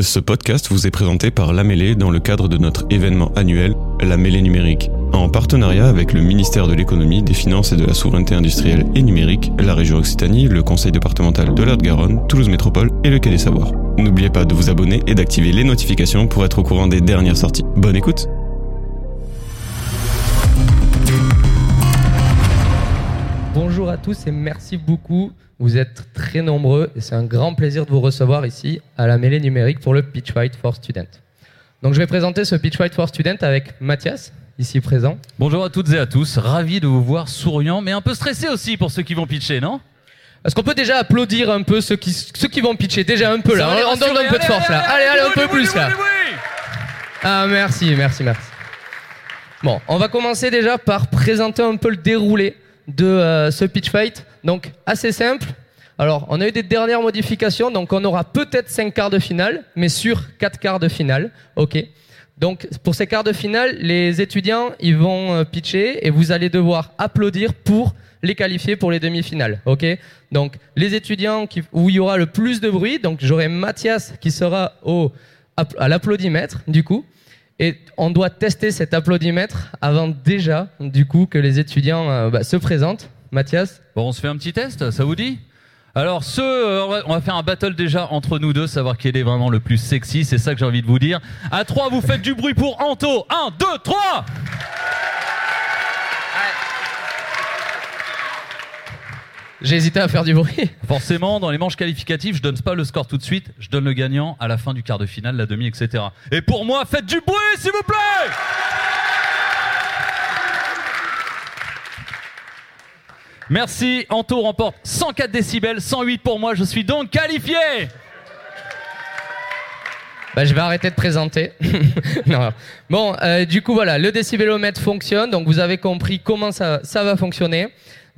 Ce podcast vous est présenté par La Mêlée dans le cadre de notre événement annuel La Mêlée numérique. En partenariat avec le ministère de l'économie, des finances et de la souveraineté industrielle et numérique, la région Occitanie, le conseil départemental de la garonne Toulouse Métropole et le Quai des Savoirs. N'oubliez pas de vous abonner et d'activer les notifications pour être au courant des dernières sorties. Bonne écoute Bonjour à tous et merci beaucoup. Vous êtes très nombreux et c'est un grand plaisir de vous recevoir ici à la mêlée numérique pour le Pitch Fight for Students. Donc je vais présenter ce Pitch Fight for Students avec Mathias, ici présent. Bonjour à toutes et à tous, ravi de vous voir souriant, mais un peu stressé aussi pour ceux qui vont pitcher, non? Est-ce qu'on peut déjà applaudir un peu ceux qui, ceux qui vont pitcher Déjà un peu là, les on donne un peu de Allez, force là. Allez, allez, un peu plus là. Ah merci, merci, merci. Bon, on va commencer déjà par présenter un peu le déroulé de euh, ce pitch fight. Donc assez simple. Alors, on a eu des dernières modifications, donc on aura peut-être 5 quarts de finale, mais sur 4 quarts de finale. OK. Donc pour ces quarts de finale, les étudiants, ils vont euh, pitcher et vous allez devoir applaudir pour les qualifier pour les demi-finales. OK Donc les étudiants qui, où il y aura le plus de bruit, donc j'aurai Mathias qui sera au à l'applaudimètre du coup. Et on doit tester cet applaudimètre avant déjà, du coup, que les étudiants euh, bah, se présentent. Mathias Bon, on se fait un petit test, ça vous dit? Alors, ce, euh, on va- faire un battle déjà entre nous deux, savoir quel est vraiment le plus sexy, c'est ça que j'ai envie de vous dire. À 3, vous faites du bruit pour Anto. 1, 2, 3 J'ai hésité à faire du bruit. Forcément, dans les manches qualificatives, je donne pas le score tout de suite, je donne le gagnant à la fin du quart de finale, la demi, etc. Et pour moi, faites du bruit, s'il vous plaît Merci, Anto remporte 104 décibels, 108 pour moi, je suis donc qualifié Bah, je vais arrêter de présenter. non. Bon, euh, du coup, voilà, le décibelomètre fonctionne, donc vous avez compris comment ça, ça va fonctionner.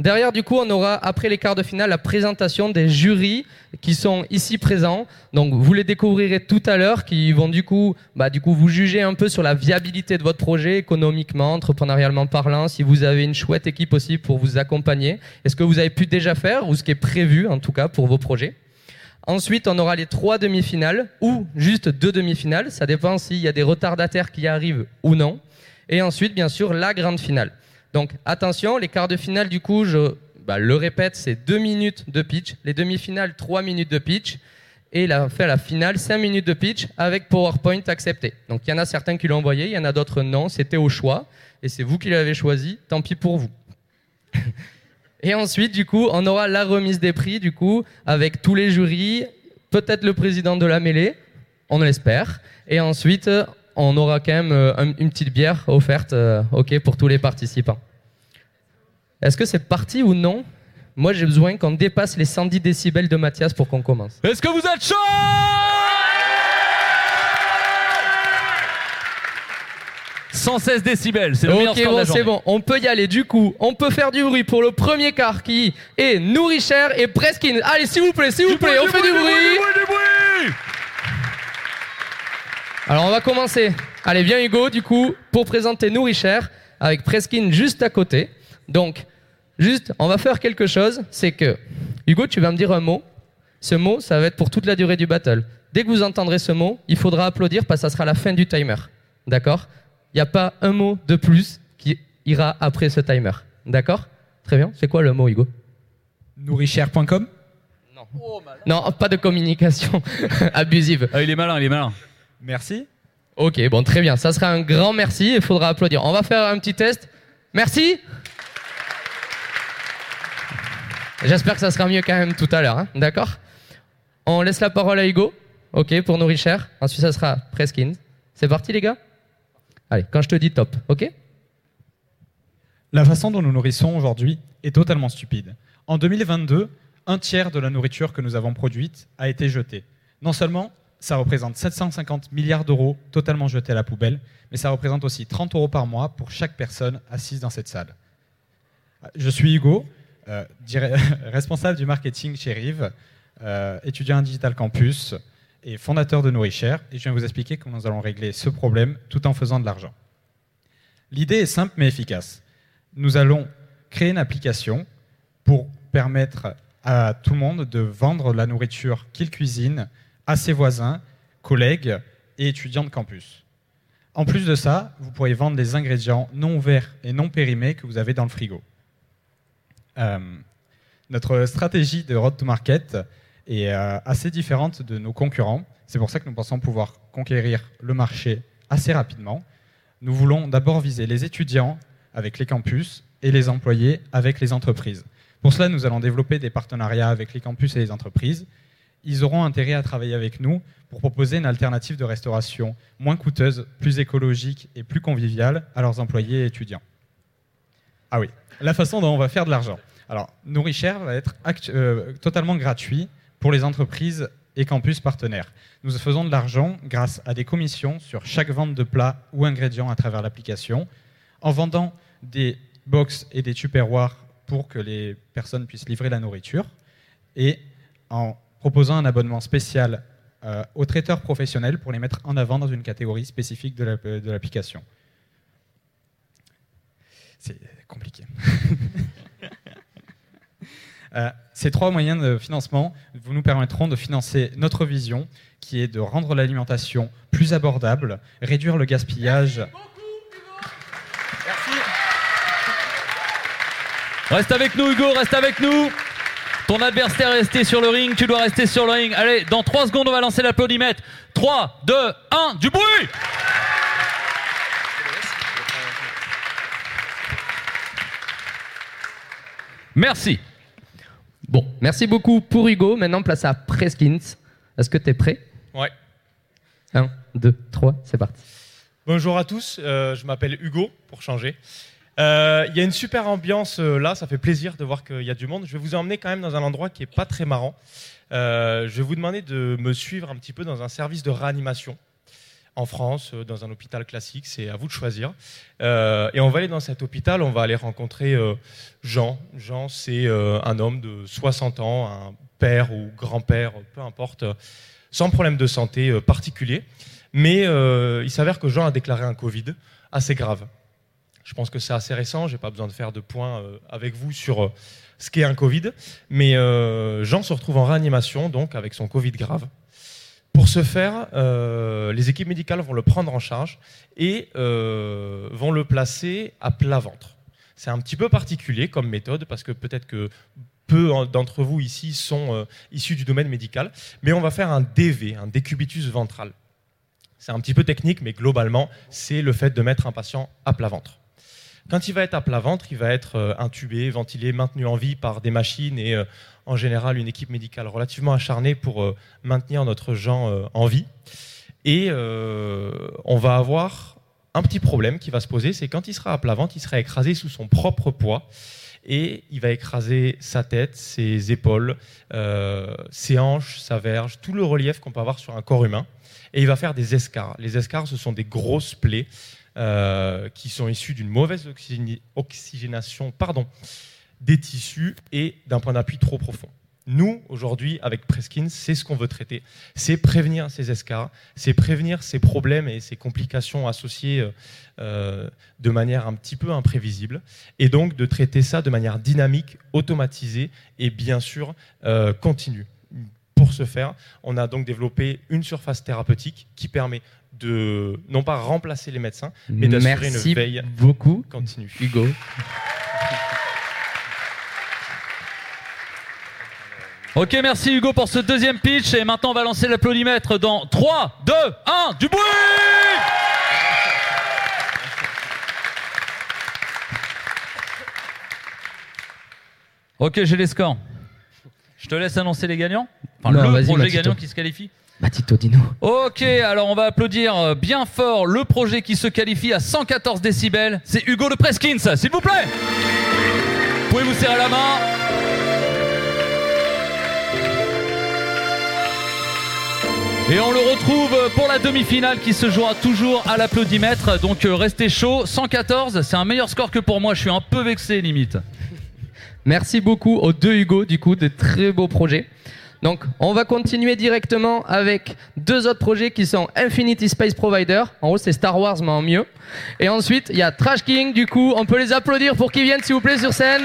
Derrière, du coup, on aura, après les quarts de finale, la présentation des jurys qui sont ici présents. Donc, vous les découvrirez tout à l'heure, qui vont du coup, bah, du coup, vous juger un peu sur la viabilité de votre projet, économiquement, entrepreneurialement parlant, si vous avez une chouette équipe aussi pour vous accompagner. Est-ce que vous avez pu déjà faire, ou ce qui est prévu, en tout cas, pour vos projets? Ensuite, on aura les trois demi-finales ou juste deux demi-finales. Ça dépend s'il y a des retardataires qui arrivent ou non. Et ensuite, bien sûr, la grande finale. Donc, attention, les quarts de finale, du coup, je bah, le répète, c'est deux minutes de pitch. Les demi-finales, trois minutes de pitch. Et la, fait la finale, cinq minutes de pitch avec PowerPoint accepté. Donc, il y en a certains qui l'ont envoyé, il y en a d'autres non. C'était au choix. Et c'est vous qui l'avez choisi. Tant pis pour vous. Et ensuite, du coup, on aura la remise des prix, du coup, avec tous les jurys, peut-être le président de la mêlée, on l'espère. Et ensuite, on aura quand même euh, un- une petite bière offerte, euh, ok, pour tous les participants. Est-ce que c'est parti ou non? Moi, j'ai besoin qu'on dépasse les 110 décibels de Mathias pour qu'on commence. Est-ce que vous êtes chaud? 116 décibels, c'est le meilleur Ok, score de bon, la c'est journée. bon, on peut y aller. Du coup, on peut faire du bruit pour le premier quart qui est Nourricher et Preskin. Allez, s'il vous plaît, s'il vous plaît, on fait du bruit. Alors on va commencer. Allez, viens Hugo, du coup, pour présenter Nourricher, avec Preskin juste à côté. Donc, juste, on va faire quelque chose, c'est que, Hugo, tu vas me dire un mot. Ce mot, ça va être pour toute la durée du battle. Dès que vous entendrez ce mot, il faudra applaudir parce que ça sera la fin du timer. D'accord? Il n'y a pas un mot de plus qui ira après ce timer. D'accord? Très bien. C'est quoi le mot, Hugo? Nourrichère.com Non, pas de communication abusive. Ah, il est malin, il est malin. Merci. Ok, bon, très bien. Ça sera un grand merci. Il faudra applaudir. On va faire un petit test. Merci. J'espère que ça sera mieux quand même tout à l'heure. hein. D'accord? On laisse la parole à Hugo. Ok, pour Nourricher. Ensuite, ça sera Preskins. C'est parti, les gars? Allez, quand je te dis top, ok? La façon dont nous nourrissons aujourd'hui est totalement stupide. En 2022, un tiers de la nourriture que nous avons produite a été jetée. Non seulement ça représente 750 milliards d'euros totalement jetés à la poubelle, mais ça représente aussi 30 euros par mois pour chaque personne assise dans cette salle. Je suis Hugo, euh, responsable du marketing chez Rive, euh, étudiant à Digital Campus et fondateur de Nourrichère, et je viens vous expliquer comment nous allons régler ce problème tout en faisant de l'argent. L'idée est simple mais efficace. Nous allons créer une application pour permettre à tout le monde de vendre la nourriture qu'il cuisine à ses voisins collègues et étudiants de campus. En plus de ça, vous pourrez vendre les ingrédients non ouverts et non périmés que vous avez dans le frigo. Euh, notre stratégie de road to market est euh, assez différente de nos concurrents. C'est pour ça que nous pensons pouvoir conquérir le marché assez rapidement. Nous voulons d'abord viser les étudiants avec les campus et les employés avec les entreprises. Pour cela, nous allons développer des partenariats avec les campus et les entreprises. Ils auront intérêt à travailler avec nous pour proposer une alternative de restauration moins coûteuse, plus écologique et plus conviviale à leurs employés et étudiants. Ah oui, la façon dont on va faire de l'argent. Alors, Nourrichère va être euh, totalement gratuit pour les entreprises et campus partenaires. Nous faisons de l'argent grâce à des commissions sur chaque vente de plats ou ingrédients à travers l'application, en vendant des box et des tupperwares pour que les personnes puissent livrer la nourriture, et en proposant un abonnement spécial euh, aux traiteurs professionnels pour les mettre en avant dans une catégorie spécifique de l'application. C'est compliqué. Euh, ces trois moyens de financement vous nous permettront de financer notre vision, qui est de rendre l'alimentation plus abordable, réduire le gaspillage. Merci. Merci. Reste avec nous, Hugo, reste avec nous. Ton adversaire est resté sur le ring, tu dois rester sur le ring. Allez, dans 3 secondes, on va lancer l'applaudimètre. 3, 2, 1, du bruit Merci. Bon, merci beaucoup pour Hugo. Maintenant, place à Preskins. Est-ce que tu es prêt? Ouais. 1, 2, 3, c'est parti. Bonjour à tous, euh, je m'appelle Hugo, pour changer. Euh, il y a une super ambiance euh, là, ça fait plaisir de voir qu'il y a du monde. Je vais vous emmener quand même dans un endroit qui est pas très marrant. Euh, je vais vous demander de me suivre un petit peu dans un service de réanimation en France, dans un hôpital classique. C'est à vous de choisir. et on va aller dans cet hôpital, on va aller rencontrer Jean. Jean, c'est un homme de 60 ans, un père ou grand-père, peu importe, sans problème de santé particulier. Mais il s'avère que Jean a déclaré un Covid assez grave. Je pense que c'est assez récent, je n'ai pas besoin de faire de points euh, avec vous sur euh, ce qu'est un Covid. Mais euh, Jean se retrouve en réanimation, donc avec son Covid grave. Pour ce faire, les équipes médicales vont le prendre en charge et vont le placer à plat ventre. C'est un petit peu particulier comme méthode parce que peut-être que peu d'entre vous ici sont issus du domaine médical, mais on va faire un DV, un décubitus ventral. C'est un petit peu technique, mais globalement, c'est le fait de mettre un patient à plat ventre. Quand il va être à plat ventre, il va être euh, intubé, ventilé, maintenu en vie par des machines et euh, en général une équipe médicale relativement acharnée pour euh, maintenir notre Jean en vie. Et on va avoir un petit problème qui va se poser, c'est quand il sera à plat ventre, il sera écrasé sous son propre poids et il va écraser sa tête, ses épaules, ses hanches, sa verge, tout le relief qu'on peut avoir sur un corps humain. Et il va faire des escarres. Les escarres, ce sont des grosses plaies euh, qui sont issus d'une mauvaise oxygénation pardon, des tissus et d'un point d'appui trop profond. Nous, aujourd'hui, avec Preskin, c'est ce qu'on veut traiter. C'est prévenir ces escarres, c'est prévenir ces problèmes et ces complications associées euh, euh, de manière un petit peu imprévisible, et donc de traiter ça de manière dynamique, automatisée et bien sûr continue. Pour ce faire, on a donc développé une surface thérapeutique qui permet de non pas remplacer les médecins, mais d'assurer une veille beaucoup, continue. Hugo. Ok, merci Hugo pour ce deuxième pitch. Et maintenant, on va lancer l'applaudimètre dans 3, 2, 1, du bruit Ok, j'ai les scores. Je te laisse annoncer les gagnants. Enfin, le projet gagnant qui se qualifie. Matito Dino. Ok, alors on va applaudir euh, bien fort le projet qui se qualifie à 114 décibels. C'est Hugo de Preskins, s'il vous plaît. Pouvez vous serrer la main? Et on le retrouve pour la demi-finale qui se jouera toujours à l'applaudimètre. Donc euh, restez chaud. 114, c'est un meilleur score que pour moi. Je suis un peu vexé limite. Merci beaucoup aux deux Hugo, du coup, de très beaux projets. Donc, on va continuer directement avec deux autres projets qui sont Infinity Space Provider. En gros, c'est Star Wars, mais en mieux. Et ensuite, il y a Trash King. Du coup, on peut les applaudir pour qu'ils viennent, s'il vous plaît, sur scène.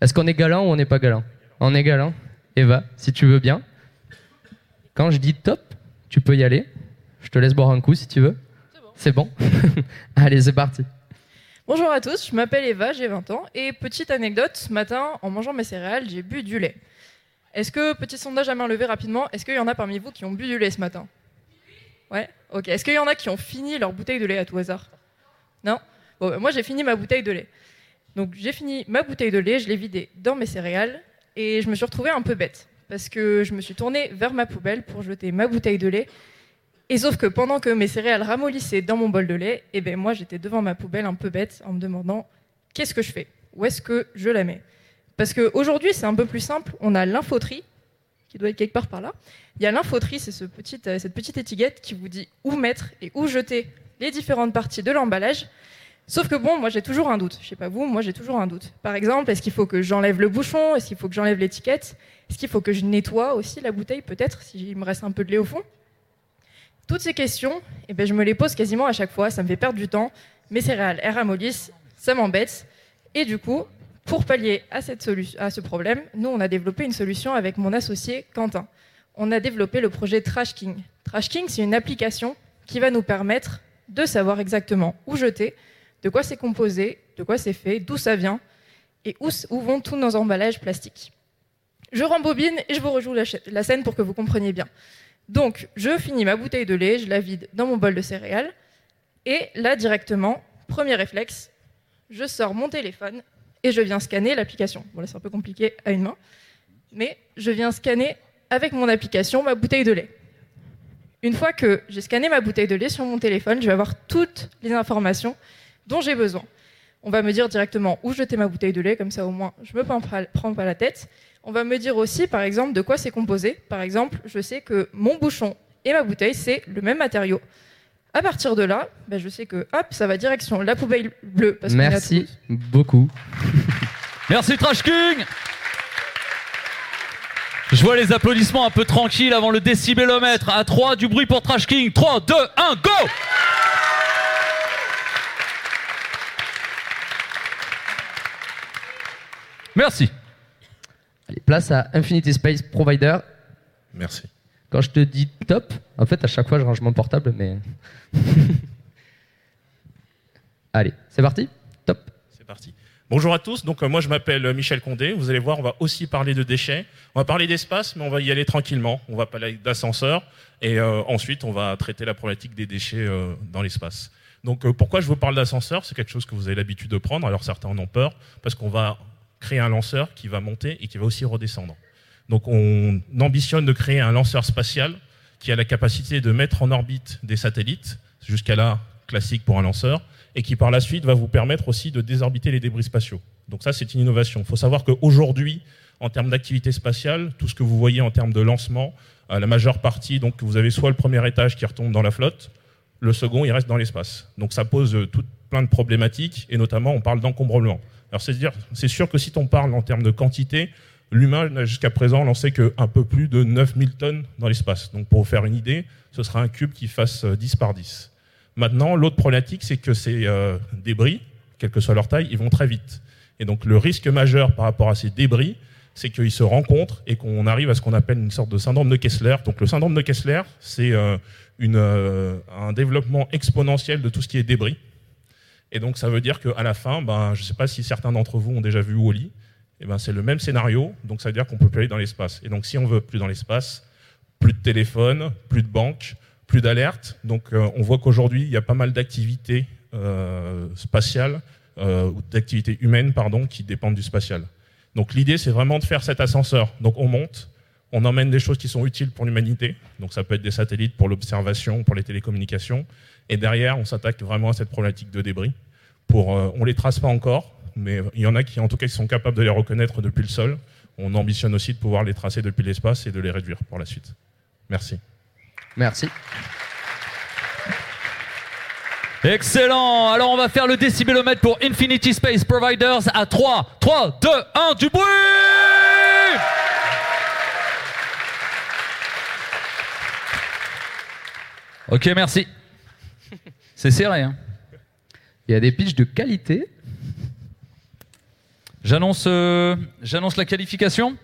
Est-ce qu'on est galant ou on n'est pas galant? On est galant. Eva, si tu veux bien. Quand je dis top, tu peux y aller. Je te laisse boire un coup si tu veux. C'est bon. Allez, c'est parti. Bonjour à tous, je m'appelle Eva, j'ai 20 ans. Et petite anecdote, ce matin, en mangeant mes céréales, j'ai bu du lait. Est-ce que, petit sondage à main levée rapidement, est-ce qu'il y en a parmi vous qui ont bu du lait ce matin? Ouais Ok. Est-ce qu'il y en a qui ont fini leur bouteille de lait à tout hasard? Non? Bah, moi j'ai fini ma bouteille de lait. Donc j'ai fini ma bouteille de lait, je l'ai vidée dans mes céréales et je me suis retrouvée un peu bête parce que je me suis tournée vers ma poubelle pour jeter ma bouteille de lait. Et sauf que pendant que mes céréales ramollissaient dans mon bol de lait, et ben moi j'étais devant ma poubelle un peu bête en me demandant qu'est-ce que je fais? Où est-ce que je la mets? Parce qu'aujourd'hui c'est un peu plus simple, on a l'infoterie qui doit être quelque part par là. Il y a l'infoterie, c'est euh, cette petite étiquette qui vous dit où mettre et où jeter les différentes parties de l'emballage. Sauf que bon, moi j'ai toujours un doute. Je sais pas vous, moi j'ai toujours un doute. Par exemple, est-ce qu'il faut que j'enlève le bouchon? Est-ce qu'il faut que j'enlève l'étiquette? Est-ce qu'il faut que je nettoie aussi la bouteille peut-être s'il me reste un peu de lait au fond? Toutes ces questions, eh ben, je me les pose quasiment à chaque fois. Ça me fait perdre du temps. Mes céréales, elles ramollissent, ça m'embête. Et du coup, pour pallier à, cette à ce problème, nous on a développé une solution avec mon associé Quentin. On a développé le projet Trash King. Trash King, c'est une application qui va nous permettre de savoir exactement où jeter de quoi c'est composé, de quoi c'est fait, d'où ça vient et où, vont tous nos emballages plastiques. Je rembobine et je vous rejoue la, scène pour que vous compreniez bien. Donc, je finis ma bouteille de lait, je la vide dans mon bol de céréales et là directement, premier réflexe, je sors mon téléphone et je viens scanner l'application. Bon là c'est un peu compliqué à une main, mais je viens scanner avec mon application ma bouteille de lait. Une fois que j'ai scanné ma bouteille de lait sur mon téléphone, je vais avoir toutes les informations dont j'ai besoin. On va me dire directement où jeter ma bouteille de lait, comme ça au moins je me prends pas la tête. On va me dire aussi, par exemple, de quoi c'est composé. Par exemple, je sais que mon bouchon et ma bouteille, c'est le même matériau. À partir de là, ben, je sais que hop, ça va direction la poubelle bleue. Parce Merci beaucoup. Merci Trash King Je vois les applaudissements un peu tranquilles avant le décibélomètre. À 3, du bruit pour Trash King. 3, 2, 1, go Merci. Allez, place à Infinity Space Provider. Merci. Quand je te dis top, en fait, à chaque fois, je range mon portable, mais. Allez, c'est parti Top. C'est parti. Bonjour à tous. Donc, euh, moi, je m'appelle euh, Michel Condé. Vous allez voir, on va aussi parler de déchets. On va parler d'espace, mais on va y aller tranquillement. On va parler d'ascenseur. Et euh, ensuite, on va traiter la problématique des déchets dans l'espace. Donc, pourquoi je vous parle d'ascenseur? C'est quelque chose que vous avez l'habitude de prendre. Alors, certains en ont peur, parce qu'on va créer un lanceur qui va monter et qui va aussi redescendre. Donc on ambitionne de créer un lanceur spatial qui a la capacité de mettre en orbite des satellites, jusqu'à là classique pour un lanceur, et qui par la suite va vous permettre aussi de désorbiter les débris spatiaux. Donc ça, c'est une innovation. Il faut savoir qu'aujourd'hui, en termes d'activité spatiale, tout ce que vous voyez en termes de lancement, euh, la majeure partie, donc vous avez soit le premier étage qui retombe dans la flotte, le second, il reste dans l'espace. Donc ça pose euh, tout plein de problématiques, et notamment, on parle d'encombrement. C'est sûr que si on parle en termes de quantité, l'humain n'a jusqu'à présent lancé qu'un peu plus de 9000 tonnes dans l'espace. Donc pour vous faire une idée, ce sera un cube qui fasse 10 euh, par 10. Maintenant, l'autre problématique, c'est que ces euh, débris, quelle que soit leur taille, ils vont très vite. Et donc le risque majeur par rapport à ces débris, c'est qu'ils se rencontrent et qu'on arrive à ce qu'on appelle une sorte de syndrome de Kessler. Donc le syndrome de Kessler, c'est euh, un développement exponentiel de tout ce qui est débris. Et donc ça veut dire qu'à la fin, ben, je ne sais pas si certains d'entre vous ont déjà vu Wally, et ben, c'est le même scénario, donc ça veut dire qu'on peut plus aller dans l'espace. Et donc si on veut plus dans l'espace, plus de téléphone, plus de banque, plus d'alerte. Donc euh, on voit qu'aujourd'hui, il y a pas mal d'activités euh, spatiales, euh, d'activités humaines, pardon, qui dépendent du spatial. Donc l'idée, c'est vraiment de faire cet ascenseur. Donc on monte, on emmène des choses qui sont utiles pour l'humanité. Donc ça peut être des satellites pour l'observation, pour les télécommunications. Et derrière, on s'attaque vraiment à cette problématique de débris. Pour, euh, on les trace pas encore, mais il y en a qui, en tout cas, sont capables de les reconnaître depuis le sol. On ambitionne aussi de pouvoir les tracer depuis l'espace et de les réduire pour la suite. Merci. Merci. Excellent. Alors on va faire le décibélomètre pour Infinity Space Providers à 3, 3, 2, 1, du bruit Ok, merci. C'est serré. Hein. Il y a des pitchs de qualité. J'annonce euh, la qualification.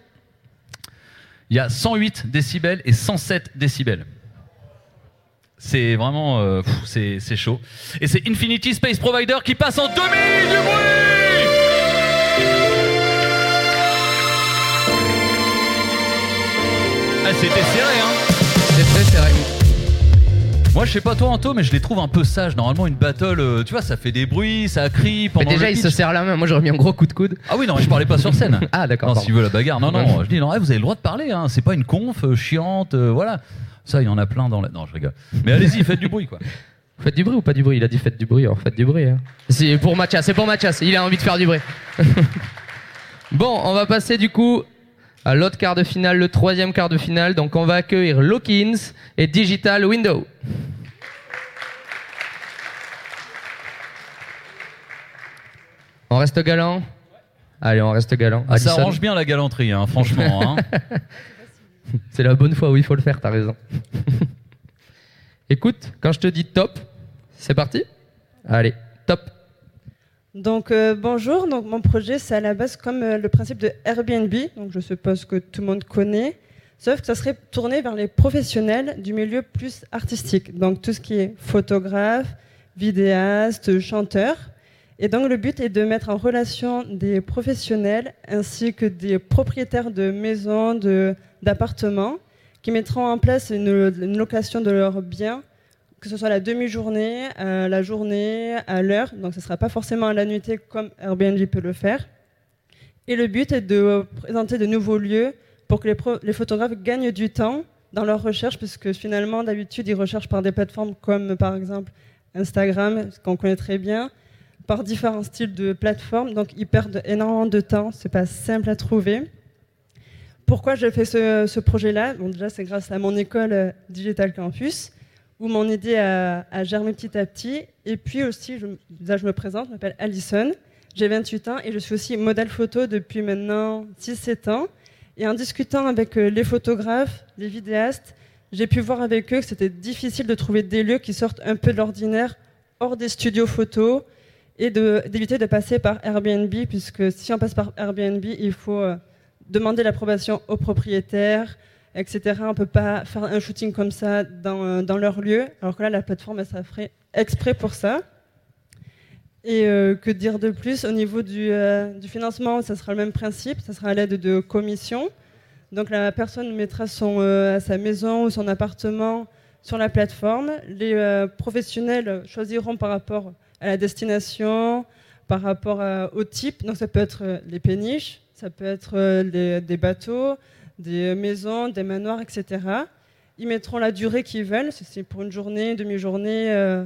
Il y a 108 décibels et 107 décibels. C'est vraiment euh, chaud. Et c'est Infinity Space Provider qui passe en demi du bruit Ah, c'était serré, hein C'est très serré. Moi, je sais pas toi, Anto, mais je les trouve un peu sages. Normalement, une battle, euh, tu vois, ça fait des bruits, ça crie Mais déjà, le il se pitch. serre la main. Moi, j'aurais mis un gros coup de coude. Ah oui, non, je parlais pas sur scène. Ah, d'accord. Non, pardon. s'il veut la bagarre. Non, non, je dis non, ouais, vous avez le droit de parler, hein. c'est pas une conf euh, chiante, euh, voilà. Ça, il y en a plein dans la. Non, je rigole. Mais allez-y, faites du bruit, quoi. Faites du bruit ou pas du bruit? Il a dit faites du bruit, alors faites du bruit. hein. C'est pour Mathias, c'est pour Mathias. Il a envie de faire du bruit. bon, on va passer du coup l'autre quart de finale, le troisième quart de finale. Donc, on va accueillir Lockins et Digital Window. On reste galant? Allez, on reste galant. Ah, ça arrange bien la galanterie, hein, franchement. hein. C'est la bonne fois où il faut le faire, t'as raison. Écoute, quand je te dis top, c'est parti? Allez, top. Donc euh, bonjour, donc mon projet c'est à la base comme euh, le principe de Airbnb, donc je suppose que tout le monde connaît, sauf que ça serait tourné vers les professionnels du milieu plus artistique, donc tout ce qui est photographe, vidéaste, chanteur. Et donc le but est de mettre en relation des professionnels ainsi que des propriétaires de maisons, de- d'appartements, qui mettront en place une location de leurs biens que ce soit la demi-journée, à la journée, à l'heure. Donc ce ne sera pas forcément à la nuitée comme Airbnb peut le faire. Et le but est de présenter de nouveaux lieux pour que les, photographes gagnent du temps dans leur recherche, puisque finalement, d'habitude, ils recherchent par des plateformes comme par exemple Instagram, ce qu'on connaît très bien, par différents styles de plateformes. Donc ils perdent énormément de temps, c'est pas simple à trouver. Pourquoi j'ai fait ce, ce projet-là? Bon, Déjà, c'est grâce à mon école euh, Digital Campus où m'ont aidé à, à germer petit à petit. Et puis aussi, je, là, je me présente, je m'appelle Alison, j'ai 28 ans et je suis aussi modèle photo depuis maintenant 6-7 ans. Et en discutant avec euh, les photographes, les vidéastes, j'ai pu voir avec eux que c'était difficile de trouver des lieux qui sortent un peu de l'ordinaire, hors des studios photos, et d'éviter de, passer par Airbnb, puisque si on passe par Airbnb, il faut euh, demander l'approbation au propriétaire, etc. On ne peut pas faire un shooting comme ça dans, euh, dans leur lieu, alors que là, la plateforme, elle, ça ferait exprès pour ça. Et euh, que dire de plus Au niveau du, euh, du financement, ça sera le même principe, ça sera à l'aide de commissions. Donc la personne mettra son, sa maison ou son appartement sur la plateforme. Les professionnels choisiront par rapport à la destination, par rapport à- au type. Donc ça peut être les péniches, ça peut être des bateaux, des maisons, des manoirs, etc. Ils mettront la durée qu'ils veulent, si c'est pour une journée, une demi-journée, euh,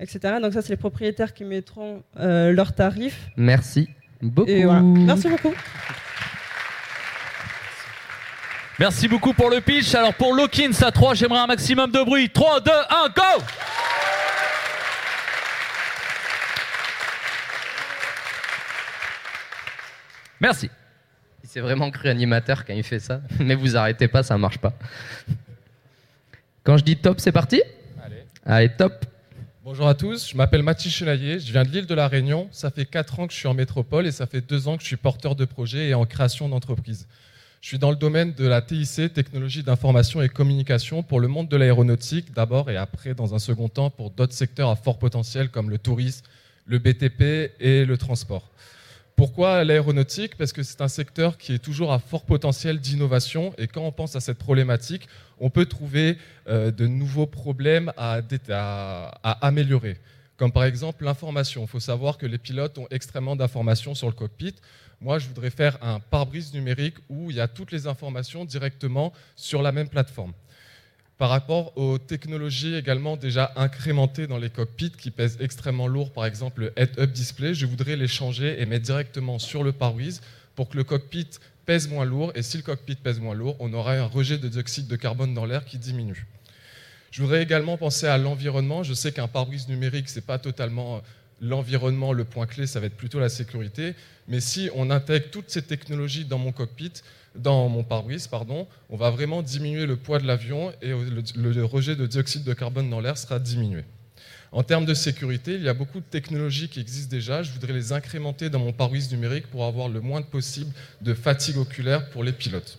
etc. Donc ça, c'est les propriétaires qui mettront euh, leurs tarifs. Merci beaucoup. Et voilà. Merci beaucoup. Merci beaucoup pour le pitch. Alors pour Lockins à 3, j'aimerais un maximum de bruit. 3, 2, 1, go Merci. Il s'est vraiment cru animateur quand il fait ça. Mais vous arrêtez pas, ça marche pas. Quand je dis top, c'est parti Allez. Allez, top. Bonjour à tous, je m'appelle Mathis Chenaillé, je viens de l'île de la Réunion. Ça fait 4 ans que je suis en métropole et ça fait 2 ans que je suis porteur de projet et en création d'entreprise. Je suis dans le domaine de la TIC, technologie d'information et communication, pour le monde de l'aéronautique d'abord et après, dans un second temps, pour d'autres secteurs à fort potentiel comme le tourisme, le BTP et le transport. Pourquoi l'aéronautique? Parce que c'est un secteur qui est toujours à fort potentiel d'innovation et quand on pense à cette problématique, on peut trouver euh, de nouveaux problèmes à, à améliorer. Comme par exemple l'information. Il faut savoir que les pilotes ont extrêmement d'informations sur le cockpit. Moi, je voudrais faire un pare-brise numérique où il y a toutes les informations directement sur la même plateforme. Par rapport aux technologies également déjà incrémentées dans les cockpits qui pèsent extrêmement lourd, par exemple le head-up display, je voudrais les changer et mettre directement sur le pare-brise pour que le cockpit pèse moins lourd. Et si le cockpit pèse moins lourd, on aura un rejet de dioxyde de carbone dans l'air qui diminue. Je voudrais également penser à l'environnement. Je sais qu'un pare-brise numérique, ce n'est pas totalement euh, l'environnement le point clé, ça va être plutôt la sécurité. Mais si on intègre toutes ces technologies dans mon cockpit, dans mon pare-brise, pardon, on va vraiment diminuer le poids de l'avion et le, rejet de dioxyde de carbone dans l'air sera diminué. En termes de sécurité, il y a beaucoup de technologies qui existent déjà. Je voudrais les incrémenter dans mon pare-brise numérique pour avoir le moins possible de fatigue oculaire pour les pilotes.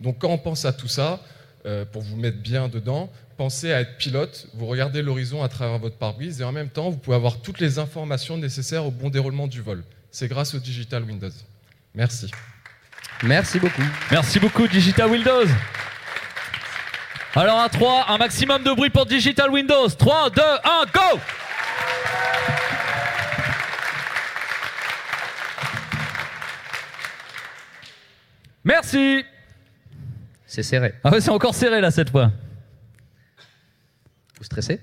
Donc quand on pense à tout ça, euh, pour vous mettre bien dedans, pensez à être pilote, vous regardez l'horizon à travers votre pare-brise et en même temps, vous pouvez avoir toutes les informations nécessaires au bon déroulement du vol. C'est grâce au Digital Windows. Merci. Merci beaucoup. Merci beaucoup, Digital Windows. Alors à 3, un maximum de bruit pour Digital Windows. 3, 2, 1, go Merci C'est serré. Ah ouais, c'est encore serré là cette fois. Vous stressez?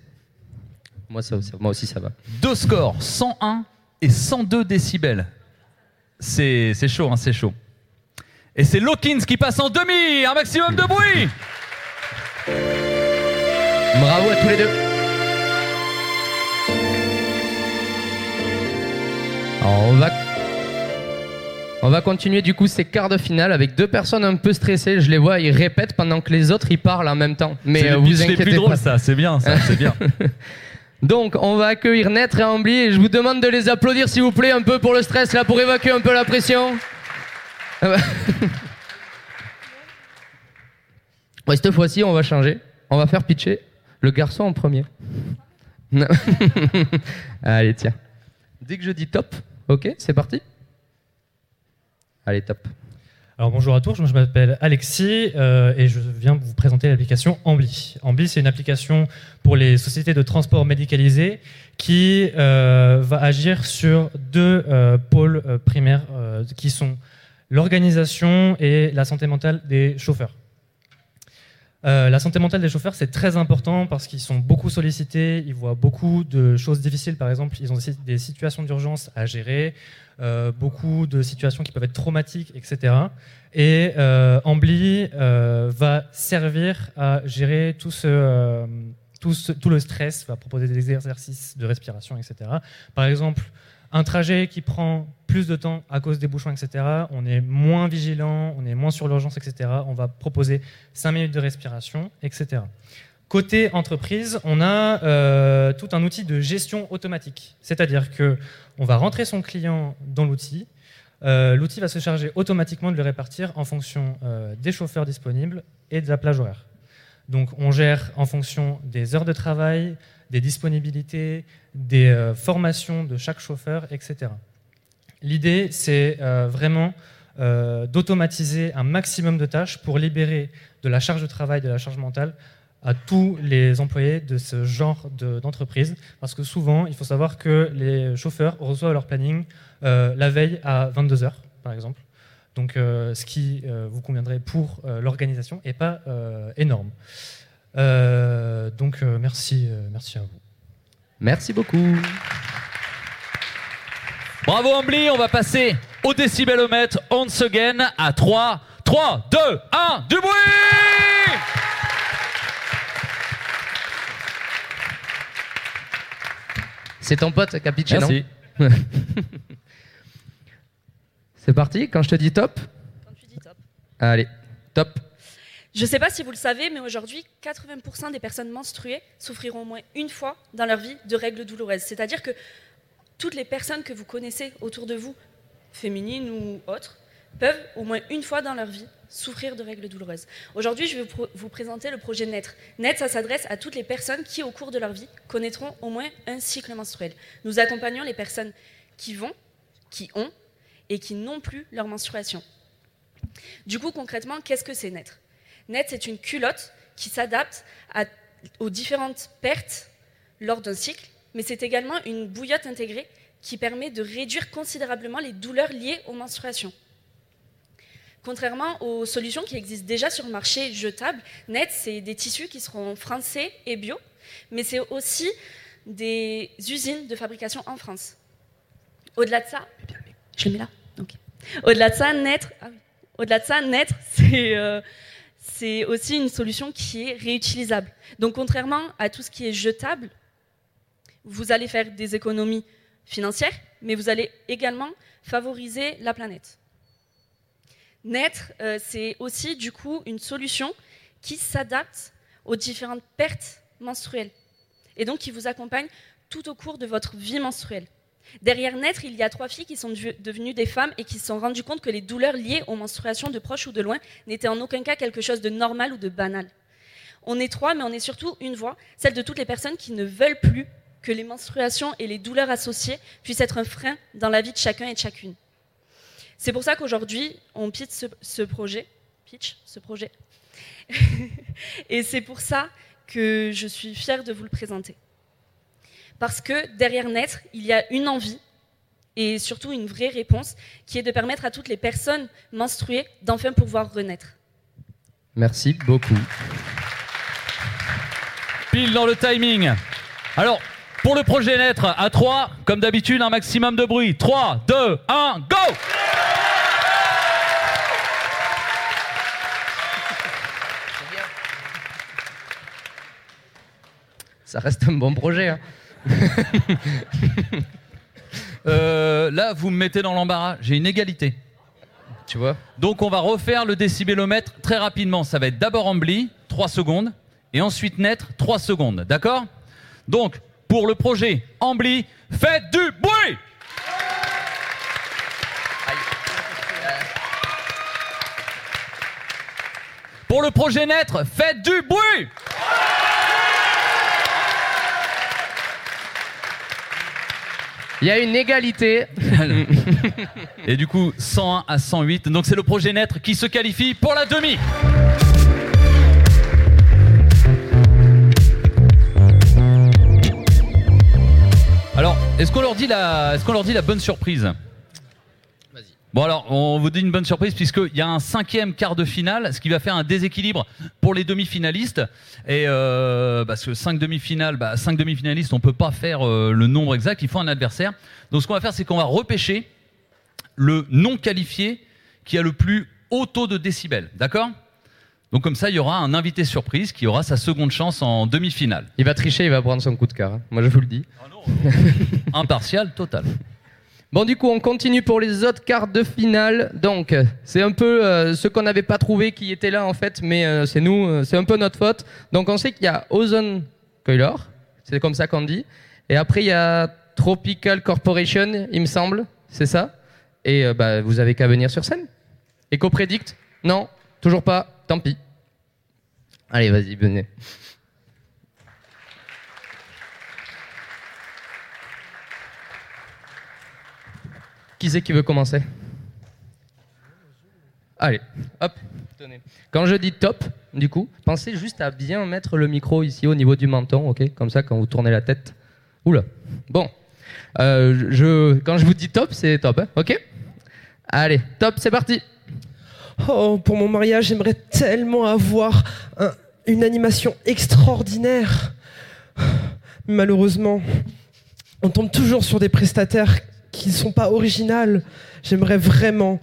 Moi, ça- ça- moi aussi, ça va. Deux scores, 101 et 102 décibels. C'est c'est chaud, hein, c'est chaud. Et c'est Lawkins qui passe en demi, un maximum de bruit Bravo à tous les deux. Alors, on va, on va continuer du coup ces quarts de finale avec deux personnes un peu stressées. Je les vois, ils répètent pendant que les autres ils parlent en même temps. Mais C'est euh, vous inquiétez plus drôles pas. ça, c'est bien ça, c'est bien. Donc, on va accueillir Netre et Ambly et je vous demande de les applaudir s'il vous plaît un peu pour le stress là, pour évacuer un peu la pression. Ouais, cette fois-ci, on va changer. On va faire pitcher le garçon en premier. Allez, tiens. Dès que je dis top, ok, c'est parti. Allez, top. Alors bonjour à tous, je m'appelle Alexis euh, et je viens vous présenter l'application Ambly. Ambly, c'est une application pour les sociétés de transport médicalisé qui euh, va agir sur deux euh, pôles primaires qui sont l'organisation et la santé mentale des chauffeurs. Euh, la santé mentale des chauffeurs, c'est très important parce qu'ils sont beaucoup sollicités, ils voient beaucoup de choses difficiles, par exemple, ils ont des, situations d'urgence à gérer, euh, beaucoup de situations qui peuvent être traumatiques, etc. Et euh, Ambly euh, va servir à gérer tout le stress, va proposer des exercices de respiration, etc. Par exemple, un trajet qui prend plus de temps à cause des bouchons, etc., on est moins vigilant, on est moins sur l'urgence, etc. On va proposer 5 minutes de respiration, etc. Côté entreprise, on a euh, tout un outil de gestion automatique. C'est-à-dire que on va rentrer son client dans l'outil. Euh, l'outil va se charger automatiquement de le répartir en fonction euh, des chauffeurs disponibles et de la plage horaire. Donc on gère en fonction des heures de travail, des disponibilités, des euh, formations de chaque chauffeur, etc. L'idée, c'est euh, vraiment euh, d'automatiser un maximum de tâches pour libérer de la charge de travail, de la charge mentale à tous les employés de ce genre de- d'entreprise. parce que souvent, il faut savoir que les chauffeurs reçoivent leur planning la veille à 22h, par exemple. Donc, ce qui vous conviendrait pour l'organisation n'est pas énorme. Euh, donc, euh, merci, euh, merci à vous. Merci beaucoup. Bravo Ambly, on va passer au décibelomètre once again à 3, 3, 2, 1, du bruit C'est ton pote non? Merci. C'est parti, quand je te dis top? Quand tu dis top. Allez, top. Je ne sais pas si vous le savez, mais aujourd'hui, 80% des personnes menstruées souffriront au moins une fois dans leur vie de règles douloureuses. C'est-à-dire que toutes les personnes que vous connaissez autour de vous, féminines ou autres, peuvent au moins une fois dans leur vie souffrir de règles douloureuses. Aujourd'hui, je vais vous, présenter le projet NET. NET, ça s'adresse à toutes les personnes qui, au cours de leur vie, connaîtront au moins un cycle menstruel. Nous accompagnons les personnes qui vont, qui ont et qui n'ont plus leur menstruation. Du coup, concrètement, qu'est-ce que c'est NET? Net, c'est une culotte qui s'adapte aux différentes pertes lors d'un cycle, mais c'est également une bouillotte intégrée qui permet de réduire considérablement les douleurs liées aux menstruations. Contrairement aux solutions qui existent déjà sur le marché jetable, Net, c'est des tissus qui seront français et bio, mais c'est aussi des usines de fabrication en France. Au-delà de ça, je le mets là. ok. Au-delà de ça, Net, ah oui. au-delà de ça, Net, c'est euh, c'est aussi une solution qui est réutilisable. Donc, contrairement à tout ce qui est jetable, vous allez faire des économies financières, mais vous allez également favoriser la planète. Naître, euh, c'est aussi du coup une solution qui s'adapte aux différentes pertes menstruelles. et donc qui vous accompagne tout au cours de votre vie menstruelle. Derrière Naître, il y a trois filles qui sont dev- devenues des femmes et qui se sont rendues compte que les douleurs liées aux menstruations de proches ou de loin n'étaient en aucun cas quelque chose de normal ou de banal. On est trois, mais on est surtout une voix, celle de toutes les personnes qui ne veulent plus que les menstruations et les douleurs associées puissent être un frein dans la vie de chacun et de chacune. C'est pour ça qu'aujourd'hui, on pitch ce, ce. Pitch ce projet. et c'est pour ça que je suis fière de vous le présenter. Parce que derrière Naître, il y a une envie et surtout une vraie réponse qui est de permettre à toutes les personnes menstruées d'enfin pouvoir renaître. Merci beaucoup. Pile dans le timing. Alors, pour le projet naître, à 3, comme d'habitude, un maximum de bruit. 3, 2, 1, go Ça reste un bon projet. hein. Euh, Là, vous me mettez dans l'embarras. J'ai une égalité. Tu vois? Donc, on va refaire le décibélomètre très rapidement. Ça va être d'abord Ambly, 3 secondes, et ensuite naître, 3 secondes. D'accord? Donc, pour le projet Ambly, faites du bruit Pour le projet naître, faites du bruit Il y a une égalité. Et du coup, 101 à 108. Donc c'est le projet naître qui se qualifie pour la demi. Alors, est-ce qu'on leur dit la, est-ce qu'on leur dit la bonne surprise? Bon alors, on vous dit une bonne surprise puisqu'il y a un cinquième quart de finale, ce qui va faire un déséquilibre pour les demi-finalistes. Et euh, parce que cinq demi-finales, bah, cinq demi-finalistes, on peut pas faire euh, le nombre exact, il faut un adversaire. Donc ce qu'on va faire, c'est qu'on va repêcher le non qualifié qui a le plus haut taux de décibels, d'accord? Donc comme ça, il y aura un invité surprise qui aura sa seconde chance en demi-finale. Il va tricher, il va prendre son coup de cœur. hein. Moi, je vous le dis. Impartial total. Bon, du coup, on continue pour les autres quarts de finale. Donc, c'est un peu euh, ce qu'on n'avait pas trouvé qui était là, en fait, mais euh, c'est nous, euh, c'est un peu notre faute. Donc, on sait qu'il y a Ozone Coiler, c'est comme ça qu'on dit. Et après, il y a Tropical Corporation, il me semble, c'est ça. Et euh, bah, vous avez qu'à venir sur scène. Eco Predict Non, toujours pas, tant pis. Allez, vas-y, venez. Qui c'est qui veut commencer? Allez, hop, tenez. Quand je dis top, du coup, pensez juste à bien mettre le micro ici au niveau du menton, ok? Comme ça, quand vous tournez la tête. Oula. Bon. Euh, je, quand je vous dis top, c'est top, hein, ok? Allez, top, c'est parti. Oh, pour mon mariage, j'aimerais tellement avoir un- une animation extraordinaire. Malheureusement, on tombe toujours sur des prestataires qui ne sont pas originales. J'aimerais vraiment,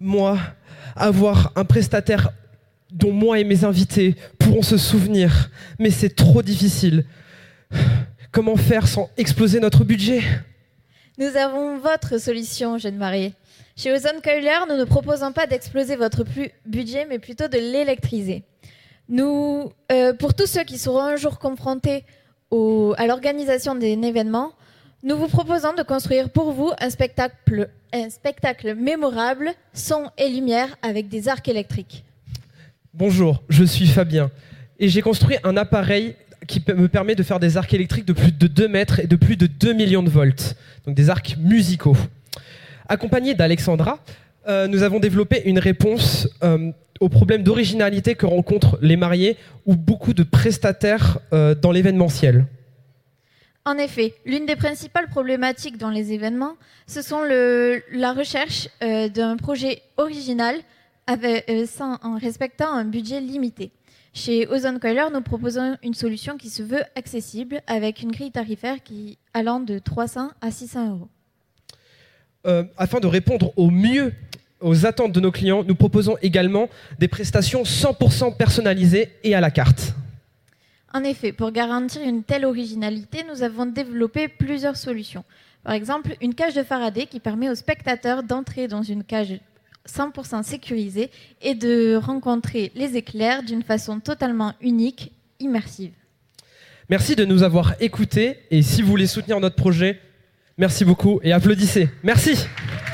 moi, avoir un prestataire dont moi et mes invités pourront se souvenir. Mais c'est trop difficile. Comment faire sans exploser notre budget? Nous avons votre solution, jeune mariée. Chez Ozone Coiler, nous ne proposons pas d'exploser votre budget, mais plutôt de l'électriser. Nous, euh, pour tous ceux qui seront un jour confrontés à l'organisation d'un événement, nous vous proposons de construire pour vous un spectacle, mémorable, son et lumière avec des arcs électriques. Bonjour, je suis Fabien et j'ai construit un appareil qui me permet de faire des arcs électriques de plus de 2 mètres et de plus de 2 millions de volts, donc des arcs musicaux. Accompagné d'Alexandra, euh, nous avons développé une réponse euh, au problème d'originalité que rencontrent les mariés ou beaucoup de prestataires euh, dans l'événementiel. En effet, l'une des principales problématiques dans les événements, ce sont la recherche euh, d'un projet original euh, en respectant un budget limité. Chez Ozone Coiler, nous proposons une solution qui se veut accessible avec une grille tarifaire allant de 300 à 600 euros. Euh, afin de répondre au mieux aux attentes de nos clients, nous proposons également des prestations 100% personnalisées et à la carte. En effet, pour garantir une telle originalité, nous avons développé plusieurs solutions. Par exemple, une cage de Faraday qui permet aux spectateurs d'entrer dans une cage 100% sécurisée et de rencontrer les éclairs d'une façon totalement unique, immersive. Merci de nous avoir écoutés et si vous voulez soutenir notre projet, merci beaucoup et applaudissez. Merci.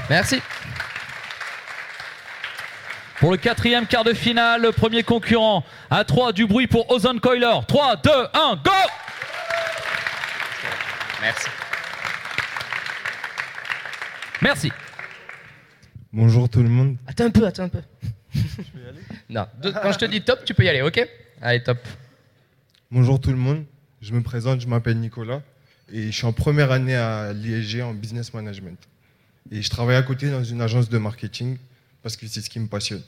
Merci. Pour le quatrième quart de finale, le premier concurrent à 3 du bruit pour Ozone Coiler. 3, 2, 1, go Merci. Merci. Bonjour tout le monde. Attends un peu, attends un peu. non, de- quand je te dis top, tu peux y aller, ok? Allez, top. Bonjour tout le monde. Je me présente, je m'appelle Nicolas et je suis en première année à l'ISG en business management. Et je travaille à côté dans une agence de marketing parce que c'est ce qui me passionne.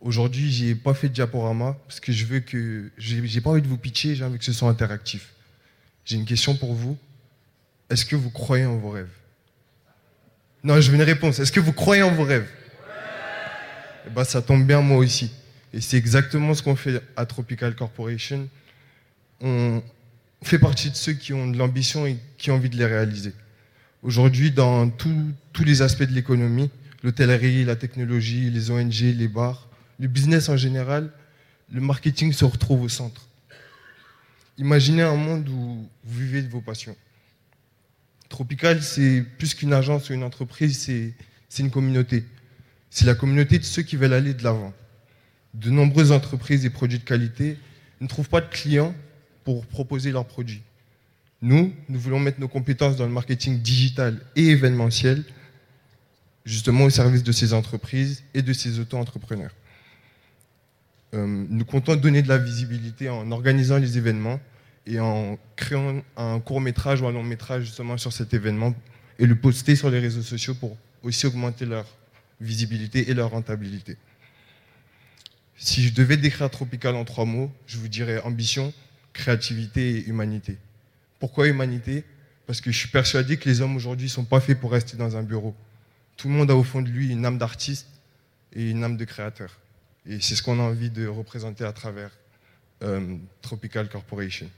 Aujourd'hui, j'ai pas fait de diaporama parce que je veux que j'ai pas envie de vous pitcher, j'ai envie que ce soit interactif. J'ai une question pour vous. Est-ce que vous croyez en vos rêves? Non, je veux une réponse. Est-ce que vous croyez en vos rêves? Eh ben, ça tombe bien moi aussi. Et c'est exactement ce qu'on fait à Tropical Corporation. On fait partie de ceux qui ont de l'ambition et qui ont envie de les réaliser. Aujourd'hui, dans tous- tous les aspects de l'économie, l'hôtellerie, la technologie, les ONG, les bars, le business en général, le marketing se retrouve au centre. Imaginez un monde où vous vivez de vos passions. Tropical, c'est plus qu'une agence ou une entreprise, c'est une communauté. C'est la communauté de ceux qui veulent aller de l'avant. De nombreuses entreprises et produits de qualité ne trouvent pas de clients pour proposer leurs produits. Nous, nous voulons mettre nos compétences dans le marketing digital et événementiel, justement au service de ces entreprises et de ces auto-entrepreneurs. Euh, nous comptons donner de la visibilité en organisant les événements et en créant un court métrage ou un long métrage justement sur cet événement et le poster sur les réseaux sociaux pour aussi augmenter leur visibilité et leur rentabilité. Si je devais décrire Tropical en trois mots, je vous dirais ambition, créativité et humanité. Pourquoi humanité? Parce que je suis persuadé que les hommes aujourd'hui ne sont pas faits pour rester dans un bureau. Tout le monde a au fond de lui une âme d'artiste et une âme de créateur. Et c'est ce qu'on a envie de représenter à travers euh, Tropical Corporation.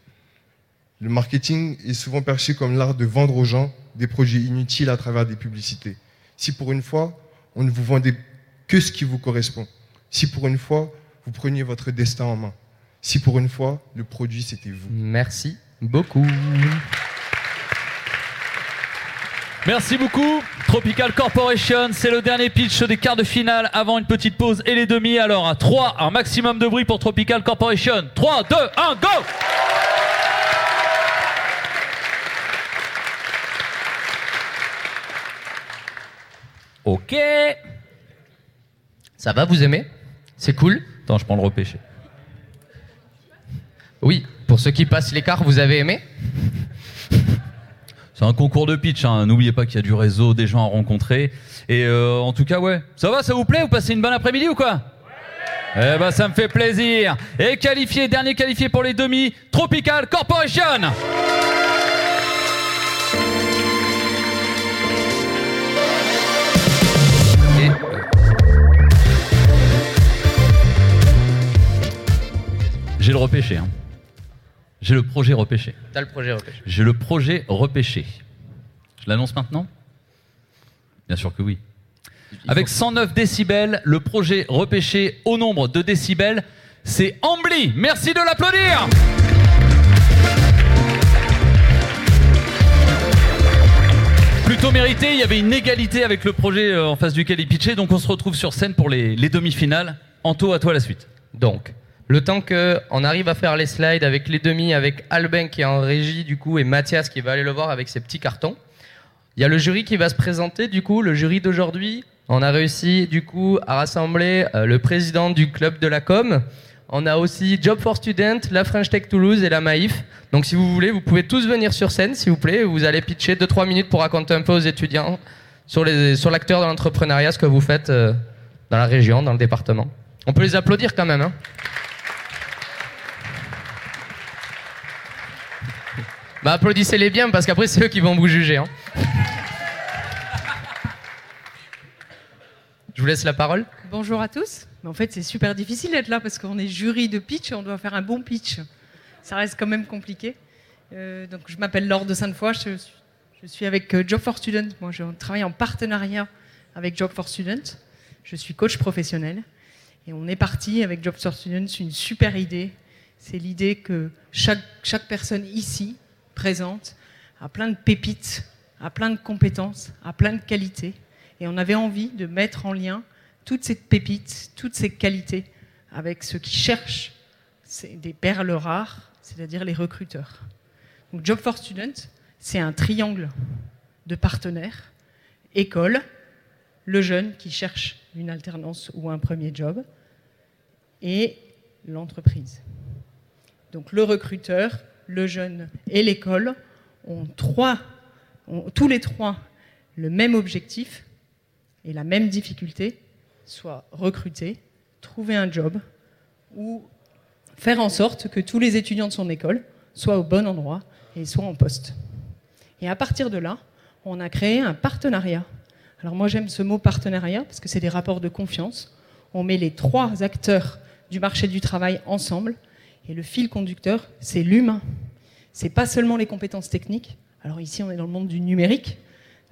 Le marketing est souvent perçu comme l'art de vendre aux gens des produits inutiles à travers des publicités. Si pour une fois, on ne vous vendait que ce qui vous correspond, si pour une fois, vous preniez votre destin en main, si pour une fois, le produit c'était vous. Merci beaucoup. Merci beaucoup. Tropical Corporation, c'est le dernier pitch des quarts de finale avant une petite pause et les demi. Alors à 3, un maximum de bruit pour Tropical Corporation. 3, 2, 1, go Ok. Ça va, vous aimez? C'est cool? Attends, je prends le repêché. Oui, pour ceux qui passent l'écart, vous avez aimé? Un concours de pitch, hein. n'oubliez pas qu'il y a du réseau, des gens à rencontrer. Et euh, en tout cas, ouais. Ça va, ça vous plaît Vous passez une bonne après-midi ou quoi? Eh ben, ça me fait plaisir. Et qualifié, dernier qualifié pour les demi, Tropical Corporation. Euh, J'ai le repêché. Hein. J'ai le projet repêché. T'as le projet repêché. J'ai le projet repêché. Je l'annonce maintenant? Bien sûr que oui. Avec 109 décibels, le projet repêché au nombre de décibels, c'est Ambly. Merci de l'applaudir. Plutôt mérité, il y avait une égalité avec le projet euh, en face duquel il pitchait, donc on se retrouve sur scène pour les, les demi-finales. Anto, à toi la suite. Donc, le temps que on arrive à faire les slides avec les demi, avec Albin qui est en régie du coup et Mathias qui va aller le voir avec ses petits cartons. Il y a le jury qui va se présenter du coup, le jury d'aujourd'hui. On a réussi du coup à rassembler euh, le président du club de la com. On a aussi Job for Student, la French Tech Toulouse et la Maïf. Donc si vous voulez, vous pouvez tous venir sur scène s'il vous plaît. Vous allez pitcher 2-3 minutes pour raconter un peu aux étudiants sur les sur l'acteur de l'entrepreneuriat ce que vous faites euh, dans la région, dans le département. On peut les applaudir quand même. Hein Bah applaudissez-les bien parce qu'après c'est eux qui vont vous juger. hein. Je vous laisse la parole. Bonjour à tous. En fait, c'est super difficile d'être là parce qu'on est jury de pitch on doit faire un bon pitch. Ça reste quand même compliqué. Euh, donc, je m'appelle Laure de Sainte-Foy. Je, suis- avec euh, Job for Student. Moi, je travaille en partenariat avec Job for Student. Je suis coach professionnel. Et on est parti avec Job for Student. Une super idée. C'est l'idée que chaque personne ici, présente, a plein de pépites, a plein de compétences, a plein de qualités. Et on avait envie de mettre en lien toutes ces pépites, toutes ces qualités avec ceux qui cherchent des perles rares, c'est-à-dire les recruteurs. Donc Job for Students, c'est un triangle de partenaires, école, le jeune qui cherche une alternance ou un premier job, et l'entreprise. Donc le recruteur, le jeune et l'école ont, trois, tous les trois le même objectif et la même difficulté, soit recruter, trouver un job ou faire en sorte que tous les étudiants de son école soient au bon endroit et soient en poste. Et à partir de là, on a créé un partenariat. Alors moi j'aime ce mot partenariat parce que c'est des rapports de confiance. On met les trois acteurs du marché du travail ensemble et le fil conducteur, c'est l'humain. C'est pas seulement les compétences techniques. Alors ici on est dans le monde du numérique,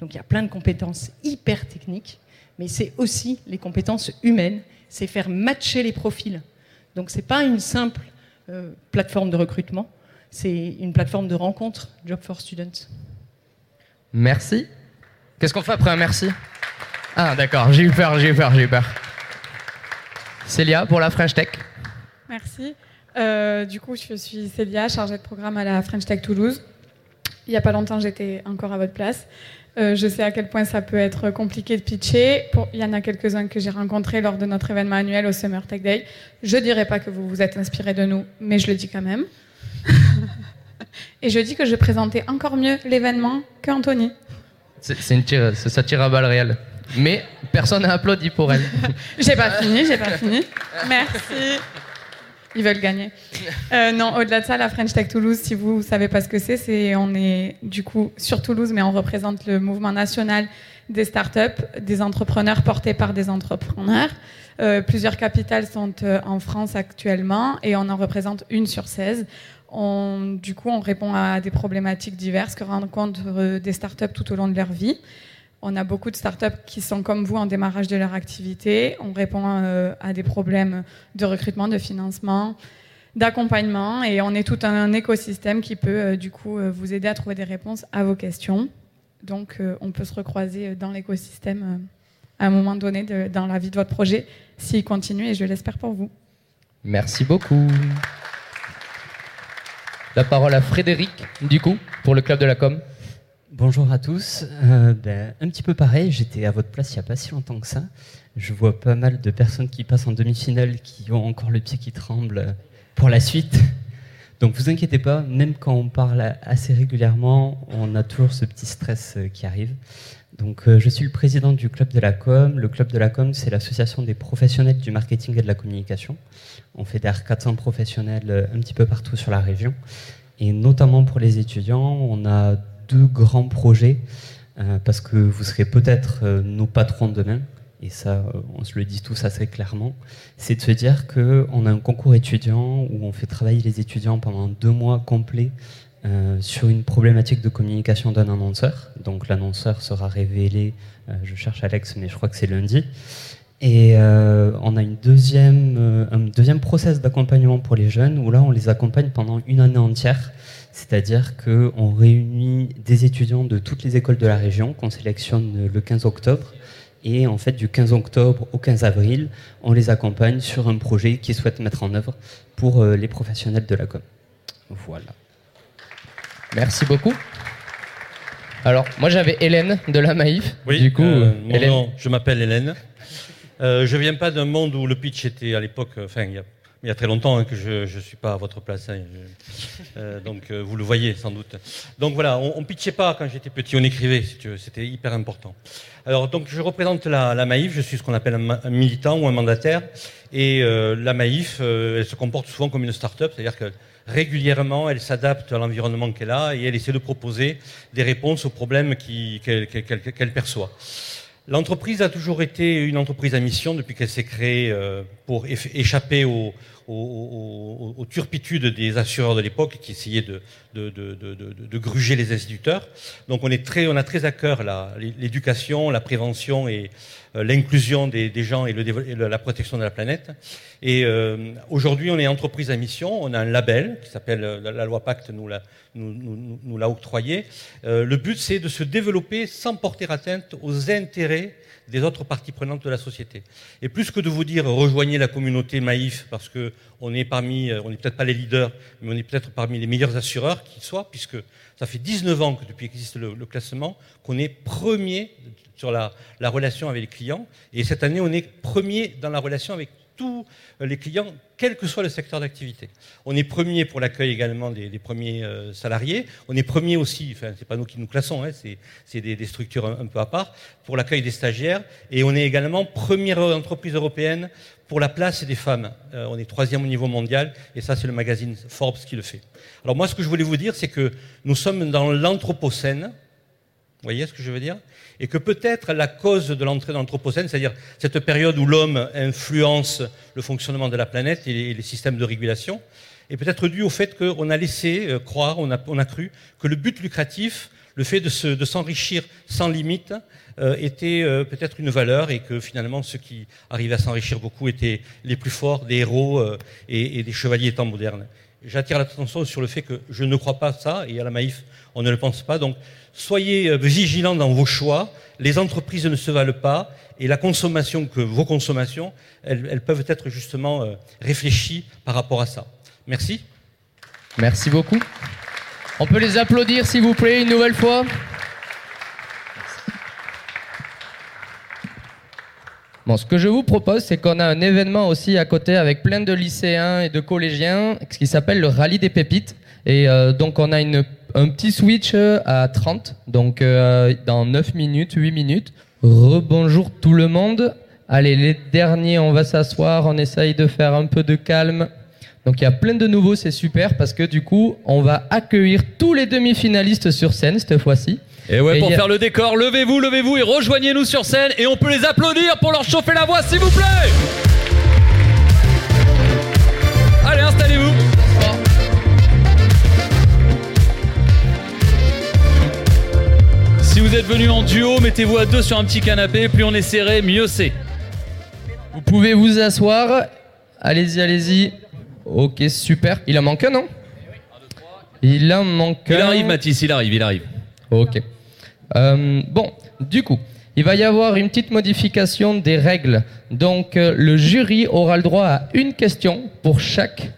donc il y a plein de compétences hyper techniques, mais c'est aussi les compétences humaines, c'est faire matcher les profils donc ce n'est pas une simple euh, plateforme de recrutement, c'est une plateforme de rencontre, Job for Students. Merci. Qu'est-ce qu'on fait après un merci? Ah d'accord, j'ai eu peur, j'ai eu peur, j'ai eu peur. Célia pour la French Tech. Merci. Euh, du coup, je suis Célia, chargée de programme à la French Tech Toulouse. Il n'y a pas longtemps, j'étais encore à votre place. Euh, je sais à quel point ça peut être compliqué de pitcher. il y en a quelques-uns que j'ai rencontrés lors de notre événement annuel au Summer Tech Day. Je ne dirais pas que vous vous êtes inspiré de nous, mais je le dis quand même. Et je dis que je présentais encore mieux l'événement qu'Anthony. C'est une tire, ça tire à balles réelles. Mais personne n'a applaudi pour elle. j'ai pas fini, j'ai pas fini. Merci. Ils veulent gagner. Euh, non, au-delà de ça, la French Tech Toulouse, si vous ne savez pas ce que c'est, c'est on est du coup sur Toulouse, mais on représente le mouvement national des startups, des entrepreneurs portés par des entrepreneurs. Euh, plusieurs capitales sont euh, en France actuellement et on en représente une sur 16. On, du coup, on répond à des problématiques diverses que rencontrent des startups tout au long de leur vie. On a beaucoup de startups qui sont comme vous en démarrage de leur activité. On répond euh, à des problèmes de recrutement, de financement, d'accompagnement et on est tout un écosystème qui peut euh, du coup euh, vous aider à trouver des réponses à vos questions. Donc on peut se recroiser dans l'écosystème à un moment donné dans la vie de votre projet s'il continue et je l'espère pour vous. Merci beaucoup. La parole à Frédéric, du coup, pour le club de la com. Bonjour à tous. Euh, ben, un petit peu pareil, j'étais à votre place il n'y a pas si longtemps que ça. Je vois pas mal de personnes qui passent en demi-finale qui ont encore le pied qui tremble pour la suite. Donc vous inquiétez pas, même quand on parle assez régulièrement, on a toujours ce petit stress euh, qui arrive. Donc euh, je suis le président du club de la com. Le club de la com, c'est l'association des professionnels du marketing et de la communication. On fédère 400 professionnels un petit peu partout sur la région. Et notamment pour les étudiants, on a deux grands projets, euh, parce que vous serez peut-être euh, nos patrons demain, et ça, euh, on se le dit tous assez clairement, c'est de se dire qu'on a un concours étudiant où on fait travailler les étudiants pendant deux mois complets sur une problématique de communication d'un annonceur. Donc l'annonceur sera révélé, je cherche Alex, mais je crois que c'est lundi. Et on a une deuxième, un deuxième process d'accompagnement pour les jeunes où là on les accompagne pendant une année entière c'est-à-dire qu'on réunit des étudiants de toutes les écoles de la région qu'on sélectionne le 15 octobre. Et en fait, du 15 octobre au 15 avril, on les accompagne sur un projet qu'ils souhaitent mettre en œuvre pour euh, les professionnels de la com. Voilà. Merci beaucoup. Alors, moi j'avais Hélène de la Maïf. Oui, du coup, euh, Hélène. Nom, je m'appelle Hélène. Euh, je viens pas d'un monde où le pitch était à l'époque, enfin, il y a il y a très longtemps hein, que je ne suis pas à votre place. Hein, euh, donc euh, vous le voyez sans doute. Donc voilà, on ne pitchait pas quand j'étais petit, on écrivait, c'était hyper important. Alors donc je représente la, la Maïf, je suis ce qu'on appelle un, militant ou un mandataire. Et euh, la Maïf, elle se comporte souvent comme une start-up, c'est-à-dire que régulièrement, elle s'adapte à l'environnement qu'elle a et elle essaie de proposer des réponses aux problèmes qu'elle perçoit. L'entreprise a toujours été une entreprise à mission depuis qu'elle s'est créée pour échapper aux, aux, turpitudes des assureurs de l'époque qui essayaient de, gruger les instituteurs. Donc on, est très, on a très à cœur l'éducation, la prévention et euh, l'inclusion des, gens et, la protection de la planète. Et euh, aujourd'hui, on est entreprise à mission, on a un label qui s'appelle, euh, la, loi Pacte nous l'a octroyé. Le but, c'est de se développer sans porter atteinte aux intérêts des autres parties prenantes de la société. Et plus que de vous dire rejoignez la communauté Maïf parce que on est parmi, euh, on n'est peut-être pas les leaders, mais on est peut-être parmi les meilleurs assureurs qui soient, puisque ça fait 19 ans que depuis qu'existe le, classement, qu'on est premier sur la relation avec les clients. Et cette année, on est premier dans la relation avec tous les clients, quel que soit le secteur d'activité. On est premier pour l'accueil également des, premiers euh, salariés. On est premier aussi, enfin, c'est pas nous qui nous classons, hein, c'est, des, structures un, un peu à part, pour l'accueil des stagiaires. Et on est également première entreprise européenne pour la place des femmes. Euh, on est troisième au niveau mondial, et ça, c'est le magazine Forbes qui le fait. Alors moi, ce que je voulais vous dire, c'est que nous sommes dans l'anthropocène. Vous voyez ce que je veux dire? Et que peut-être la cause de l'entrée dans l'anthropocène, c'est-à-dire cette période où l'homme influence le fonctionnement de la planète et les, systèmes de régulation, est peut-être due au fait qu'on a laissé euh, croire, on a, cru que le but lucratif, le fait de, se- de s'enrichir sans limite, euh, était euh, peut-être une valeur et que finalement ceux qui arrivaient à s'enrichir beaucoup étaient les plus forts, des héros et, et des chevaliers temps modernes. J'attire l'attention sur le fait que je ne crois pas ça, et à la Maïf, on ne le pense pas. Donc, soyez euh, vigilants dans vos choix. Les entreprises ne se valent pas, et la consommation que vos consommations, elles, peuvent être justement euh, réfléchies par rapport à ça. Merci. Merci beaucoup. On peut les applaudir, s'il vous plaît, une nouvelle fois. Bon, ce que je vous propose, c'est qu'on a un événement aussi à côté avec plein de lycéens et de collégiens, ce qui s'appelle le Rallye des Pépites. Et euh, donc, on a une, un petit switch euh, à 30, donc euh, dans 9 minutes, 8 minutes. Rebonjour tout le monde. Allez, les derniers, on va s'asseoir, on essaye de faire un peu de calme. Donc il y a plein de nouveaux, c'est super parce que du coup, on va accueillir tous les demi-finalistes sur scène cette fois-ci. Et ouais, Et pour a- faire le décor, levez-vous, levez-vous et rejoignez-nous sur scène et on peut les applaudir pour leur chauffer la voix, s'il vous plaît. Allez, installez-vous. Vous êtes venu en duo, mettez-vous à deux sur un petit canapé, plus on est serré, mieux c'est. Vous pouvez vous asseoir. Allez-y, allez-y. Ok, super. Il en manque un, non? Il en manque un. Il arrive, Mathis, il arrive, il arrive. Ok. Euh, bon, du coup, il va y avoir une petite modification des règles. Donc, euh, le jury aura le droit à une question pour chaque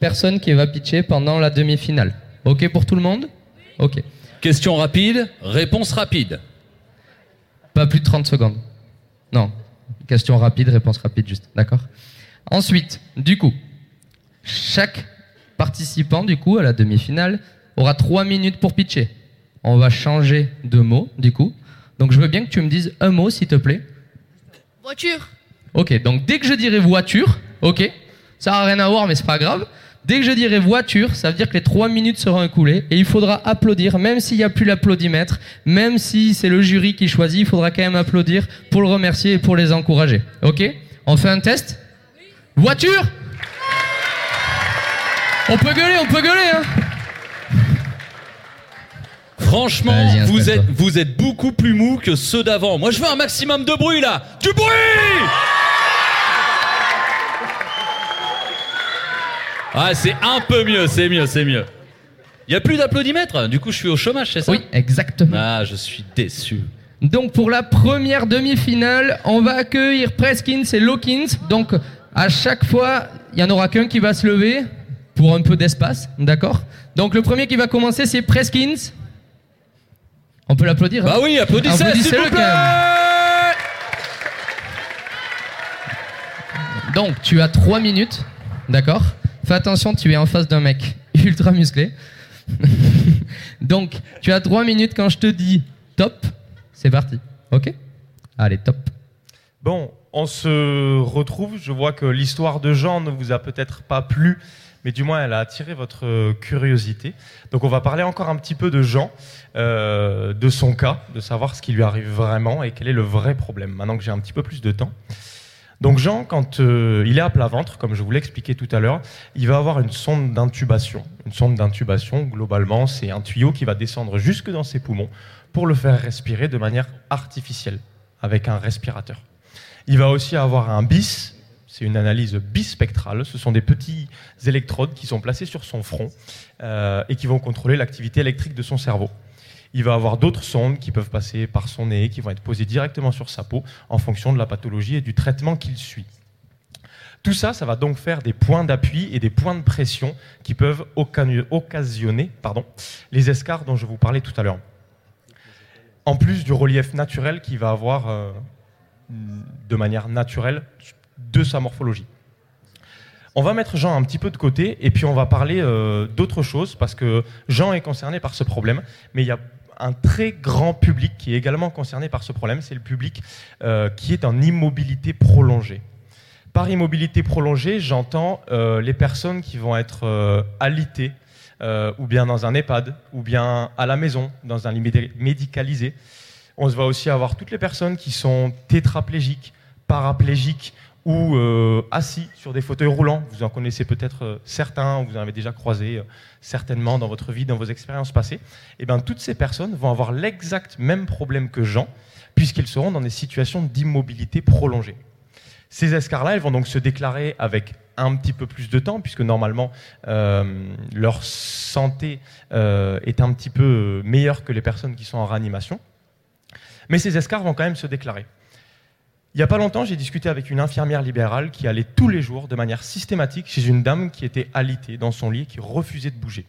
personne qui va pitcher pendant la demi-finale. Ok pour tout le monde? Ok. Question rapide, réponse rapide. Pas plus de 30 secondes. Non. Question rapide, réponse rapide, juste. D'accord Ensuite, du coup, chaque participant, du coup, à la demi-finale, aura 3 minutes pour pitcher. On va changer de mot, du coup. Donc, je veux bien que tu me dises un mot, s'il te plaît. Voiture. Ok, donc dès que je dirai voiture, ok, ça n'a rien à voir, mais c'est pas grave. Dès que je dirai voiture, ça veut dire que les trois minutes seront écoulées et il faudra applaudir, même s'il n'y a plus l'applaudimètre, même si c'est le jury qui choisit, il faudra quand même applaudir pour le remercier et pour les encourager. Ok? On fait un test? Voiture! On peut gueuler, on peut gueuler, hein. Franchement, vous êtes, vous êtes beaucoup plus mou que ceux d'avant. Moi, je veux un maximum de bruit là. Du bruit Ah, c'est un peu mieux, c'est mieux, c'est mieux. Il y a plus d'applaudimètres. Du coup, je suis au chômage, c'est ça Oui, exactement. Ah, je suis déçu. Donc pour la première demi-finale, on va accueillir Preskins et Lawkins. Donc à chaque fois, il y en aura qu'un qui va se lever pour un peu d'espace, d'accord? Donc le premier qui va commencer, c'est Preskins. On peut l'applaudir Bah hein oui, applaudissez, s'il Applaudissez-le, vous. Donc tu as 3 minutes, d'accord? Fais attention, tu es en face d'un mec ultra musclé. Donc tu as 3 minutes quand je te dis top, c'est parti. Ok? Allez, top. Bon, on se retrouve. Je vois que l'histoire de Jean ne vous a peut-être pas plu, mais du moins elle a attiré votre curiosité. Donc on va parler encore un petit peu de Jean, euh, de son cas, de savoir ce qui lui arrive vraiment et quel est le vrai problème. Maintenant que j'ai un petit peu plus de temps. Donc Jean, quand euh, il est à plat ventre, comme je vous l'ai expliqué tout à l'heure, il va avoir une sonde d'intubation. Une sonde d'intubation, globalement, c'est un tuyau qui va descendre jusque dans ses poumons pour le faire respirer de manière artificielle, avec un respirateur. Il va aussi avoir un BIS, c'est une analyse bispectrale. Ce sont des petits électrodes qui sont placés sur son front euh, et qui vont contrôler l'activité électrique de son cerveau. Il va avoir d'autres sondes qui peuvent passer par son nez, qui vont être posées directement sur sa peau en fonction de la pathologie et du traitement qu'il suit. Tout ça, ça va donc faire des points d'appui et des points de pression qui peuvent occa- occasionner pardon, les escarres dont je vous parlais tout à l'heure. En plus du relief naturel qu'il va avoir euh, de manière naturelle de sa morphologie. On va mettre Jean un petit peu de côté et puis on va parler euh, d'autre chose parce que Jean est concerné par ce problème, mais il y a un très grand public qui est également concerné par ce problème, c'est le public euh, qui est en immobilité prolongée. Par immobilité prolongée, j'entends euh, les personnes qui vont être euh, alitées, euh, ou bien dans un EHPAD, ou bien à la maison, dans un lit médi- médicalisé. On va aussi avoir toutes les personnes qui sont tétraplégiques, paraplégiques ou euh, assis sur des fauteuils roulants. Vous en connaissez peut-être euh, certains, vous en avez déjà croisé euh, certainement dans votre vie, dans vos expériences passées. Et bien, toutes ces personnes vont avoir l'exact même problème que Jean, puisqu'elles seront dans des situations d'immobilité prolongée. Ces escarres-là, elles vont donc se déclarer avec un petit peu plus de temps, puisque normalement, leur santé est un petit peu meilleure que les personnes qui sont en réanimation. Mais ces escarres vont quand même se déclarer. Il n'y a pas longtemps, j'ai discuté avec une infirmière libérale qui allait tous les jours, de manière systématique, chez une dame qui était alitée dans son lit et qui refusait de bouger.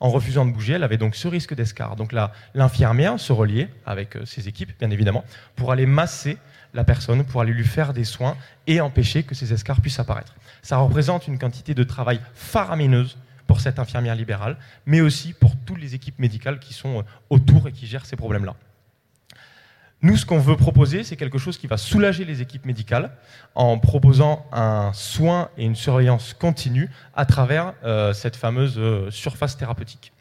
En refusant de bouger, elle avait donc ce risque d'escarre. Donc l'infirmière se reliait avec euh, ses équipes, bien évidemment, pour aller masser la personne, pour aller lui faire des soins et empêcher que ces escarres puissent apparaître. Ça représente une quantité de travail faramineuse pour cette infirmière libérale, mais aussi pour toutes les équipes médicales qui sont euh, autour et qui gèrent ces problèmes-là. Nous, ce qu'on veut proposer, c'est quelque chose qui va soulager les équipes médicales en proposant un soin et une surveillance continue à travers euh, cette fameuse euh, surface thérapeutique.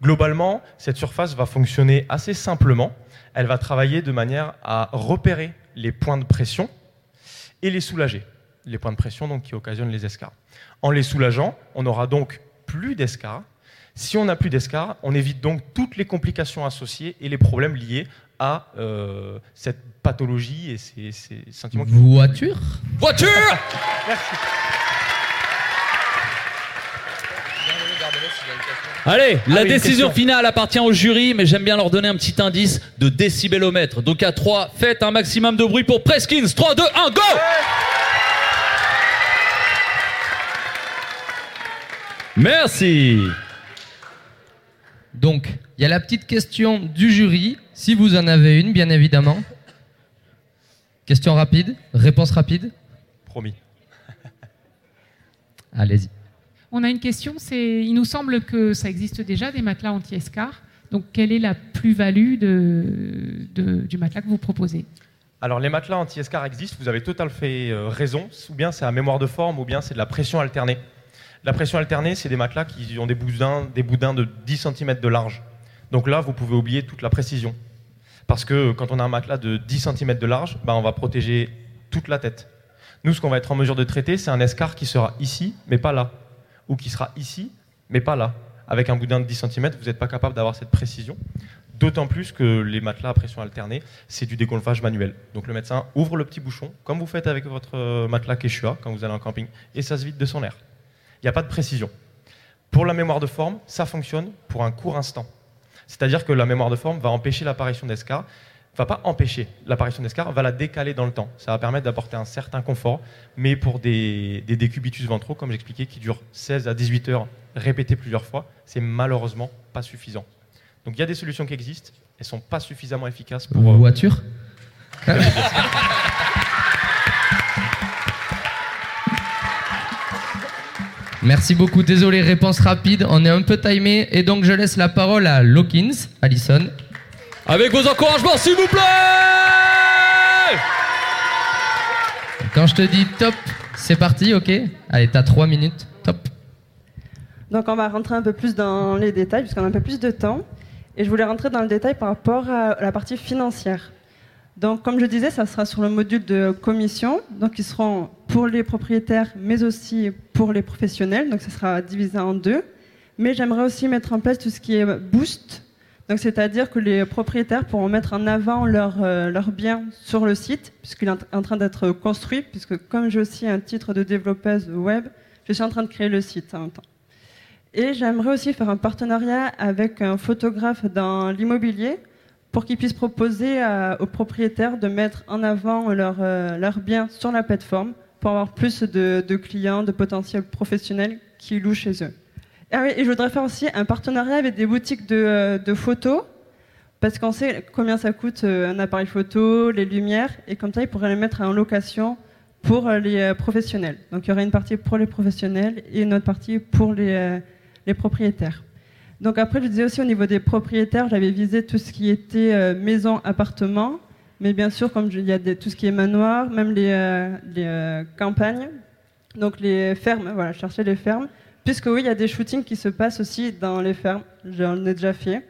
Globalement, cette surface va fonctionner assez simplement. Elle va travailler de manière à repérer les points de pression et les soulager. Les points de pression donc, qui occasionnent les escarres. En les soulageant, on aura donc plus d'escarres. Si on n'a plus d'escarres, on évite donc toutes les complications associées et les problèmes liés à euh, cette pathologie et ces, ces sentiments. Voiture Voiture Merci. Allez, Ah la oui, décision finale appartient au jury, mais j'aime bien leur donner un petit indice de décibélomètre. Donc à 3, faites un maximum de bruit pour Preskins. 3, 2, 1, go Merci Donc, il y a la petite question du jury, si vous en avez une, bien évidemment. Question rapide, réponse rapide. Promis. Allez-y. On a une question, c'est il nous semble que ça existe déjà des matelas anti-escar. Donc quelle est la plus-value de, de- du matelas que vous proposez? Alors les matelas anti-escar existent, vous avez tout à fait euh, raison, ou bien c'est à mémoire de forme, ou bien c'est de la pression alternée. La pression alternée, c'est des matelas qui ont des boudins, des boudins de 10 cm de large. Donc là, vous pouvez oublier toute la précision. Parce que quand on a un matelas de 10 cm de large, bah, on va protéger toute la tête. Nous, ce qu'on va être en mesure de traiter, c'est un escar qui sera ici, mais pas là. Ou qui sera ici, mais pas là. Avec un boudin de 10 cm, vous n'êtes pas capable d'avoir cette précision. D'autant plus que les matelas à pression alternée, c'est du dégonflage manuel. Donc le médecin ouvre le petit bouchon, comme vous faites avec votre euh, matelas Quechua quand vous allez en camping, et ça se vide de son air. Il n'y a pas de précision. Pour la mémoire de forme, ça fonctionne pour un court instant. C'est-à-dire que la mémoire de forme va empêcher l'apparition d'escar, va pas empêcher l'apparition d'escar, va la décaler dans le temps. Ça va permettre d'apporter un certain confort, mais pour des, des décubitus ventraux, comme j'expliquais, qui durent 16 à 18 heures répétées plusieurs fois, c'est malheureusement pas suffisant. Donc il y a des solutions qui existent, elles sont pas suffisamment efficaces pour... euh, Voiture Merci beaucoup. Désolé, réponse rapide. On est un peu timé. Et donc, je laisse la parole à Lawkins, Allison. Avec vos encouragements, s'il vous plaît Quand je te dis top, c'est parti, ok? Allez, t'as 3 minutes. Top. Donc on va rentrer un peu plus dans les détails puisqu'on a un peu plus de temps. Et je voulais rentrer dans le détail par rapport à la partie financière. Donc comme je disais, ça sera sur le module de commission. Donc ils seront pour les propriétaires mais aussi pour les professionnels. Donc ça sera divisé en deux. Mais j'aimerais aussi mettre en place tout ce qui est boost. Donc, c'est-à-dire que les propriétaires pourront mettre en avant leurs euh, biens sur le site, puisqu'il est en- en train d'être construit, puisque comme j'ai aussi un titre de développeuse web, je suis en train de créer le site en même temps. Et j'aimerais aussi faire un partenariat avec un photographe dans l'immobilier pour qu'il puisse proposer à- aux propriétaires de mettre en avant leurs euh, leurs biens sur la plateforme pour avoir plus de, clients, de potentiels professionnels qui louent chez eux. Ah et je voudrais faire aussi un partenariat avec des boutiques de, euh, photos, parce qu'on sait combien ça coûte euh, un appareil photo, les lumières, et comme ça, ils pourraient les mettre en location pour euh, les euh, professionnels. Donc il y aurait une partie pour les professionnels et une autre partie pour euh, les propriétaires. Donc après, je disais aussi au niveau des propriétaires, j'avais visé tout ce qui était euh, maison, appartement, mais bien sûr, comme il y a tout ce qui est manoir, même les, euh, euh, campagnes, donc les fermes, voilà, chercher les fermes, puisque oui, il y a des shootings qui se passent aussi dans les fermes, j'en ai déjà fait.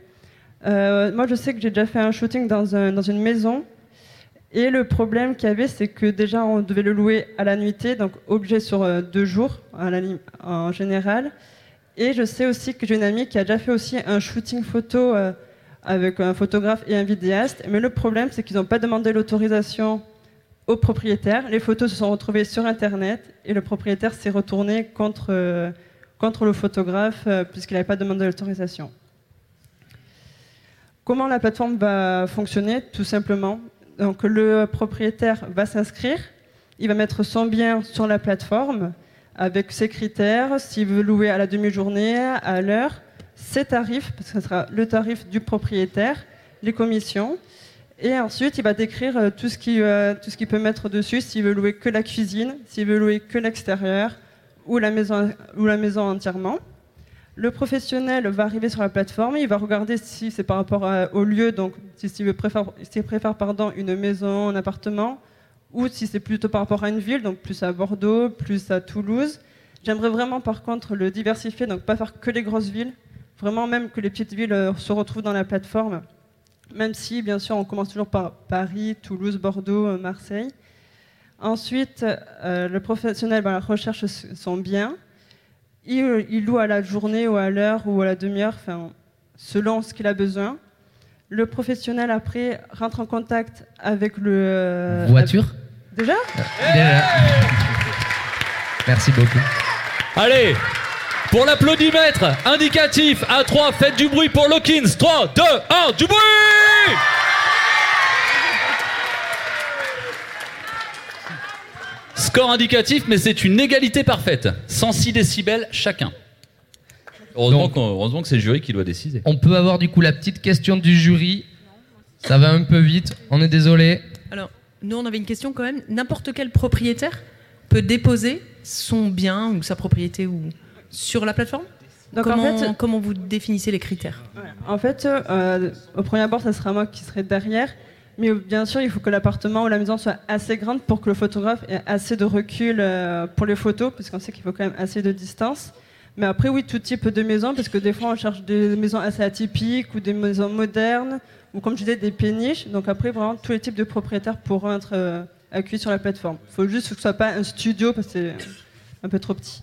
Moi, je sais que j'ai déjà fait un shooting dans, un- dans une maison, et le problème qu'il y avait, c'est que déjà, on devait le louer à la nuitée, donc obligé sur deux jours en général. Et je sais aussi que j'ai une amie qui a déjà fait aussi un shooting photo euh, avec un photographe et un vidéaste. Mais le problème, c'est qu'ils n'ont pas demandé l'autorisation au propriétaire. Les photos se sont retrouvées sur Internet et le propriétaire s'est retourné contre, euh, contre le photographe euh, puisqu'il n'avait pas demandé l'autorisation. Comment la plateforme va fonctionner Tout simplement? Donc, le propriétaire va s'inscrire, il va mettre son bien sur la plateforme avec ses critères, s'il veut louer à la demi-journée, à l'heure, ses tarifs, parce que ce sera le tarif du propriétaire, les commissions. Et ensuite, il va décrire euh, tout ce qu'il euh, peut mettre dessus, s'il veut louer que la cuisine, s'il veut louer que l'extérieur ou la maison, ou la maison entièrement. Le professionnel va arriver sur la plateforme, il va regarder si c'est par rapport à- au lieu, donc si s'il veut préfère, préfère une maison, un appartement, ou si c'est plutôt par rapport à une ville, donc plus à Bordeaux, plus à Toulouse. J'aimerais vraiment par contre le diversifier, donc pas faire que les grosses villes, vraiment même que les petites villes euh, se retrouvent dans la plateforme, même si bien sûr on commence toujours par Paris, Toulouse, Bordeaux, euh, Marseille. Ensuite, euh, le professionnel bah, recherche s- son bien. Il, il loue à la journée ou à l'heure ou à la demi-heure, selon ce qu'il a besoin. Le professionnel, après, rentre en contact avec le... euh, Voiture Déjà. Merci beaucoup. Allez, pour l'applaudimètre indicatif à 3, faites du bruit pour Lawkins. 3, 2, 1, du bruit Score indicatif, mais c'est une égalité parfaite. 106 décibels chacun. Heureusement, que c'est le jury qui doit décider. On peut avoir du coup la petite question du jury. Ça va un peu vite, on est désolé. Alors, nous, on avait une question quand même. N'importe quel propriétaire peut déposer son bien ou sa propriété ou sur la plateforme? Donc, en comment, fait- comment vous définissez les critères? En fait, euh, au premier abord, ça sera moi qui serai derrière. Mais bien sûr, il faut que l'appartement ou la maison soit assez grande pour que le photographe ait assez de recul euh, pour les photos, parce qu'on sait qu'il faut quand même assez de distance. Mais après, oui, tout type de maison, parce que des fois, on cherche des maisons assez atypiques ou des maisons modernes, ou comme je disais, des péniches. Donc après, vraiment, tous les types de propriétaires pourront être euh, accueillis sur la plateforme. Il faut juste que ce soit pas un studio, parce que c'est un peu trop petit.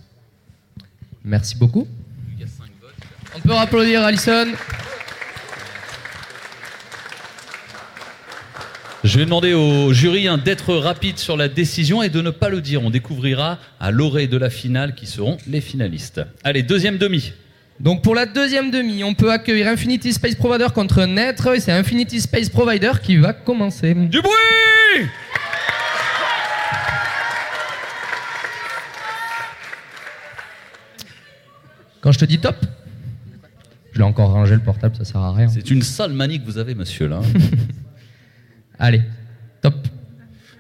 Merci beaucoup. On peut applaudir Alison. Je vais demander au jury hein, d'être rapide sur la décision et de ne pas le dire. On découvrira à l'orée de la finale qui seront les finalistes. Allez, deuxième demi. Donc pour la deuxième demi, on peut accueillir Infinity Space Provider contre Netre et c'est Infinity Space Provider qui va commencer. Du bruit Quand je te dis top, je l'ai encore rangé le portable, ça sert à rien. C'est une sale manie que vous avez, monsieur, là. Allez, top.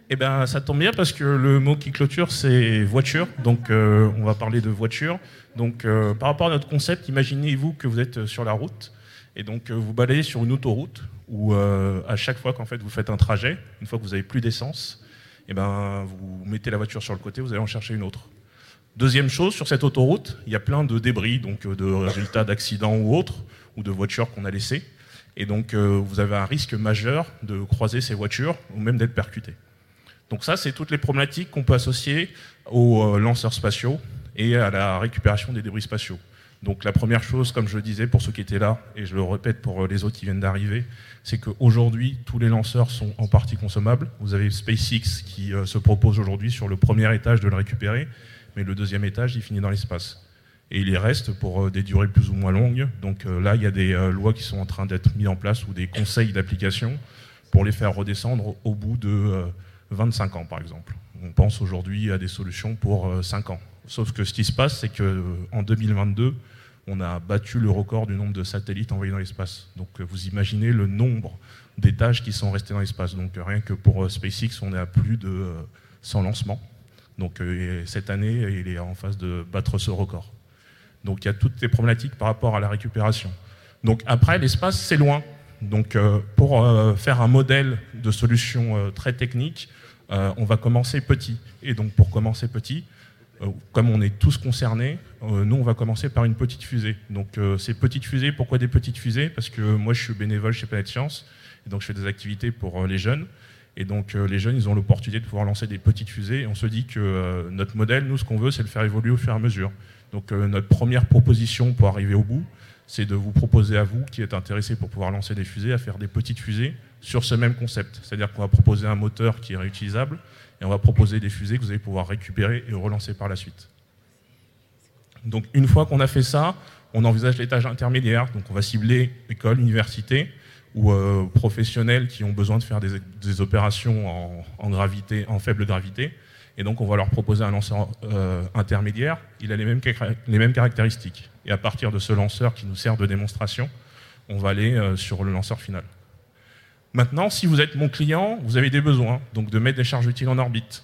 Eh ben, ça tombe bien parce que le mot qui clôture, c'est voiture. Donc, euh, on va parler de voiture. Donc, euh, par rapport à notre concept, imaginez-vous que vous êtes sur la route et donc euh, vous balayez sur une autoroute où euh, à chaque fois qu'en fait vous faites un trajet, une fois que vous avez plus d'essence, eh ben, vous mettez la voiture sur le côté, vous allez en chercher une autre. Deuxième chose, sur cette autoroute, il y a plein de débris, donc euh, de résultats d'accidents ou autres, ou de voitures qu'on a laissées. Et donc, euh, vous avez un risque majeur de croiser ces voitures ou même d'être percuté. Donc ça, c'est toutes les problématiques qu'on peut associer aux euh, lanceurs spatiaux et à la récupération des débris spatiaux. Donc la première chose, comme je le disais pour ceux qui étaient là, et je le répète pour euh, les autres qui viennent d'arriver, c'est qu'aujourd'hui, tous les lanceurs sont en partie consommables. Vous avez SpaceX qui se propose aujourd'hui sur le premier étage de le récupérer, mais le deuxième étage, il finit dans l'espace. Et il y reste pour euh, des durées plus ou moins longues. Donc euh, là, il y a des euh, lois qui sont en train d'être mises en place ou des conseils d'application pour les faire redescendre au bout de euh, 25 ans, par exemple. On pense aujourd'hui à des solutions pour euh, 5 ans. Sauf que ce qui se passe, c'est qu'en 2022, on a battu le record du nombre de satellites envoyés dans l'espace. Donc vous imaginez le nombre d'étages qui sont restés dans l'espace. Donc rien que pour SpaceX, on est à plus de euh, 100 lancements. Donc et cette année, il est en phase de battre ce record. Donc il y a toutes ces problématiques par rapport à la récupération. Donc après, l'espace, c'est loin. Donc euh, pour euh, faire un modèle de solution euh, très technique, on va commencer petit. Et donc pour commencer petit, comme on est tous concernés, nous on va commencer par une petite fusée. Donc ces petites fusées, pourquoi des petites fusées? Parce que moi je suis bénévole chez Planète Science, et donc je fais des activités pour les jeunes. Et donc les jeunes, ils ont l'opportunité de pouvoir lancer des petites fusées. Et on se dit que notre modèle, nous, ce qu'on veut, c'est le faire évoluer au fur et à mesure. Donc euh, notre première proposition pour arriver au bout, c'est de vous proposer à vous, qui êtes intéressés pour pouvoir lancer des fusées, à faire des petites fusées sur ce même concept. C'est-à-dire qu'on va proposer un moteur qui est réutilisable et on va proposer des fusées que vous allez pouvoir récupérer et relancer par la suite. Donc une fois qu'on a fait ça, on envisage l'étage intermédiaire. Donc on va cibler écoles, universités ou euh, professionnels qui ont besoin de faire des, opérations en gravité, en faible gravité. Et donc on va leur proposer un lanceur euh, intermédiaire. Il a les mêmes, les mêmes caractéristiques. Et à partir de ce lanceur qui nous sert de démonstration, on va aller euh, sur le lanceur final. Maintenant, si vous êtes mon client, vous avez des besoins, donc de mettre des charges utiles en orbite.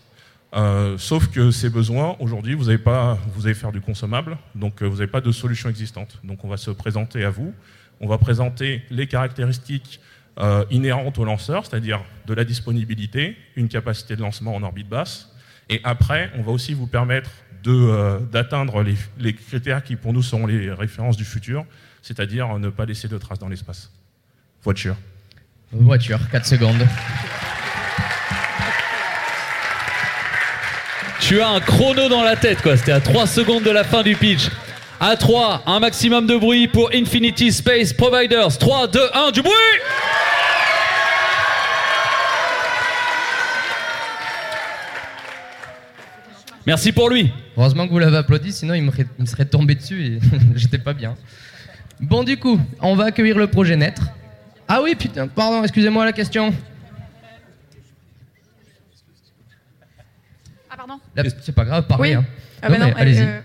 Euh, sauf que ces besoins, aujourd'hui, vous allez pas, vous allez faire du consommable, donc vous n'avez pas de solution existante. Donc on va se présenter à vous, on va présenter les caractéristiques inhérentes au lanceur, c'est-à-dire de la disponibilité, une capacité de lancement en orbite basse, et après, on va aussi vous permettre de, euh, d'atteindre les, les critères qui pour nous sont les références du futur, c'est-à-dire ne pas laisser de traces dans l'espace. Voiture. Voiture, 4 secondes. Tu as un chrono dans la tête, quoi. C'était à 3 secondes de la fin du pitch. À 3, un maximum de bruit pour Infinity Space Providers. 3, 2, 1, du bruit Merci pour lui. Heureusement que vous l'avez applaudi, sinon il me, serait- il me serait tombé dessus et j'étais pas bien. Bon, du coup, on va accueillir le projet naître. Ah oui, putain, pardon, excusez-moi la question. Ah, pardon La- C'est pas grave, parlez. Oui. hein. Ah bah non, mais allez-y. euh,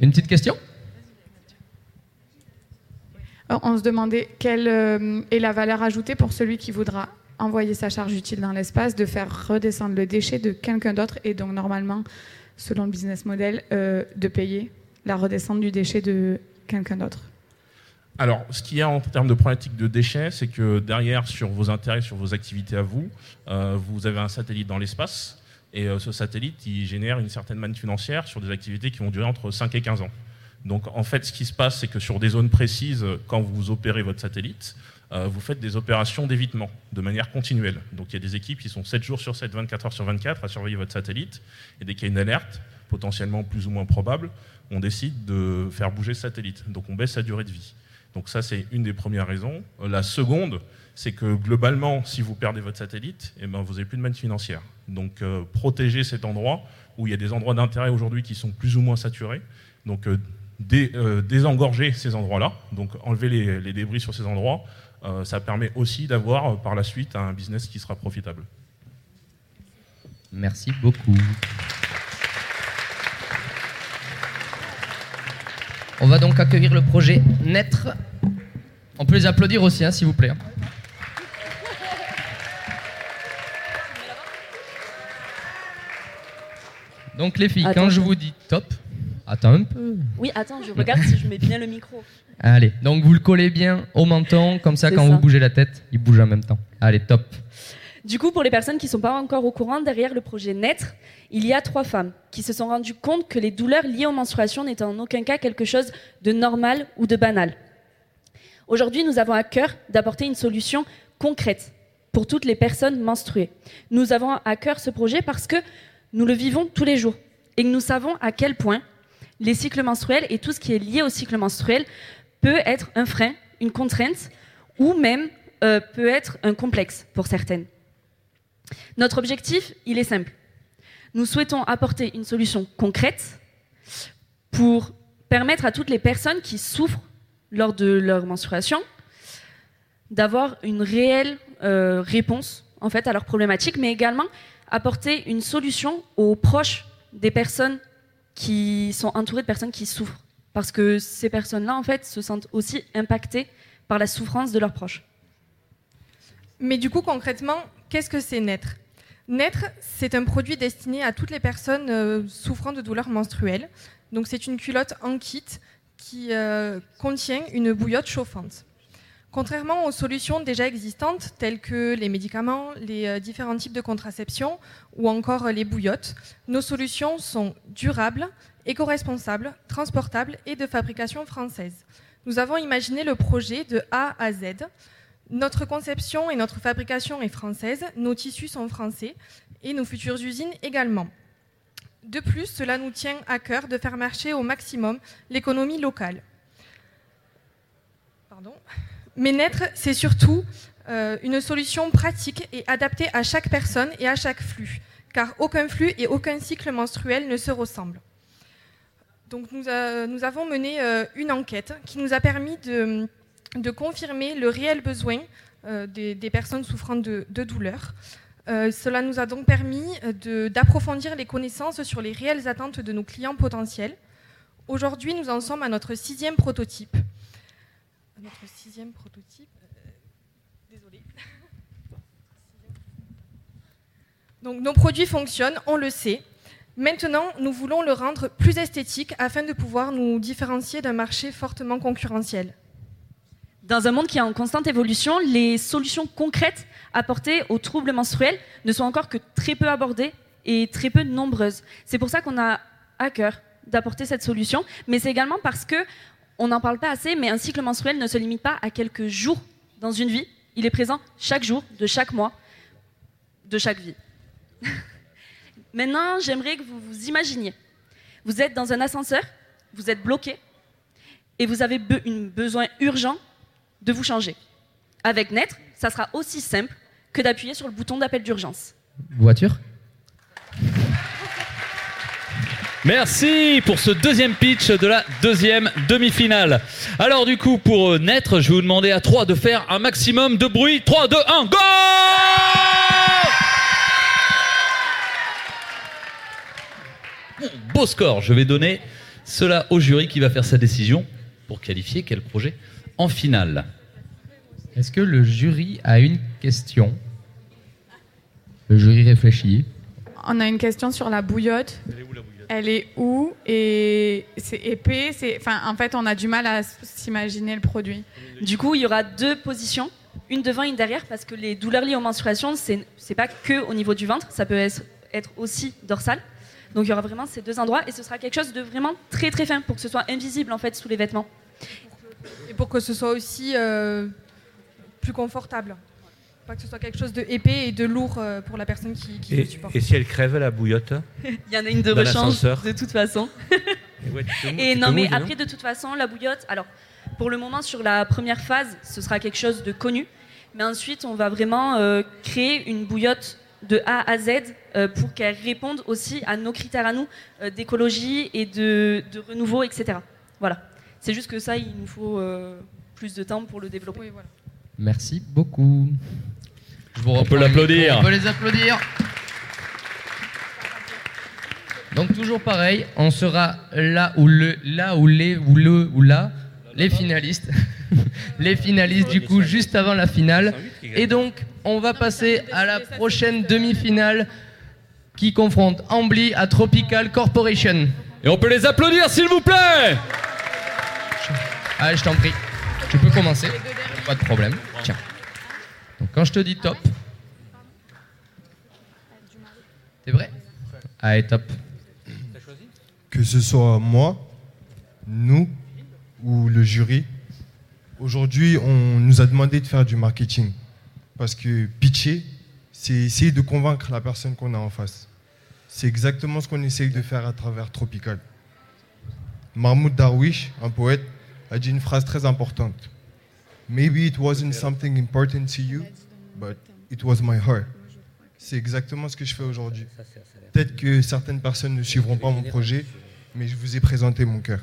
Une petite question? On se demandait quelle euh, est la valeur ajoutée pour celui qui voudra envoyer sa charge utile dans l'espace, de faire redescendre le déchet de quelqu'un d'autre et donc normalement, selon le business model, euh, de payer la redescente du déchet de quelqu'un d'autre. Alors, ce qu'il y a en termes de problématique de déchets, c'est que derrière, sur vos intérêts, sur vos activités à vous, euh, vous avez un satellite dans l'espace. Et euh, ce satellite, il génère une certaine manne financière sur des activités qui vont durer entre 5 et 15 ans. Donc, en fait, ce qui se passe, c'est que sur des zones précises, quand vous opérez votre satellite, vous faites des opérations d'évitement de manière continuelle. Donc, il y a des équipes qui sont 7 jours sur 7, 24 heures sur 24 à surveiller votre satellite. Et dès qu'il y a une alerte, potentiellement plus ou moins probable, on décide de faire bouger ce satellite. Donc, on baisse sa durée de vie. Donc ça, c'est une des premières raisons. Euh, La seconde, c'est que globalement, si vous perdez votre satellite, eh ben, vous n'avez plus de manne financière. Donc euh, protéger cet endroit où il y a des endroits d'intérêt aujourd'hui qui sont plus ou moins saturés. Donc euh, euh, désengorger ces endroits-là, donc enlever les, débris sur ces endroits, euh, ça permet aussi d'avoir euh, par la suite un business qui sera profitable. Merci beaucoup. On va donc accueillir le projet Naître. On peut les applaudir aussi, hein, s'il vous plaît. Donc les filles, Attends, quand je- vous dis top, attends un peu. Oui, attends, je regarde si je mets bien le micro. Allez, donc vous le collez bien au menton, comme ça quand ça. vous bougez la tête, il bouge en même temps. Allez, top. Du coup, pour les personnes qui ne sont pas encore au courant, derrière le projet Naître, il y a trois femmes qui se sont rendues compte que les douleurs liées aux menstruations n'étaient en aucun cas quelque chose de normal ou de banal. Aujourd'hui, nous avons à cœur d'apporter une solution concrète pour toutes les personnes menstruées. Nous avons à cœur ce projet parce que nous le vivons tous les jours et que nous savons à quel point les cycles menstruels et tout ce qui est lié au cycle menstruel peut être un frein, une contrainte ou même euh, peut être un complexe pour certaines. Notre objectif, il est simple. Nous souhaitons apporter une solution concrète pour permettre à toutes les personnes qui souffrent lors de leur menstruation d'avoir une réelle euh, réponse en fait à leurs problématiques, mais également apporter une solution aux proches des personnes qui sont entourées de personnes qui souffrent, parce que ces personnes-là en fait se sentent aussi impactées par la souffrance de leurs proches. Mais du coup, concrètement, qu'est-ce que c'est Naître? Naître, c'est un produit destiné à toutes les personnes euh, souffrant de douleurs menstruelles. Donc, c'est une culotte en kit qui euh, contient une bouillotte chauffante. Contrairement aux solutions déjà existantes, telles que les médicaments, les euh, différents types de contraception ou encore les bouillottes, nos solutions sont durables, éco-responsables, transportables et de fabrication française. Nous avons imaginé le projet de A à Z. Notre conception et notre fabrication est française, nos tissus sont français et nos futures usines également. De plus, cela nous tient à cœur de faire marcher au maximum l'économie locale. Pardon. Mais naître, c'est surtout euh, une solution pratique et adaptée à chaque personne et à chaque flux, car aucun flux et aucun cycle menstruel ne se ressemblent. Donc nous, avons mené euh, une enquête qui nous a permis de, confirmer le réel besoin euh, des, personnes souffrant de, de douleurs. Cela nous a donc permis d'approfondir les connaissances sur les réelles attentes de nos clients potentiels. Aujourd'hui, nous en sommes à notre sixième prototype. Notre sixième prototype. euh, désolée. Donc nos produits fonctionnent, on le sait. Maintenant, nous voulons le rendre plus esthétique afin de pouvoir nous différencier d'un marché fortement concurrentiel. Dans un monde qui est en constante évolution, les solutions concrètes apportées aux troubles menstruels ne sont encore que très peu abordées et très peu nombreuses. C'est pour ça qu'on a à cœur d'apporter cette solution, mais c'est également parce que on n'en parle pas assez, mais un cycle menstruel ne se limite pas à quelques jours dans une vie. Il est présent chaque jour, de chaque mois, de chaque vie. Maintenant, j'aimerais que vous vous imaginiez. Vous êtes dans un ascenseur, vous êtes bloqué, et vous avez besoin urgent de vous changer. Avec Naître, ça sera aussi simple que d'appuyer sur le bouton d'appel d'urgence. Voiture? Merci pour ce deuxième pitch de la deuxième demi-finale. Alors du coup, pour euh, naître, je vais vous demander à 3 de faire un maximum de bruit. 3, 2, 1, go Bon, Beau score, je vais donner cela au jury qui va faire sa décision pour qualifier quel projet en finale. Est-ce que le jury a une question? Le jury réfléchit. On a une question sur la bouillotte. Elle est où Et c'est épais. C'est, enfin, en fait, on a du mal à s'imaginer le produit. Du coup, il y aura deux positions, une devant, une derrière, parce que les douleurs liées aux menstruations, c'est c'est pas que au niveau du ventre, ça peut être, être aussi dorsal. Donc il y aura vraiment ces deux endroits et ce sera quelque chose de vraiment très très fin pour que ce soit invisible en fait sous les vêtements. Et pour que ce soit aussi euh, plus confortable. Pas que ce soit quelque chose de épais et de lourd euh, pour la personne qui, qui Et, le supporte. et si elle crève la bouillotte Il y en a une de Dans rechange l'ascenseur de toute façon. Et ouais, mou- non, mais mouilles, après, de toute façon, la bouillotte, alors, pour le moment, sur la première phase, ce sera quelque chose de connu. Mais ensuite, on va vraiment euh, créer une bouillotte de A à Z euh, pour qu'elle réponde aussi à nos critères à nous euh, d'écologie et de, de renouveau, etc. Voilà. C'est juste que ça, il nous faut euh, plus de temps pour le développer. Merci beaucoup. Je vous On peut l'applaudir. On peut les applaudir. Donc toujours pareil, on sera là où le, là où les, ou le, ou là, les finalistes, les finalistes du coup juste avant la finale. Et donc on va passer à la prochaine demi-finale qui confronte Ambly à Tropical Corporation. Et on peut les applaudir s'il vous plaît Allez, je t'en prie. Tu peux commencer. Pas de problème. Tiens. Donc quand je te dis top. T'es vrai Allez, top. Que ce soit moi, nous ou le jury, aujourd'hui, on nous a demandé de faire du marketing. Parce que pitcher, c'est essayer de convaincre la personne qu'on a en face. C'est exactement ce qu'on essaye de faire à travers Tropical. Mahmoud Darwish, un poète, a dit une phrase très importante. Maybe it wasn't something important to you, but it was my heart. C'est exactement ce que je fais aujourd'hui. Peut-être que certaines personnes ne suivront pas mon projet, mais je vous ai présenté mon cœur.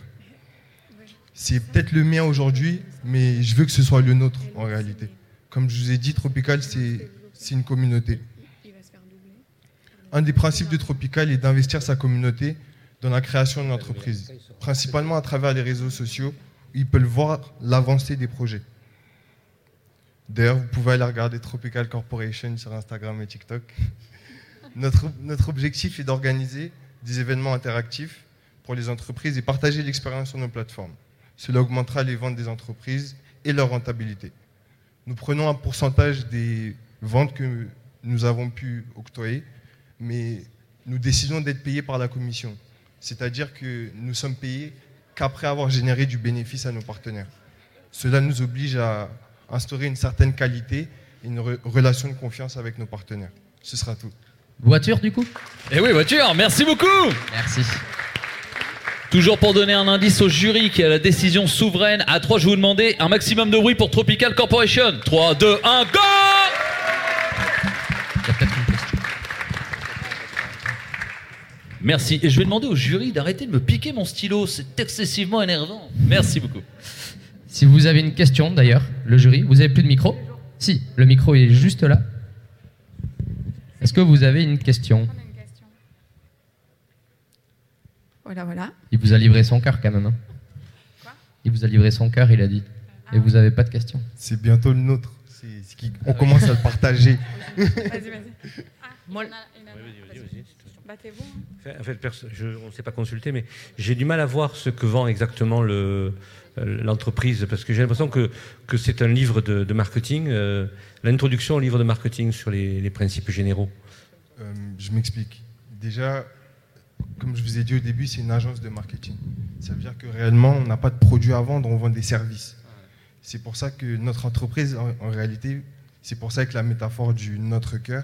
C'est peut-être le mien aujourd'hui, mais je veux que ce soit le nôtre en réalité. Comme je vous ai dit, Tropical, c'est c'est une communauté. Un des principes de Tropical est d'investir sa communauté dans la création d'une entreprise, principalement à travers les réseaux sociaux, où ils peuvent voir l'avancée des projets. D'ailleurs, vous pouvez aller regarder Tropical Corporation sur Instagram et TikTok. Notre, objectif est d'organiser des événements interactifs pour les entreprises et partager l'expérience sur nos plateformes. Cela augmentera les ventes des entreprises et leur rentabilité. Nous prenons un pourcentage des ventes que nous avons pu octroyer, mais nous décidons d'être payés par la commission. C'est-à-dire que nous sommes payés qu'après avoir généré du bénéfice à nos partenaires. Cela nous oblige à instaurer une certaine qualité et une re- relation de confiance avec nos partenaires. Ce sera tout. Voiture du coup? Eh oui, voiture, merci beaucoup Merci. Toujours pour donner un indice au jury qui a la décision souveraine, à 3, je vais vous demander un maximum de bruit pour Tropical Corporation. 3, 2, 1, go Merci. Et je vais demander au jury d'arrêter de me piquer mon stylo, c'est excessivement énervant. Merci beaucoup. Si vous avez une question d'ailleurs, le jury, vous avez plus de micro Si, le micro est juste là. Est-ce que vous avez une question Voilà, voilà. Il vous a livré son cœur quand même. hein. Il vous a livré son cœur, il a dit. Et vous avez pas de question. C'est bientôt le nôtre. C'est ce qui- On commence à le partager. Vas-y, vas-y. Moi, Battez-vous. Enfin, en fait, perso- je- on ne s'est pas consulté, mais j'ai du mal à voir ce que vend exactement le- l'entreprise, parce que j'ai l'impression que, que c'est un livre de, marketing, euh, l'introduction au livre de marketing sur les, principes généraux. Euh, je m'explique. Déjà, comme je vous ai dit au début, c'est une agence de marketing. Ça veut dire que réellement, on n'a pas de produits à vendre, on vend des services. C'est pour ça que notre entreprise, en, en réalité, c'est pour ça que la métaphore du notre cœur,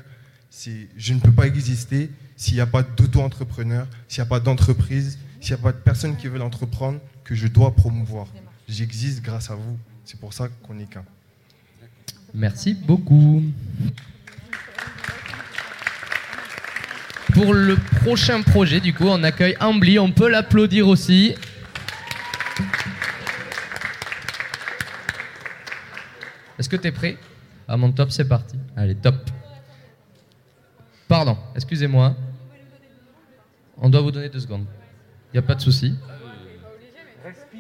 c'est je ne peux pas exister s'il n'y a pas d'auto-entrepreneur, s'il n'y a pas d'entreprise, s'il n'y a pas de personnes qui veulent entreprendre que je dois promouvoir. J'existe grâce à vous. C'est pour ça qu'on est qu'un. Merci beaucoup. Pour le prochain projet, du coup, on accueille Ambly. On peut l'applaudir aussi. Est-ce que tu es prêt? À mon top, c'est parti. Allez, top. Pardon, excusez-moi. On doit vous donner deux secondes. Il n'y a pas de souci.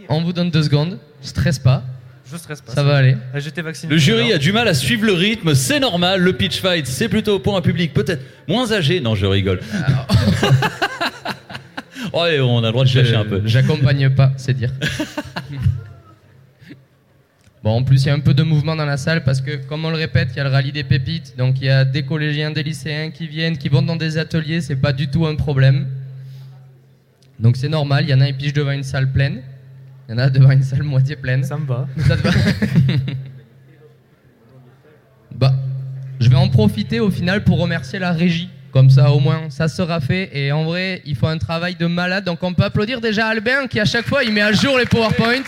On vous donne deux secondes. Stresse pas. Je stresse pas. Ça va aller. J'étais vacciné. Le jury a du mal à suivre le rythme, c'est normal. Le pitch fight, c'est plutôt pour un public peut-être moins âgé. Non, je rigole. ouais, on a le droit de chercher un peu. J'accompagne pas, c'est dire. Bon, en plus, il y a un peu de mouvement dans la salle parce que, comme on le répète, il y a le rallye des pépites. Donc, il y a des collégiens, des lycéens qui viennent, qui vont dans des ateliers. C'est pas du tout un problème. Donc, c'est normal. Il y en a qui pigent devant une salle pleine. Il y en a devant une salle moitié pleine. Ça me va. Ça te va Bah, je vais en profiter au final pour remercier la régie. Comme ça, au moins, ça sera fait. Et en vrai, il faut un travail de malade. Donc, on peut applaudir déjà Albin qui, à chaque fois, il met à jour les PowerPoint.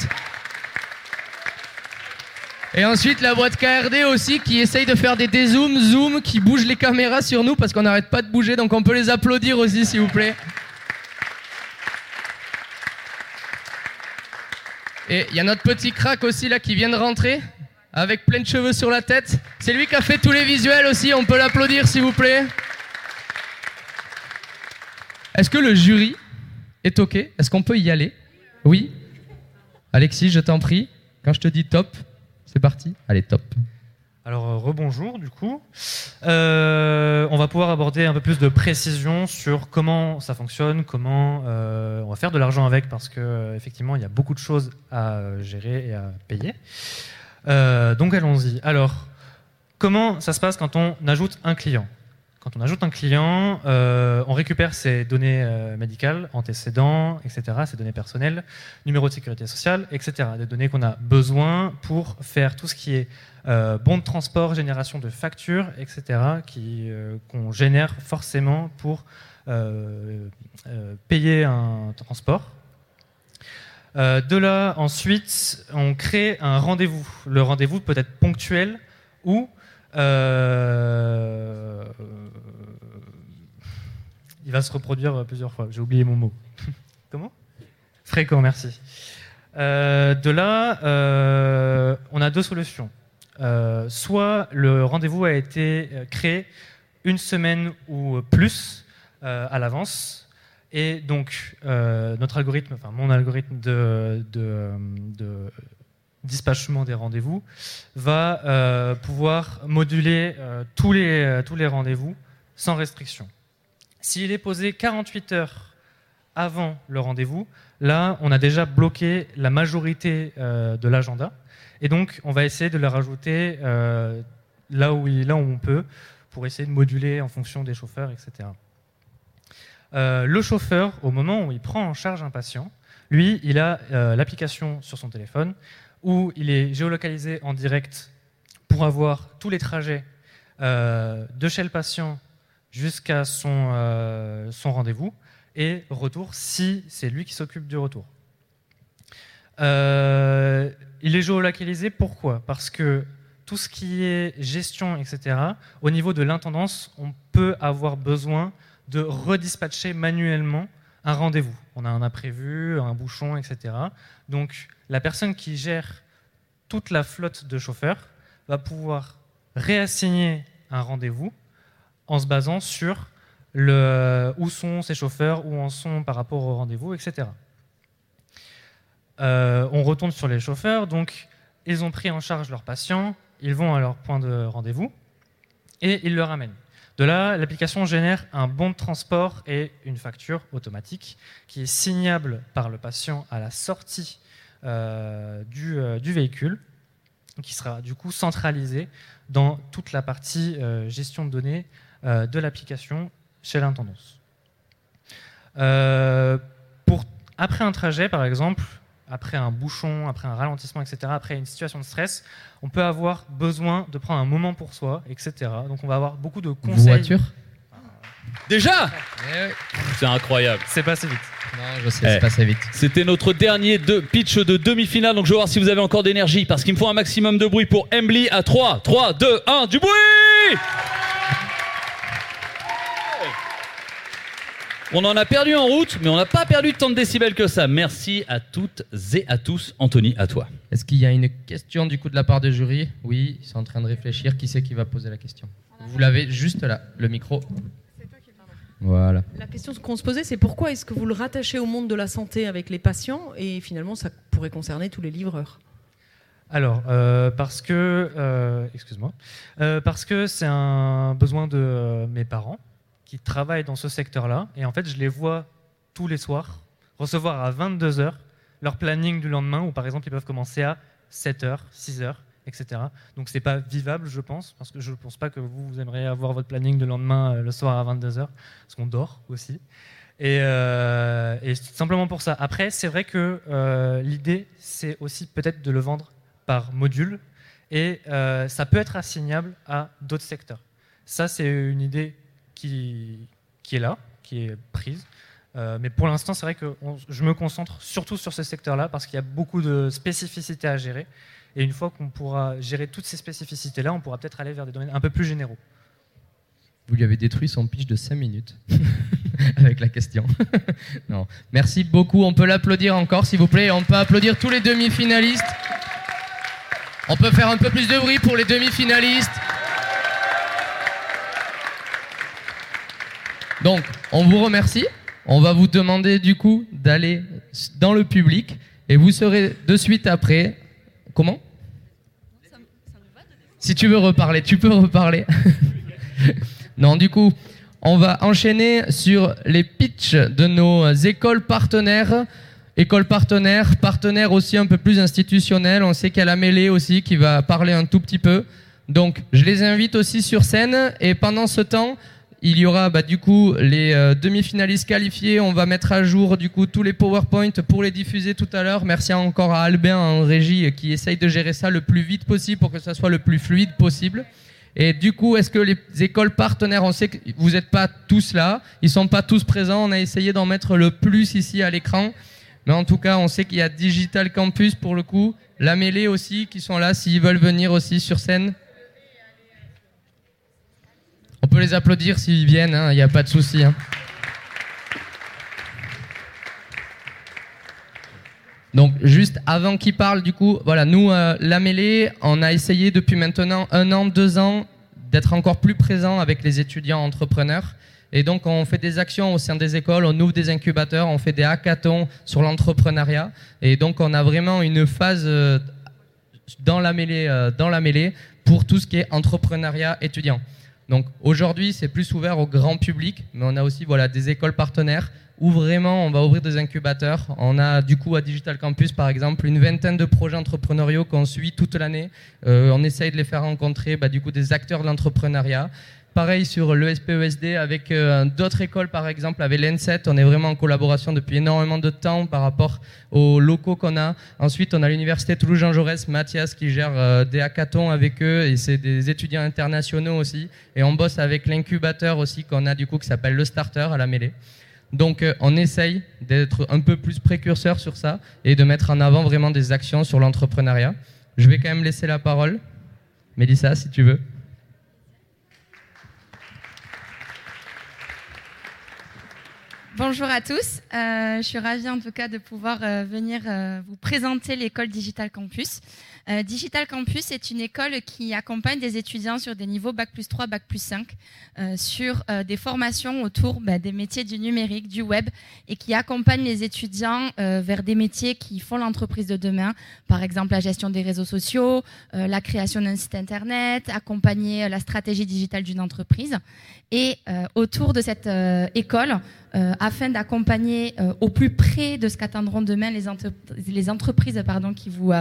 Et ensuite, la boîte KRD aussi qui essaye de faire des dézooms, zoom, qui bouge les caméras sur nous parce qu'on n'arrête pas de bouger. Donc, on peut les applaudir aussi, s'il vous plaît. Et il y a notre petit crack aussi là qui vient de rentrer avec plein de cheveux sur la tête. C'est lui qui a fait tous les visuels aussi. On peut l'applaudir s'il vous plaît. Est-ce que le jury est OK? Est-ce qu'on peut y aller? Oui? Alexis, je t'en prie. Quand je te dis top, c'est parti. Allez, top. Alors euh, rebonjour du coup. Euh, on va pouvoir aborder un peu plus de précision sur comment ça fonctionne, comment euh, on va faire de l'argent avec parce que euh, effectivement il y a beaucoup de choses à gérer et à payer. Donc allons-y. Alors comment ça se passe quand on ajoute un client? Quand on ajoute un client, euh, on récupère ses données euh, médicales, antécédents, etc., ses données personnelles, numéro de sécurité sociale, etc. Des données qu'on a besoin pour faire tout ce qui est euh, bon de transport, génération de factures, etc., qu'on génère forcément pour payer un transport. De là, ensuite, on crée un rendez-vous. Le rendez-vous peut être ponctuel ou euh, il va se reproduire plusieurs fois. J'ai oublié mon mot. Comment? Fréquent, merci. Euh, de là, euh, on a deux solutions. Soit le rendez-vous a été créé une semaine ou plus à l'avance, et donc euh, notre algorithme, enfin mon algorithme de, de, de dispatchement des rendez-vous va euh, pouvoir moduler euh, tous les, euh, tous les rendez-vous sans restriction. S'il est posé 48 heures avant le rendez-vous, là, on a déjà bloqué la majorité de l'agenda. Et donc, on va essayer de le rajouter là, où là où on peut pour essayer de moduler en fonction des chauffeurs, etc. Le chauffeur, au moment où il prend en charge un patient, lui, il a l'application sur son téléphone où il est géolocalisé en direct pour avoir tous les trajets euh, de chez le patient jusqu'à son, euh, son rendez-vous et retour si c'est lui qui s'occupe du retour. Euh, il est géolocalisé pourquoi? Parce que tout ce qui est gestion, etc., au niveau de l'intendance, on peut avoir besoin de redispatcher manuellement un rendez-vous. On a un imprévu, un bouchon, etc. Donc la personne qui gère toute la flotte de chauffeurs va pouvoir réassigner un rendez-vous en se basant sur le, où sont ces chauffeurs, où en sont par rapport au rendez-vous, etc. Euh, on retourne sur les chauffeurs, donc ils ont pris en charge leurs patients, ils vont à leur point de rendez-vous et ils le ramènent. De là, l'application génère un bon de transport et une facture automatique qui est signable par le patient à la sortie euh, du, euh, du véhicule, qui sera du coup centralisée dans toute la partie euh, gestion de données de l'application chez l'intendance. Après un trajet, par exemple, après un bouchon, après un ralentissement, etc., après une situation de stress, on peut avoir besoin de prendre un moment pour soi, etc. Donc on va avoir beaucoup de conseils. Voiture Déjà C'est incroyable. C'est passé vite. Non, je sais, c'est passé vite. C'était notre dernier de pitch de demi-finale, donc je vais voir si vous avez encore d'énergie, parce qu'il me faut un maximum de bruit pour Embly à 3, 3, 2, 1, du bruit On en a perdu en route, mais on n'a pas perdu tant de décibels que ça. Merci à toutes et à tous. Anthony, à toi. Est-ce qu'il y a une question du coup de la part du jury Oui, ils sont en train de réfléchir. Qui c'est qui va poser la question Vous l'avez juste là, le micro. Voilà. La question qu'on se posait, c'est pourquoi est-ce que vous le rattachez au monde de la santé avec les patients et finalement ça pourrait concerner tous les livreurs Alors, euh, parce que, euh, excuse-moi, Euh, parce que c'est un besoin de euh, mes parents qui travaillent dans ce secteur-là, et en fait, je les vois tous les soirs recevoir à 22 h leur planning du lendemain, où par exemple, ils peuvent commencer à 7 h 6 h etc. Donc, c'est pas vivable, je pense, parce que je ne pense pas que vous, vous aimeriez avoir votre planning de lendemain euh, le soir à 22 h parce qu'on dort aussi. Et, euh, et simplement pour ça. Après, c'est vrai que euh, l'idée, c'est aussi peut-être de le vendre par module, et euh, ça peut être assignable à d'autres secteurs. Ça, c'est une idée qui, est là, qui est prise. Euh, mais pour l'instant, c'est vrai que je me concentre surtout sur ce secteur-là parce qu'il y a beaucoup de spécificités à gérer. Et une fois qu'on pourra gérer toutes ces spécificités-là, on pourra peut-être aller vers des domaines un peu plus généraux. Vous lui avez détruit son pitch de 5 minutes avec la question. non. Merci beaucoup. On peut l'applaudir encore, s'il vous plaît. On peut applaudir tous les demi-finalistes. On peut faire un peu plus de bruit pour les demi-finalistes. Donc, on vous remercie. On va vous demander du coup d'aller dans le public et vous serez de suite après. Comment Si tu veux reparler, tu peux reparler. non, du coup, on va enchaîner sur les pitchs de nos écoles partenaires. Écoles partenaires, partenaires aussi un peu plus institutionnels. On sait qu'il y a la mêlée aussi qui va parler un tout petit peu. Donc, je les invite aussi sur scène. Et pendant ce temps, il y aura bah, du coup les euh, demi-finalistes qualifiés. On va mettre à jour du coup tous les PowerPoint pour les diffuser tout à l'heure. Merci encore à Albin en régie qui essaye de gérer ça le plus vite possible pour que ça soit le plus fluide possible. Et du coup, est-ce que les écoles partenaires, on sait que vous n'êtes pas tous là, ils sont pas tous présents. On a essayé d'en mettre le plus ici à l'écran. Mais en tout cas, on sait qu'il y a Digital Campus pour le coup, la mêlée aussi qui sont là s'ils veulent venir aussi sur scène. On peut les applaudir s'ils viennent, hein, il n'y a pas de souci. hein. Donc juste avant qu'ils parlent, du coup, voilà, nous, euh, la mêlée, on a essayé depuis maintenant un an, deux ans d'être encore plus présent avec les étudiants entrepreneurs. Et donc on fait des actions au sein des écoles, on ouvre des incubateurs, on fait des hackathons sur l'entrepreneuriat. Et donc on a vraiment une phase euh, dans la mêlée, euh, dans la mêlée pour tout ce qui est entrepreneuriat étudiant. Donc aujourd'hui, c'est plus ouvert au grand public, mais on a aussi voilà, des écoles partenaires où vraiment on va ouvrir des incubateurs. On a du coup à Digital Campus, par exemple, une vingtaine de projets entrepreneuriaux qu'on suit toute l'année. Euh, on essaye de les faire rencontrer bah, du coup, des acteurs de l'entrepreneuriat. Pareil sur l'ESPESD avec euh, d'autres écoles, par exemple, avec l'ENSET. On est vraiment en collaboration depuis énormément de temps par rapport aux locaux qu'on a. Ensuite, on a l'Université Toulouse-Jean Jaurès, Mathias, qui gère euh, des hackathons avec eux et c'est des étudiants internationaux aussi. Et on bosse avec l'incubateur aussi qu'on a du coup qui s'appelle le Starter à la mêlée. Donc euh, on essaye d'être un peu plus précurseur sur ça et de mettre en avant vraiment des actions sur l'entrepreneuriat. Je vais quand même laisser la parole. Mélissa, si tu veux. Bonjour à tous, Euh, je suis ravie en tout cas de pouvoir euh, venir euh, vous présenter l'école Digital Campus. Euh, Digital Campus est une école qui accompagne des étudiants sur des niveaux Bac plus 3, Bac plus 5, euh, sur euh, des formations autour bah, des métiers du numérique, du web, et qui accompagne les étudiants vers des métiers qui font l'entreprise de demain, par exemple la gestion des réseaux sociaux, la création d'un site internet, accompagner la stratégie digitale d'une entreprise. Et autour de cette école, afin d'accompagner au plus près de ce qu'attendront demain les, entre- les entreprises pardon, qui vous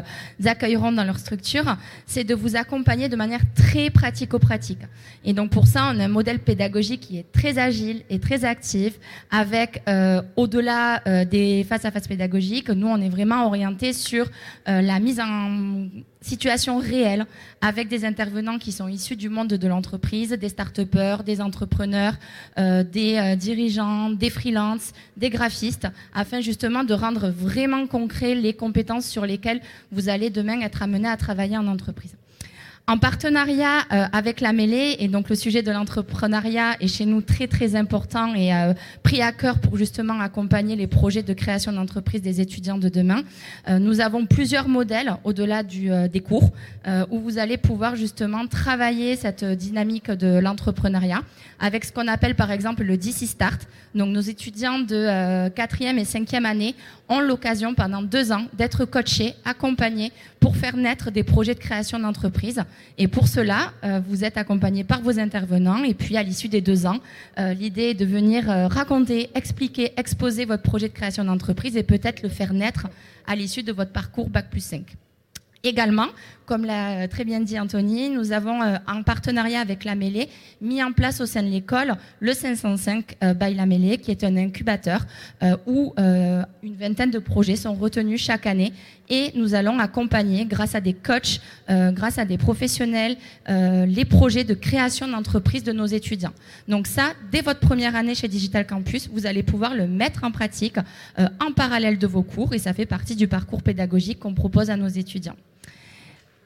accueilleront dans leur structure, c'est de vous accompagner de manière très pratico-pratique. Et donc pour ça, on a un modèle pédagogique qui est très agile et très actif, avec euh, au-delà euh, des face-à-face pédagogiques, nous on est vraiment orienté sur euh, la mise en situation réelle avec des intervenants qui sont issus du monde de l'entreprise, des start-upers, des entrepreneurs, euh, des euh, dirigeants, des freelances, des graphistes, afin justement de rendre vraiment concret les compétences sur lesquelles vous allez demain être amené à travailler en entreprise. En partenariat euh, avec la mêlée, et donc le sujet de l'entrepreneuriat est chez nous très très important et euh, pris à cœur pour justement accompagner les projets de création d'entreprise des étudiants de demain. Euh, nous avons plusieurs modèles au-delà des cours où vous allez pouvoir justement travailler cette dynamique de l'entrepreneuriat avec ce qu'on appelle par exemple le DC Start. Donc nos étudiants de euh, quatrième et cinquième année ont l'occasion pendant deux ans d'être coachés, accompagnés pour faire naître des projets de création d'entreprise. Et pour cela, euh, vous êtes accompagnés par vos intervenants. Et puis à l'issue des deux ans, euh, l'idée est de venir euh, raconter, expliquer, exposer votre projet de création d'entreprise et peut-être le faire naître à l'issue de votre parcours Bac plus 5. Également, comme l'a euh, très bien dit Anthony, nous avons, euh, en partenariat avec la Mêlée, mis en place au sein de l'école le 505 euh, by la Mêlée, qui est un incubateur euh, où euh, une vingtaine de projets sont retenus chaque année et nous allons accompagner, grâce à des coachs, euh, grâce à des professionnels, euh, les projets de création d'entreprise de nos étudiants. Donc ça, dès votre première année chez Digital Campus, vous allez pouvoir le mettre en pratique euh, en parallèle de vos cours et ça fait partie du parcours pédagogique qu'on propose à nos étudiants.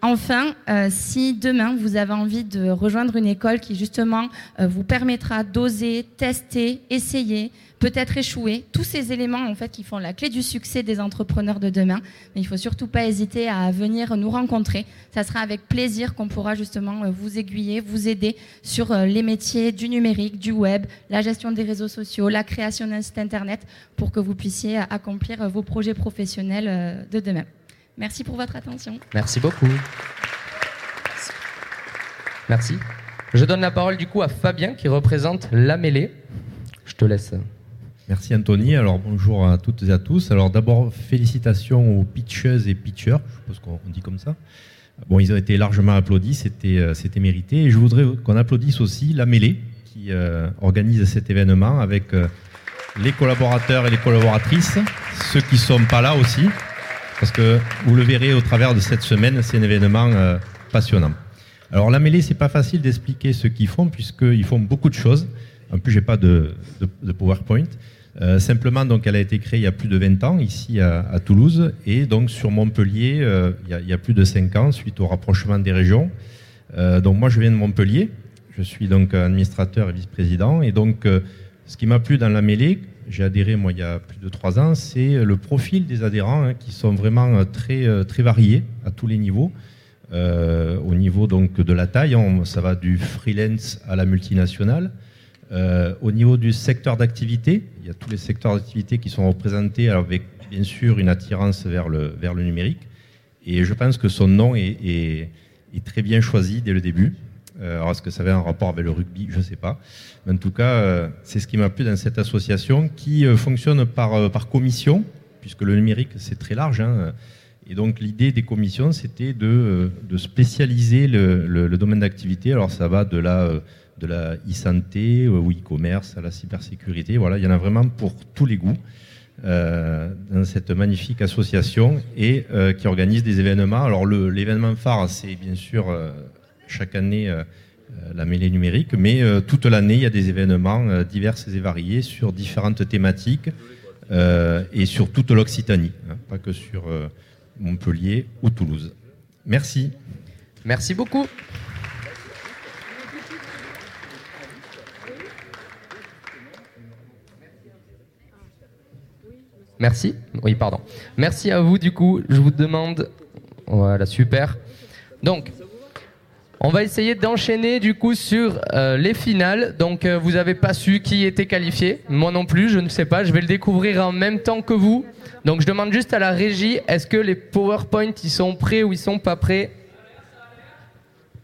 Enfin, euh, si demain vous avez envie de rejoindre une école qui justement euh, vous permettra d'oser, tester, essayer, peut-être échouer, tous ces éléments en fait qui font la clé du succès des entrepreneurs de demain, mais il faut surtout pas hésiter à venir nous rencontrer. Ça sera avec plaisir qu'on pourra justement euh, vous aiguiller, vous aider sur les métiers du numérique, du web, la gestion des réseaux sociaux, la création d'un site internet, pour que vous puissiez accomplir vos projets professionnels de demain. Merci pour votre attention. Merci beaucoup. Merci. Je donne la parole du coup à Fabien qui représente la mêlée. Je te laisse. Merci Anthony. Alors bonjour à toutes et à tous. Alors d'abord félicitations aux pitcheuses et pitchers, je suppose qu'on on dit comme ça. Bon, ils ont été largement applaudis, c'était euh, c'était mérité. Et je voudrais qu'on applaudisse aussi la mêlée qui euh, organise cet événement avec euh, les collaborateurs et les collaboratrices, ceux qui sont pas là aussi, parce que vous le verrez au travers de cette semaine, c'est un événement euh, passionnant. Alors la mêlée, c'est pas facile d'expliquer ce qu'ils font puisqu'ils font beaucoup de choses. En plus, j'ai pas de, PowerPoint. Euh, simplement, donc, elle a été créée il y a plus de 20 ans ici à, Toulouse et donc sur Montpellier euh, il, y a, il y a plus de 5 ans suite au rapprochement des régions. Donc moi, je viens de Montpellier. Je suis donc administrateur et vice-président et donc ce qui m'a plu dans la mêlée, j'ai adhéré moi il y a plus de 3 ans, c'est le profil des adhérents hein, qui sont vraiment euh, très euh, très variés à tous les niveaux. Euh, au niveau donc de la taille, on- ça va du freelance à la multinationale. Au niveau du secteur d'activité, il y a tous les secteurs d'activité qui sont représentés avec bien sûr une attirance vers le, vers le numérique. Et je pense que son nom est- est très bien choisi dès le début. Euh, alors est-ce que ça avait un rapport avec le rugby? Je ne sais pas. Mais en tout cas, euh, c'est ce qui m'a plu dans cette association qui euh, fonctionne par, par commission, puisque le numérique c'est très large. hein. Et donc l'idée des commissions, c'était de, de spécialiser le, le- domaine d'activité. Alors ça va de la, de la e-santé au e-commerce à la cybersécurité. Voilà, il y en a vraiment pour tous les goûts dans cette magnifique association et qui organise des événements. Alors l'événement phare, c'est bien sûr chaque année euh, euh, la mêlée numérique, mais euh, toute l'année, il y a des événements divers et variés sur différentes thématiques et sur toute l'Occitanie, hein, pas que sur Montpellier ou Toulouse. Merci. Merci beaucoup. Merci. Oui, pardon. Merci à vous, du coup. Je vous demande. Voilà, super. Donc, on va essayer d'enchaîner, du coup, sur euh, les finales. Donc, euh, vous n'avez pas su qui était qualifié. Moi non plus, je ne sais pas. Je vais le découvrir en même temps que vous. Donc, je demande juste à la régie est-ce que les PowerPoint, ils sont prêts ou ils sont pas prêts?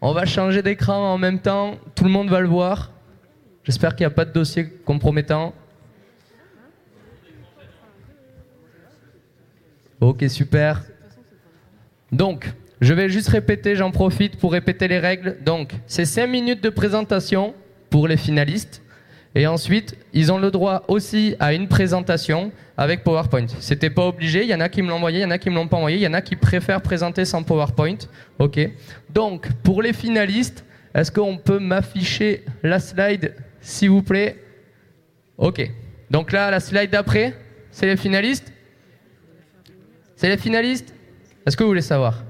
On va changer d'écran en même temps. Tout le monde va le voir. J'espère qu'il n'y a pas de dossier compromettant. Ok, super. Donc, je vais juste répéter, j'en profite pour répéter les règles. Donc, c'est 5 minutes de présentation pour les finalistes. Et ensuite, ils ont le droit aussi à une présentation avec PowerPoint. C'était pas obligé, il y en a qui me l'ont envoyé, il y en a qui me l'ont pas envoyé, il y en a qui préfèrent présenter sans PowerPoint. Ok. Donc, pour les finalistes, est-ce qu'on peut m'afficher la slide, s'il vous plaît? Ok. Donc là, la slide d'après, c'est les finalistes? C'est les finalistes? Est-ce que vous voulez savoir?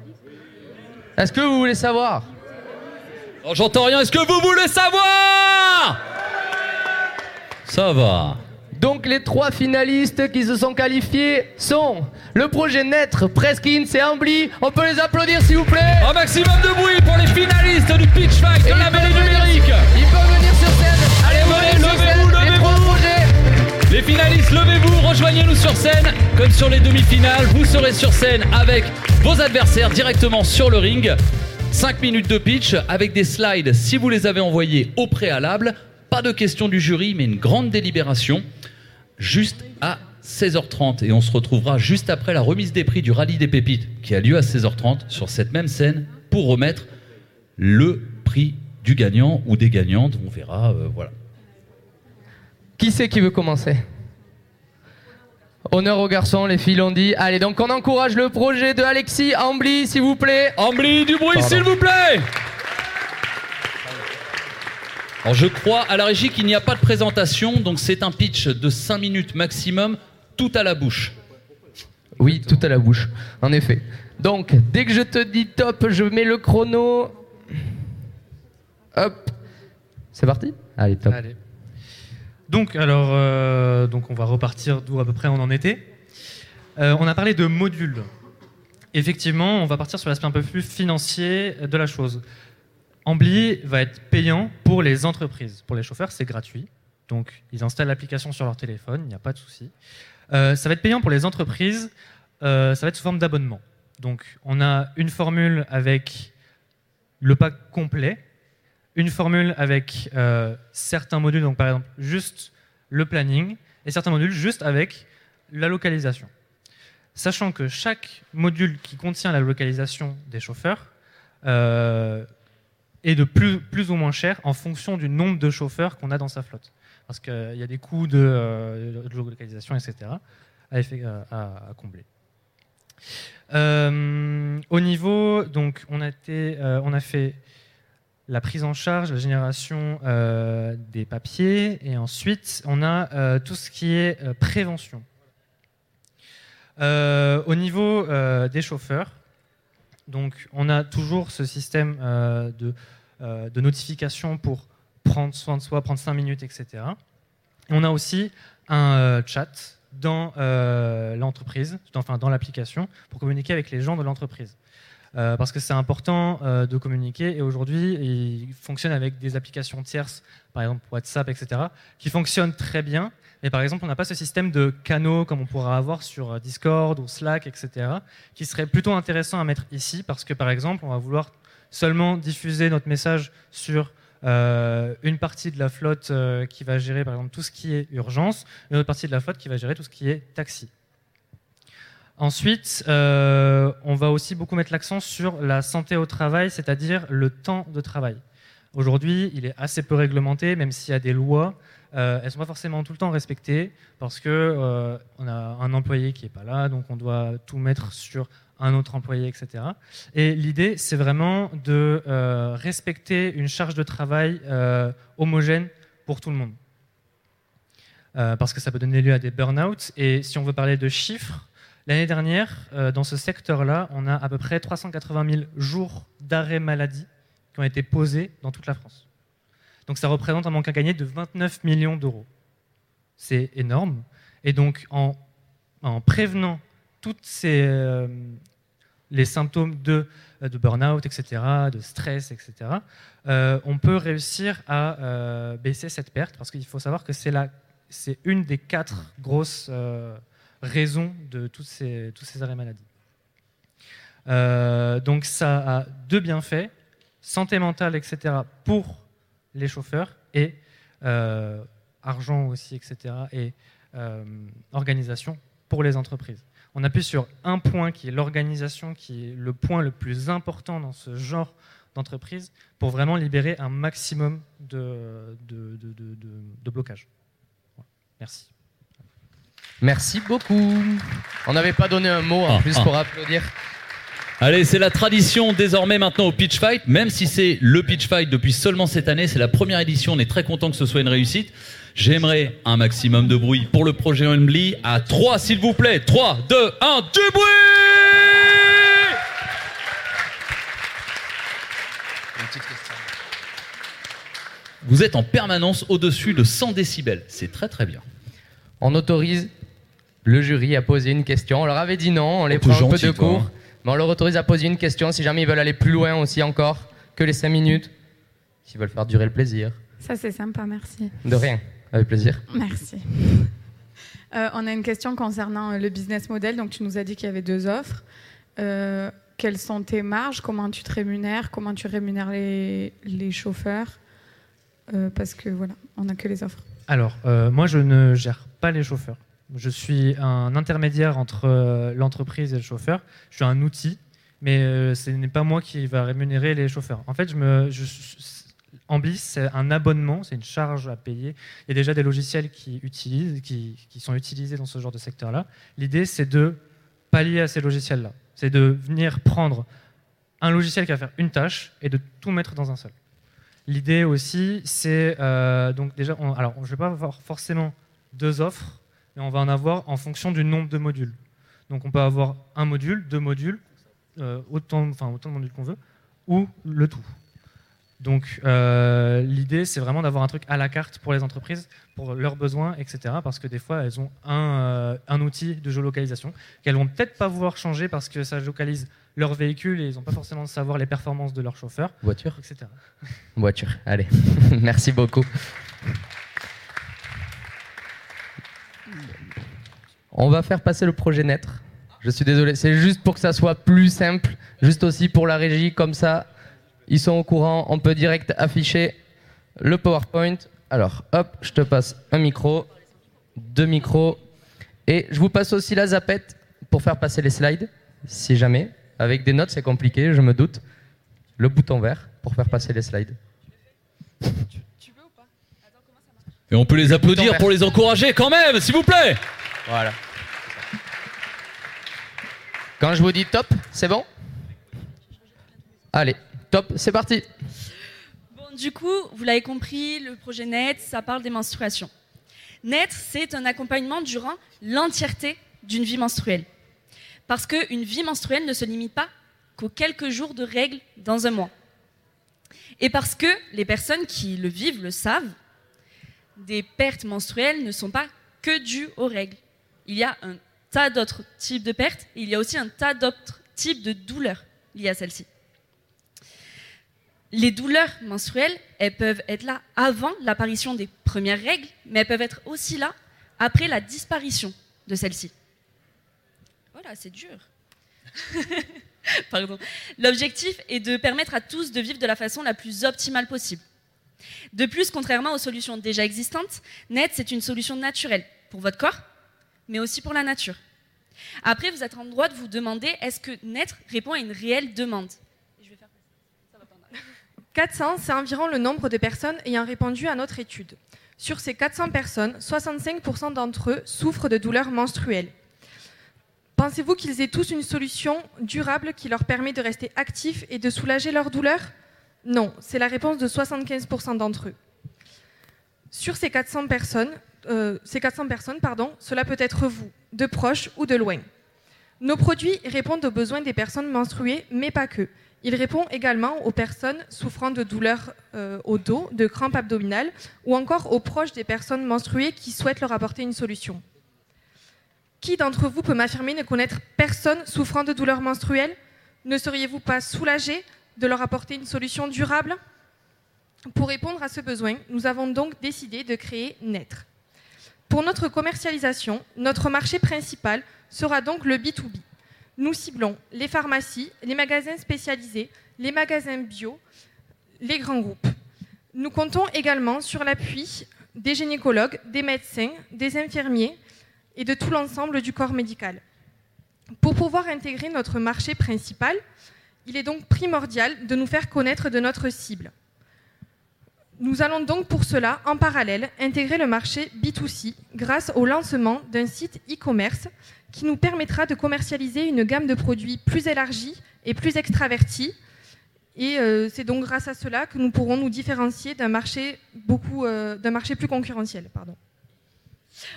Est-ce que vous voulez savoir Oh, J'entends rien, est-ce que vous voulez savoir? Ça va. Donc les trois finalistes qui se sont qualifiés sont le projet Naître, Preskins et Ambly. On peut les applaudir s'il vous plaît Un maximum de bruit pour les finalistes du Pitch Fight de Et la mêlée numérique. Ils peuvent venir sur scène. Allez, Venez, levez-vous, les levez-vous. projets. Les finalistes, levez-vous, rejoignez-nous sur scène. Comme sur les demi-finales, vous serez sur scène avec vos adversaires directement sur le ring. 5 minutes de pitch avec des slides si vous les avez envoyés au préalable. Pas de questions du jury, mais une grande délibération juste à 16h30. Et on se retrouvera juste après la remise des prix du Rallye des Pépites qui a lieu à 16h30 sur cette même scène pour remettre le prix du gagnant ou des gagnantes. On verra, euh, voilà. Qui c'est qui veut commencer? Honneur aux garçons, les filles l'ont dit. Allez, donc on encourage le projet de Alexis Ambly, s'il vous plaît. Ambly, du bruit, Pardon. s'il vous plaît Alors je crois à la régie qu'il n'y a pas de présentation, donc c'est un pitch de 5 minutes maximum, tout à la bouche. Oui, tout à la bouche, en effet. Donc, dès que je te dis top, je mets le chrono. Hop. C'est parti? Allez, top. Allez. Donc, alors, euh, donc on va repartir d'où à peu près on en était. Euh, on a parlé de modules. Effectivement, on va partir sur l'aspect un peu plus financier de la chose. Ambly va être payant pour les entreprises. Pour les chauffeurs, c'est gratuit. Donc, ils installent l'application sur leur téléphone, il n'y a pas de souci. Euh, ça va être payant pour les entreprises, ça va être sous forme d'abonnement. Donc, on a une formule avec le pack complet, une formule avec euh, certains modules, donc par exemple juste le planning, et certains modules juste avec la localisation. Sachant que chaque module qui contient la localisation des chauffeurs euh, est de plus, ou moins cher en fonction du nombre de chauffeurs qu'on a dans sa flotte. Parce qu'il y a des coûts de, euh, localisation, etc. à, combler. Au niveau, donc, on a fait la prise en charge, la génération euh, des papiers, et ensuite on a euh, tout ce qui est euh, prévention. Au niveau des chauffeurs, donc on a toujours ce système de, notification pour prendre soin de soi, prendre 5 minutes, etc. Et on a aussi un chat dans l'entreprise, enfin dans l'application, pour communiquer avec les gens de l'entreprise. Euh, parce que c'est important euh, de communiquer et aujourd'hui il fonctionne avec des applications tierces, par exemple WhatsApp, etc., qui fonctionnent très bien. Mais par exemple, on n'a pas ce système de canaux comme on pourra avoir sur euh, Discord ou Slack, etc., qui serait plutôt intéressant à mettre ici parce que par exemple, on va vouloir seulement diffuser notre message sur une partie de la flotte qui va gérer par exemple tout ce qui est urgence, une autre partie de la flotte qui va gérer tout ce qui est taxi. Ensuite, euh, on va aussi beaucoup mettre l'accent sur la santé au travail, c'est-à-dire le temps de travail. Aujourd'hui, il est assez peu réglementé, même s'il y a des lois, euh, elles ne sont pas forcément tout le temps respectées parce que euh, a un employé qui n'est pas là, donc on doit tout mettre sur un autre employé, etc. Et l'idée, c'est vraiment de respecter une charge de travail homogène pour tout le monde. Parce que ça peut donner lieu à des burn-out. Et si on veut parler de chiffres, l'année dernière, euh, dans ce secteur-là, on a à peu près 380 000 jours d'arrêt maladie qui ont été posés dans toute la France. Donc ça représente un manque à gagner de 29 millions d'euros. C'est énorme. Et donc en, en prévenant ces, euh, les symptômes de, euh, burn-out, etc., de stress, etc., on peut réussir à baisser cette perte parce qu'il faut savoir que c'est c'est une des quatre grosses raisons de tous ces, arrêts maladie. Euh, donc ça a deux bienfaits, santé mentale, etc., pour les chauffeurs et euh, argent aussi, etc., et euh, organisation pour les entreprises. On appuie sur un point qui est l'organisation, qui est le point le plus important dans ce genre d'entreprise pour vraiment libérer un maximum de, de, blocage. Merci. Merci beaucoup. On n'avait pas donné un mot en Ah, plus ah. pour applaudir. Allez, c'est la tradition désormais maintenant au Pitch Fight. Même si c'est le Pitch Fight depuis seulement cette année, c'est la première édition. On est très content que ce soit une réussite. J'aimerais un maximum de bruit pour le projet Only. À 3, s'il vous plaît. 3, 2, 1, du bruit Vous êtes en permanence au-dessus de 100 décibels. C'est très très bien. On autorise le jury à poser une question. On leur avait dit non, on les prend un peu de toi, cours. hein. Mais on leur autorise à poser une question si jamais ils veulent aller plus loin aussi encore que les 5 minutes. S'ils veulent faire durer le plaisir. Ça, c'est sympa, merci. De rien, avec plaisir. Merci. Euh, on a une question concernant euh, le business model. Donc, tu nous as dit qu'il y avait deux offres. Euh, quelles sont tes marges? Comment tu te rémunères? Comment tu rémunères les, les chauffeurs? Euh, Parce que voilà, on n'a que les offres. Alors, euh, moi, je ne gère pas les chauffeurs. Je suis un intermédiaire entre euh, l'entreprise et le chauffeur. Je suis un outil, mais euh, ce n'est pas moi qui va rémunérer les chauffeurs. En fait, je me, c'est un abonnement, c'est une charge à payer. Il y a déjà des logiciels qui, sont utilisés dans ce genre de secteur-là. L'idée, c'est de pallier à ces logiciels-là. C'est de venir prendre un logiciel qui va faire une tâche et de tout mettre dans un seul. L'idée aussi, c'est euh, donc déjà, alors je ne vais pas avoir forcément deux offres, mais on va en avoir en fonction du nombre de modules. Donc on peut avoir un module, deux modules, euh, autant, enfin autant de modules qu'on veut, ou le tout. Donc euh, l'idée, c'est vraiment d'avoir un truc à la carte pour les entreprises, pour leurs besoins, etc. Parce que des fois, elles ont un, euh, un outil de géolocalisation qu'elles vont peut-être pas vouloir changer parce que ça localise leur véhicule et ils n'ont pas forcément de savoir les performances de leur chauffeur, Voiture etc. Voiture, allez. Merci beaucoup. On va faire passer le projet naître. Je suis désolé, c'est juste pour que ça soit plus simple, juste aussi pour la régie, comme ça, ils sont au courant, on peut direct afficher le PowerPoint. Alors, hop, je te passe un micro, deux micros, et je vous passe aussi la zapette pour faire passer les slides, si jamais. Avec des notes, c'est compliqué, je me doute. Le bouton vert pour faire passer les slides. Et on peut les applaudir pour les encourager quand même, s'il vous plaît Voilà. Quand je vous dis top, c'est bon Allez, top, c'est parti. Du coup, vous l'avez compris, le projet NET, ça parle des menstruations. NET, c'est un accompagnement durant l'entièreté d'une vie menstruelle. Parce qu'une vie menstruelle ne se limite pas qu'aux quelques jours de règles dans un mois. Et parce que les personnes qui le vivent le savent, des pertes menstruelles ne sont pas que dues aux règles. Il y a un tas d'autres types de pertes et il y a aussi un tas d'autres types de douleurs liées à celles-ci. Les douleurs menstruelles, elles peuvent être là avant l'apparition des premières règles, mais elles peuvent être aussi là après la disparition de celles-ci. Voilà, c'est dur. Pardon. L'objectif est de permettre à tous de vivre de la façon la plus optimale possible. De plus, contrairement aux solutions déjà existantes, NET, c'est une solution naturelle pour votre corps, mais aussi pour la nature. Après, vous êtes en droit de vous demander est-ce que NET répond à une réelle demande? 400, c'est environ le nombre de personnes ayant répondu à notre étude. Sur ces 400 personnes, 65% d'entre eux souffrent de douleurs menstruelles. Pensez-vous qu'ils aient tous une solution durable qui leur permet de rester actifs et de soulager leurs douleurs? Non, c'est la réponse de 75% d'entre eux. Sur ces 400 personnes, euh, ces 400 personnes pardon, cela peut être vous, de proche ou de loin. Nos produits répondent aux besoins des personnes menstruées, mais pas que. Il répond également aux personnes souffrant de douleurs euh, au dos, de crampes abdominales ou encore aux proches des personnes menstruées qui souhaitent leur apporter une solution. Qui d'entre vous peut m'affirmer ne connaître personne souffrant de douleurs menstruelles? Ne seriez-vous pas soulagé de leur apporter une solution durable? Pour répondre à ce besoin, nous avons donc décidé de créer Naître. Pour notre commercialisation, notre marché principal sera donc le B2B. Nous ciblons les pharmacies, les magasins spécialisés, les magasins bio, les grands groupes. Nous comptons également sur l'appui des gynécologues, des médecins, des infirmiers et de tout l'ensemble du corps médical. Pour pouvoir intégrer notre marché principal, il est donc primordial de nous faire connaître de notre cible. Nous allons donc pour cela, en parallèle, intégrer le marché B2C grâce au lancement d'un site e-commerce qui nous permettra de commercialiser une gamme de produits plus élargie et plus extravertie. Et euh, c'est donc grâce à cela que nous pourrons nous différencier d'un marché, beaucoup, euh, d'un marché plus concurrentiel.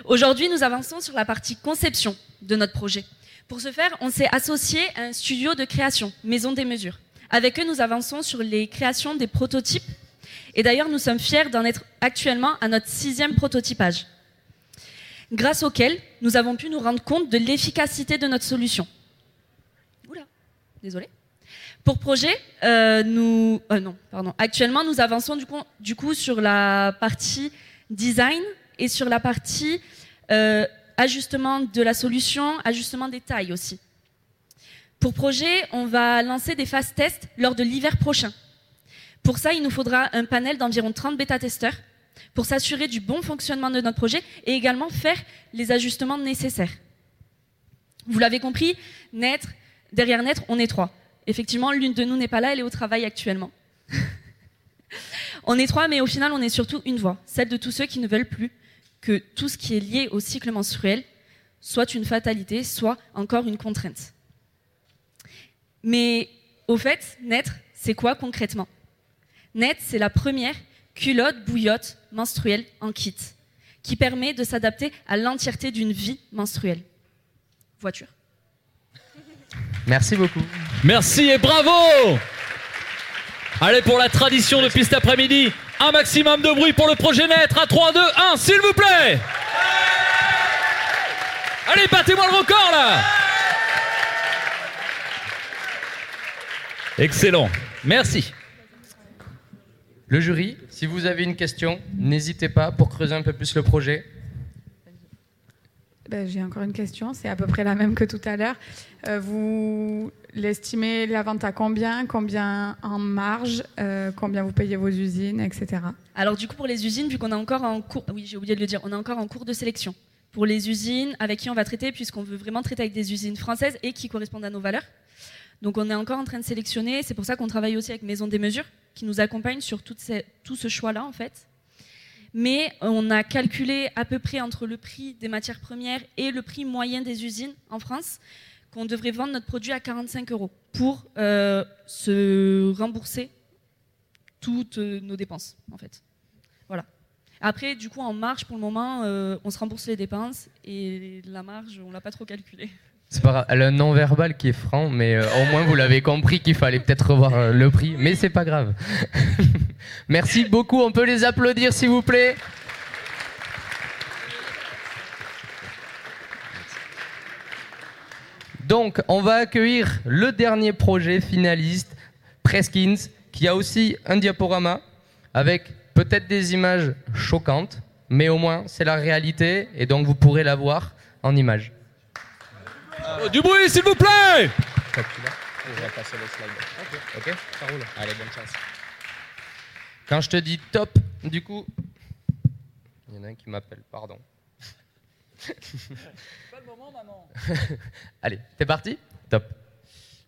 Aujourd'hui, nous avançons sur la partie conception de notre projet. Pour ce faire, on s'est associé à un studio de création, Maison des Mesures. Avec eux, nous avançons sur les créations des prototypes. Et d'ailleurs, nous sommes fiers d'en être actuellement à notre sixième prototypage grâce auquel nous avons pu nous rendre compte de l'efficacité de notre solution. Oula, désolé. Pour projet, euh, nous, euh, non, pardon. Actuellement, nous avançons du coup, sur la partie design et sur la partie euh, ajustement de la solution, ajustement des tailles aussi. Pour projet, on va lancer des phases tests lors de l'hiver prochain. Pour ça, il nous faudra un panel d'environ 30 bêta-testeurs pour s'assurer du bon fonctionnement de notre projet et également faire les ajustements nécessaires. Vous l'avez compris, Naître, derrière Naître, on est trois. Effectivement, l'une de nous n'est pas là, elle est au travail actuellement. on est trois, mais au final, on est surtout une voix, celle de tous ceux qui ne veulent plus que tout ce qui est lié au cycle menstruel soit une fatalité, soit encore une contrainte. Mais au fait, Naître, c'est quoi concrètement? Naître, c'est la première culotte bouillotte menstruelle en kit, qui permet de s'adapter à l'entièreté d'une vie menstruelle. Voiture. Merci beaucoup. Merci et bravo Allez, pour la tradition depuis cet après-midi, un maximum de bruit pour le projet Naître à 3, 2, 1, s'il vous plaît Allez, battez-moi le record là Excellent. Merci. Le jury, si vous avez une question, n'hésitez pas pour creuser un peu plus le projet. Ben, J'ai encore une question, c'est à peu près la même que tout à l'heure. Euh, vous l'estimez la vente à combien Combien en marge euh, Combien vous payez vos usines, etc. Alors du coup pour les usines, vu qu'on est encore en cours, oui j'ai oublié de le dire, on est encore en cours de sélection. Pour les usines avec qui on va traiter, puisqu'on veut vraiment traiter avec des usines françaises et qui correspondent à nos valeurs. Donc on est encore en train de sélectionner, c'est pour ça qu'on travaille aussi avec Maison des Mesures, qui nous accompagne sur tout ce choix-là en fait. Mais on a calculé à peu près entre le prix des matières premières et le prix moyen des usines en France qu'on devrait vendre notre produit à 45 euros pour euh, se rembourser toutes euh, nos dépenses, en fait. Voilà. Après, du coup, en marge, pour le moment, euh, on se rembourse les dépenses et la marge, on l'a pas trop calculée. C'est pas grave. Un non-verbal qui est franc, mais euh, au moins vous l'avez compris qu'il fallait peut-être revoir euh, le prix. Mais c'est pas grave. Merci beaucoup. On peut les applaudir, s'il vous plaît. Donc, on va accueillir le dernier projet finaliste, Preskins, qui a aussi un diaporama avec peut-être des images choquantes, mais au moins c'est la réalité et donc vous pourrez la voir en images. Oh, du bruit, s'il vous plaît On va passer le slide. Ok, ça roule. Allez, bonne chance. Quand je te dis top, du coup, il y en a un qui m'appelle, pardon. Pas le moment, maman. Allez, t'es parti? Top.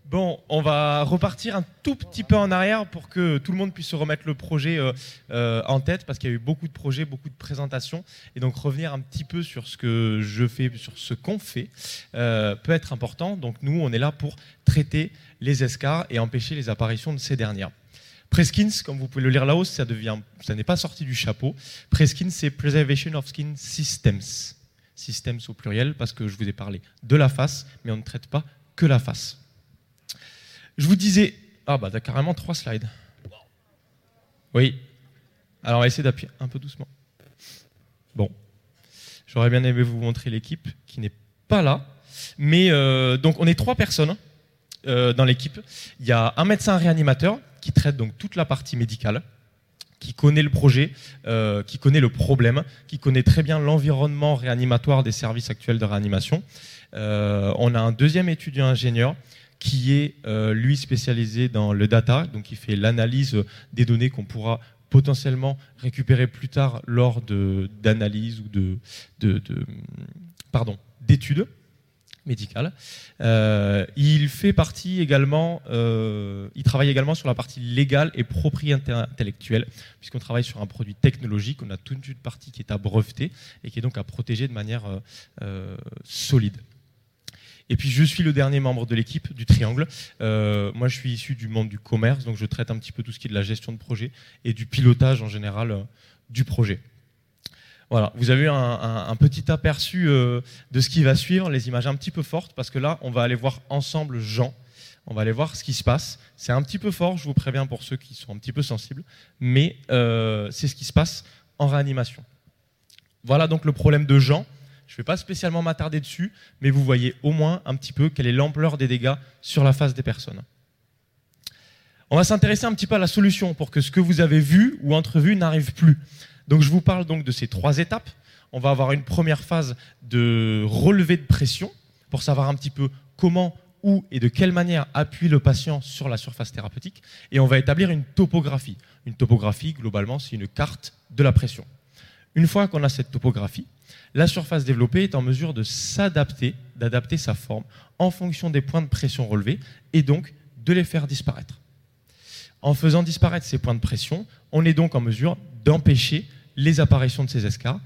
Bon, on va repartir un tout petit peu en arrière pour que tout le monde puisse se remettre le projet euh, euh, en tête, parce qu'il y a eu beaucoup de projets, beaucoup de présentations, et donc revenir un petit peu sur ce que je fais, sur ce qu'on fait, euh, peut être important. Donc nous, on est là pour traiter les escars et empêcher les apparitions de ces dernières. Preskins, comme vous pouvez le lire là-haut, ça, ça n'est pas sorti du chapeau. Preskins, c'est Preservation of Skin Systems. Systems au pluriel, parce que je vous ai parlé de la face, mais on ne traite pas que la face. Je vous disais. Ah, bah, t'as carrément trois slides. Oui. Alors, on va essayer d'appuyer un peu doucement. Bon. J'aurais bien aimé vous montrer l'équipe qui n'est pas là. Mais euh, donc, on est trois personnes euh, dans l'équipe. Il y a un médecin réanimateur qui traite donc toute la partie médicale qui connaît le projet, euh, qui connaît le problème, qui connaît très bien l'environnement réanimatoire des services actuels de réanimation. On a un deuxième étudiant ingénieur qui est euh, lui spécialisé dans le data, donc il fait l'analyse des données qu'on pourra potentiellement récupérer plus tard lors d'analyse ou de, de, de pardon d'études médicales. Euh, il fait partie également, euh, il travaille également sur la partie légale et propriété intellectuelle, puisqu'on travaille sur un produit technologique. On a toute une partie qui est à breveter et qui est donc à protéger de manière solide. Et puis je suis le dernier membre de l'équipe du Triangle. Euh, moi, je suis issu du monde du commerce, donc je traite un petit peu tout ce qui est de la gestion de projet et du pilotage en général euh, du projet. Voilà, vous avez un petit aperçu euh, de ce qui va suivre, les images un petit peu fortes, parce que là, on va aller voir ensemble Jean. On va aller voir ce qui se passe. C'est un petit peu fort, je vous préviens pour ceux qui sont un petit peu sensibles, mais euh, c'est ce qui se passe en réanimation. Voilà donc le problème de Jean. Je ne vais pas spécialement m'attarder dessus, mais vous voyez au moins un petit peu quelle est l'ampleur des dégâts sur la face des personnes. On va s'intéresser un petit peu à la solution pour que ce que vous avez vu ou entrevu n'arrive plus. Donc je vous parle donc de ces trois étapes. On va avoir une première phase de relevé de pression pour savoir un petit peu comment, où et de quelle manière appuie le patient sur la surface thérapeutique. Et on va établir une topographie. Une topographie, globalement, c'est une carte de la pression. Une fois qu'on a cette topographie, la surface développée est en mesure de s'adapter, d'adapter sa forme en fonction des points de pression relevés et donc de les faire disparaître. En faisant disparaître ces points de pression, on est donc en mesure d'empêcher les apparitions de ces escars,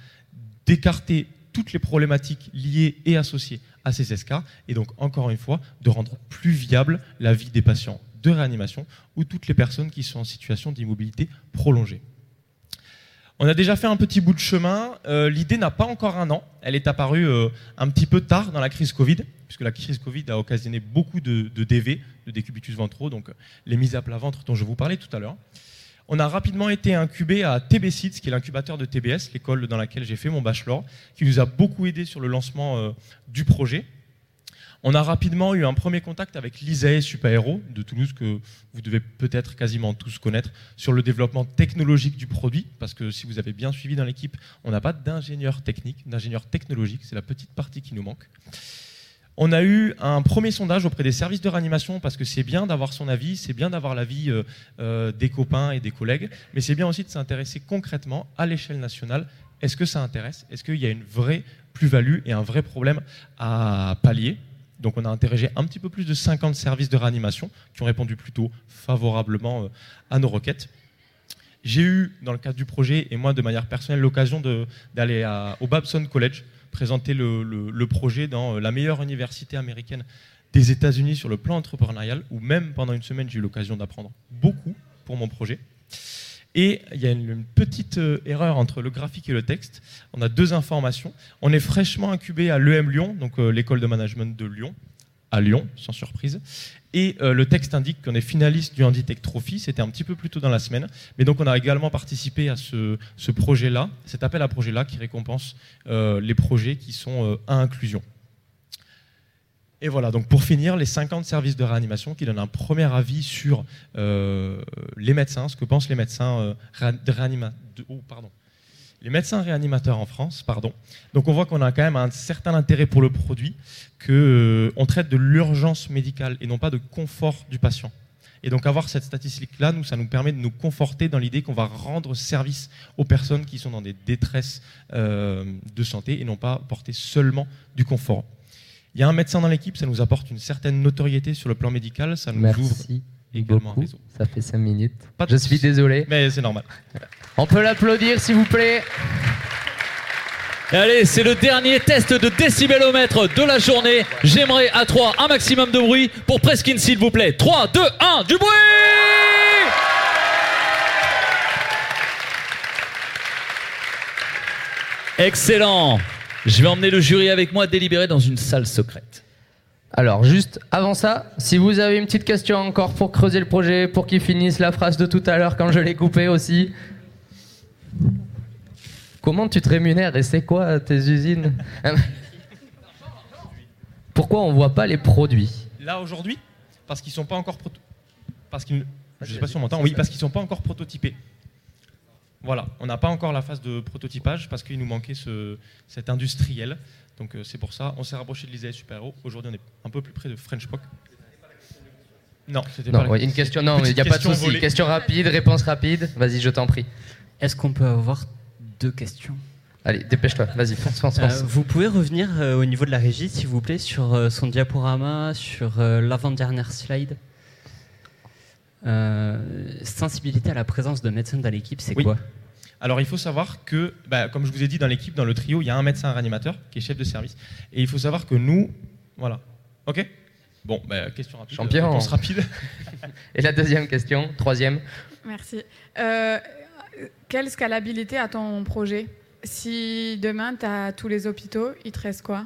d'écarter toutes les problématiques liées et associées à ces escars, et donc encore une fois de rendre plus viable la vie des patients de réanimation ou toutes les personnes qui sont en situation d'immobilité prolongée. On a déjà fait un petit bout de chemin. Euh, L'idée n'a pas encore un an. Elle est apparue euh, un petit peu tard dans la crise Covid, puisque la crise Covid a occasionné beaucoup de, DV, de décubitus ventraux, donc euh, les mises à plat ventre dont je vous parlais tout à l'heure. On a rapidement été incubé à TBSIDS, qui est l'incubateur de TBS, l'école dans laquelle j'ai fait mon bachelor, qui nous a beaucoup aidé sur le lancement du projet. On a rapidement eu un premier contact avec l'ISAE Supaéro de Toulouse, que vous devez peut-être quasiment tous connaître, sur le développement technologique du produit, parce que si vous avez bien suivi dans l'équipe, on n'a pas d'ingénieur technique, d'ingénieur technologique, c'est la petite partie qui nous manque. On a eu un premier sondage auprès des services de réanimation parce que c'est bien d'avoir son avis, c'est bien d'avoir l'avis euh, euh, des copains et des collègues, mais c'est bien aussi de s'intéresser concrètement à l'échelle nationale. Est-ce que ça intéresse? Est-ce qu'il y a une vraie plus-value et un vrai problème à pallier? Donc on a interrogé un petit peu plus de 50 services de réanimation qui ont répondu plutôt favorablement euh, à nos requêtes. J'ai eu, dans le cadre du projet, et moi de manière personnelle, l'occasion d'aller au Babson College présenter le, le- le projet dans euh, la meilleure université américaine des États-Unis sur le plan entrepreneurial, où même pendant une semaine, j'ai eu l'occasion d'apprendre beaucoup pour mon projet. Et il y a une, petite euh, erreur entre le graphique et le texte. On a deux informations. On est fraîchement incubé à l'EM Lyon, donc euh, l'école de management de Lyon, à Lyon, sans surprise. Et euh, le texte indique qu'on est finaliste du Handitech Trophy. C'était un petit peu plus tôt dans la semaine. Mais donc on a également participé à ce, projet-là, cet appel à projet-là qui récompense les projets qui sont à inclusion. Et voilà, donc pour finir, les 50 services de réanimation qui donnent un premier avis sur euh, les médecins, ce que pensent les médecins euh, réa- de réanima- de- oh, pardon. Les médecins réanimateurs en France, pardon. Donc on voit qu'on a quand même un certain intérêt pour le produit, que euh, traite de l'urgence médicale et non pas de confort du patient. Et donc avoir cette statistique-là, nous, ça nous permet de nous conforter dans l'idée qu'on va rendre service aux personnes qui sont dans des détresses de santé et non pas porter seulement du confort. Il y a un médecin dans l'équipe, ça nous apporte une certaine notoriété sur le plan médical, ça nous ouvre Merci également un beaucoup. réseau. Ça fait 5 minutes. Pas Je suis désolé. Mais c'est normal. On peut l'applaudir, s'il vous plaît. Et allez, c'est le dernier test de décibelomètre de la journée. J'aimerais à 3 un maximum de bruit pour Preskin, s'il vous plaît. 3, 2, 1, du bruit Excellent. Je vais emmener le jury avec moi délibérer dans une salle secrète. Alors, juste avant ça, si vous avez une petite question encore pour creuser le projet, pour qu'il finisse la phrase de tout à l'heure quand je l'ai coupé aussi. Comment tu te rémunères et c'est quoi tes usines Pourquoi on voit pas les produits Là aujourd'hui, parce qu'ils sont pas encore proto- parce qu'ils je sais pas si on m'entend. Oui, parce qu'ils sont pas encore prototypés. Voilà, on n'a pas encore la phase de prototypage parce qu'il nous manquait ce, cet industriel. Donc euh, c'est pour ça, on s'est rapproché de l'ISAE Super Héros. Aujourd'hui, on est un peu plus près de French Poc. Non, c'était Non, pas la- ouais, une question, non, il n'y a pas de souci. Question rapide, réponse rapide. Vas-y, je t'en prie. Est-ce qu'on peut avoir deux questions? Allez, dépêche-toi, vas-y, fonce, fonce, Euh, fonce. vous pouvez revenir euh, au niveau de la régie, s'il vous plaît, sur euh, son diaporama, sur euh, l'avant-dernière slide? Euh, sensibilité à la présence de médecins dans l'équipe, c'est Oui. quoi? Alors il faut savoir que, bah, comme je vous ai dit, dans l'équipe, dans le trio, il y a un médecin un réanimateur qui est chef de service. Et il faut savoir que nous, voilà. Ok? Bon, bah, question rapide. Champion. Réponse rapide. Et la deuxième question, troisième. Merci. Euh, quelle scalabilité a ton projet? Si demain, tu as tous les hôpitaux, il te reste quoi?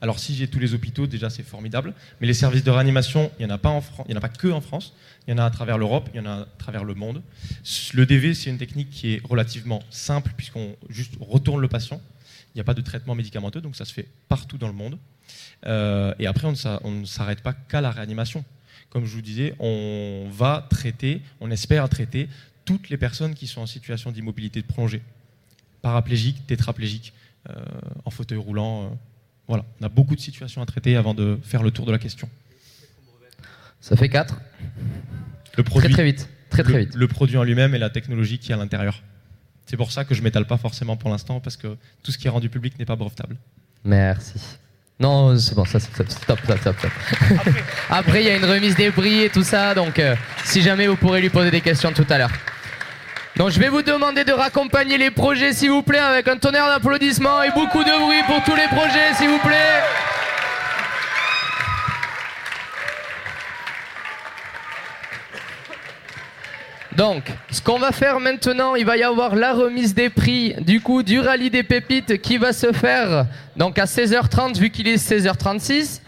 Alors si j'ai tous les hôpitaux, déjà c'est formidable. Mais les services de réanimation, il n'y en a pas en France, il y en a pas que en France. Il y en a à travers l'Europe, il y en a à travers le monde. Le DV, c'est une technique qui est relativement simple puisqu'on juste retourne le patient. Il n'y a pas de traitement médicamenteux, donc ça se fait partout dans le monde. Euh, et après, on ne s'arrête pas qu'à la réanimation. Comme je vous disais, on va traiter, on espère traiter toutes les personnes qui sont en situation d'immobilité de prolongée. Paraplégiques, tétraplégiques, euh, en fauteuil roulant. euh, voilà, on a beaucoup de situations à traiter avant de faire le tour de la question. Ça fait 4. Le produit, très vite, très très le- vite. Le produit en lui-même et la technologie qui est à l'intérieur. C'est pour ça que je m'étale pas forcément pour l'instant parce que tout ce qui est rendu public n'est pas brevetable. Merci. Non, c'est bon, ça, c'est stop, stop, stop, stop. Après, il y a une remise des prix et tout ça, donc euh, si jamais vous pourrez lui poser des questions tout à l'heure. Donc, je vais vous demander de raccompagner les projets, s'il vous plaît, avec un tonnerre d'applaudissements et beaucoup de bruit pour tous les projets, s'il vous plaît. Donc, ce qu'on va faire maintenant, il va y avoir la remise des prix du coup du rallye des pépites qui va se faire donc à 16h30 vu qu'il est 16h36.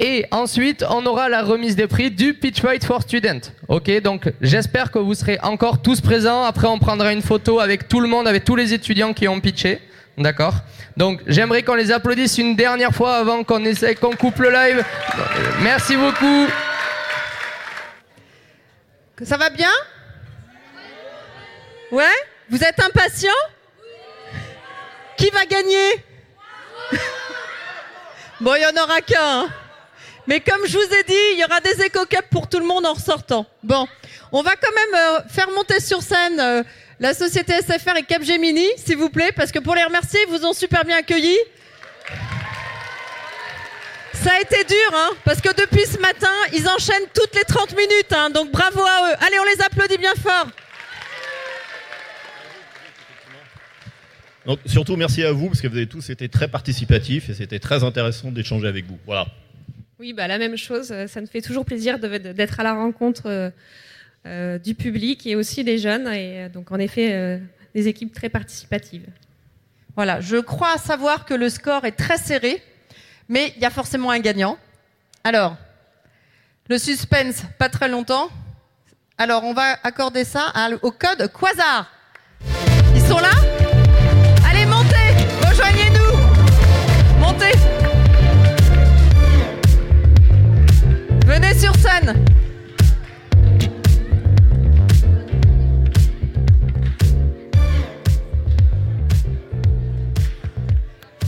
Et ensuite, on aura la remise des prix du Pitch Fight for Student. Ok, donc j'espère que vous serez encore tous présents. Après, on prendra une photo avec tout le monde, avec tous les étudiants qui ont pitché. D'accord? Donc, j'aimerais qu'on les applaudisse une dernière fois avant qu'on essaie, qu'on coupe le live. Merci beaucoup. Ça va bien? Ouais? Vous êtes impatient? Qui va gagner? Bon, il n'y en aura qu'un. hein. Mais comme je vous ai dit, il y aura des éco-cups pour tout le monde en ressortant. Bon, on va quand même euh, faire monter sur scène euh, la société SFR et Capgemini, s'il vous plaît, parce que pour les remercier, ils vous ont super bien accueillis. Ça a été dur, hein, parce que depuis ce matin, ils enchaînent toutes les 30 minutes, hein, donc bravo à eux. Allez, on les applaudit bien fort. Donc, surtout, merci à vous, parce que vous avez tous été très participatifs et c'était très intéressant d'échanger avec vous. Voilà. Oui, bah, la même chose. Euh, Ça me fait toujours plaisir d'être à la rencontre euh, euh, du public et aussi des jeunes. Et donc, en effet, euh, des équipes très participatives. Voilà, je crois savoir que le score est très serré, mais il y a forcément un gagnant. Alors, le suspense, pas très longtemps. Alors, on va accorder ça à- au code Quasar. Ils sont là? Venez sur scène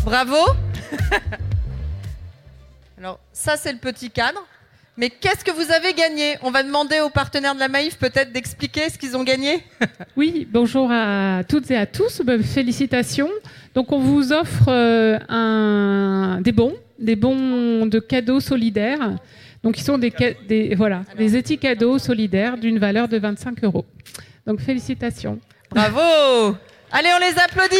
Bravo Alors, ça, c'est le petit cadre. Mais qu'est-ce que vous avez gagné? On va demander aux partenaires de la Maïf peut-être d'expliquer ce qu'ils ont gagné. Oui, bonjour à toutes et à tous. Félicitations. Donc, on vous offre euh, un, des bons, des bons de cadeaux solidaires. Donc, ils sont des, voilà, des étis cadeaux solidaires d'une valeur de 25 euros. Donc, félicitations. Bravo Allez, on les applaudit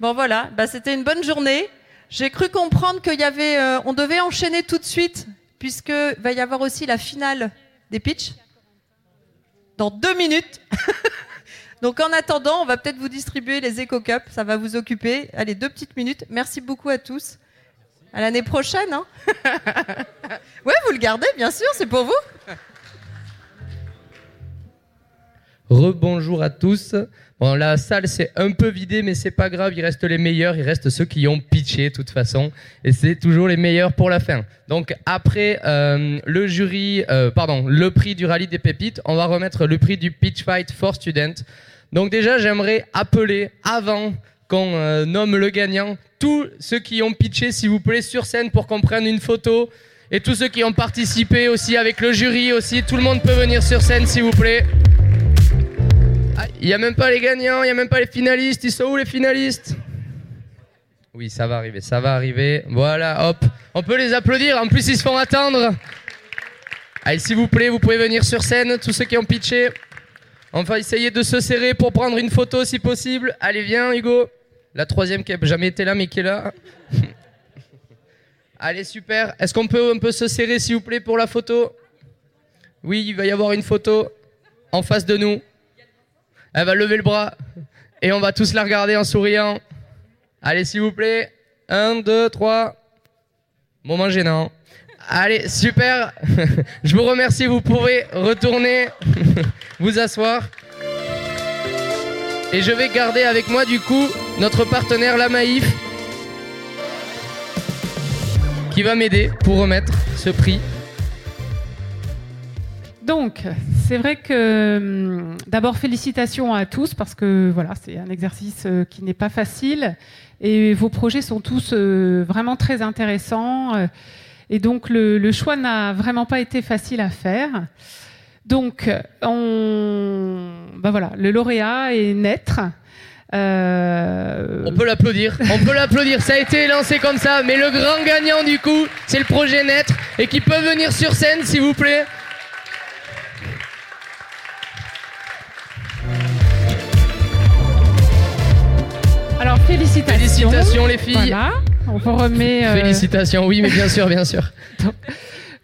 Bon voilà, bah, c'était une bonne journée. J'ai cru comprendre qu'il y avait, euh, on devait enchaîner tout de suite puisque va y avoir aussi la finale des pitchs dans deux minutes. Donc en attendant, on va peut-être vous distribuer les Eco Cup, ça va vous occuper. Allez, deux petites minutes. Merci beaucoup à tous. À l'année prochaine. Hein ouais, vous le gardez, bien sûr, c'est pour vous. Rebonjour à tous. Bon, la salle s'est un peu vidée, mais c'est pas grave, il reste les meilleurs, il reste ceux qui ont pitché de toute façon, et c'est toujours les meilleurs pour la fin. Donc après euh, le jury, euh, pardon, le prix du rallye des pépites, on va remettre le prix du Pitch Fight for Student. Donc déjà, j'aimerais appeler avant qu'on euh, nomme le gagnant tous ceux qui ont pitché, s'il vous plaît, sur scène pour qu'on prenne une photo. Et tous ceux qui ont participé aussi avec le jury aussi, tout le monde peut venir sur scène, s'il vous plaît. Ah, Il n'y a même pas les gagnants, il n'y a même pas les finalistes. Ils sont où les finalistes? Oui, ça va arriver, ça va arriver. Voilà, hop. On peut les applaudir. En plus, ils se font attendre. Allez, s'il vous plaît, vous pouvez venir sur scène, tous ceux qui ont pitché. On va essayer de se serrer pour prendre une photo si possible. Allez, viens, Hugo. La troisième qui n'a jamais été là, mais qui est là. Allez, super. Est-ce qu'on peut un peu se serrer, s'il vous plaît, pour la photo? Oui, il va y avoir une photo en face de nous. Elle va lever le bras et on va tous la regarder en souriant. Allez, s'il vous plaît. Un, deux, trois. Moment gênant. Allez, super. Je vous remercie. Vous pourrez retourner vous asseoir. Et je vais garder avec moi, du coup, notre partenaire, la Maïf, qui va m'aider pour remettre ce prix. Donc, c'est vrai que hum, d'abord félicitations à tous parce que voilà, c'est un exercice euh, qui n'est pas facile et vos projets sont tous euh, vraiment très intéressants euh, et donc le, choix n'a vraiment pas été facile à faire. Donc, on, bah voilà, le lauréat est Naître. On peut l'applaudir. On peut l'applaudir. Ça a été lancé comme ça. Mais le grand gagnant, du coup, c'est le projet Naître. Et qui peut venir sur scène, s'il vous plaît. Alors, félicitations. Félicitations, les filles. Voilà, on vous remet. euh, Félicitations, oui, mais bien sûr, bien sûr.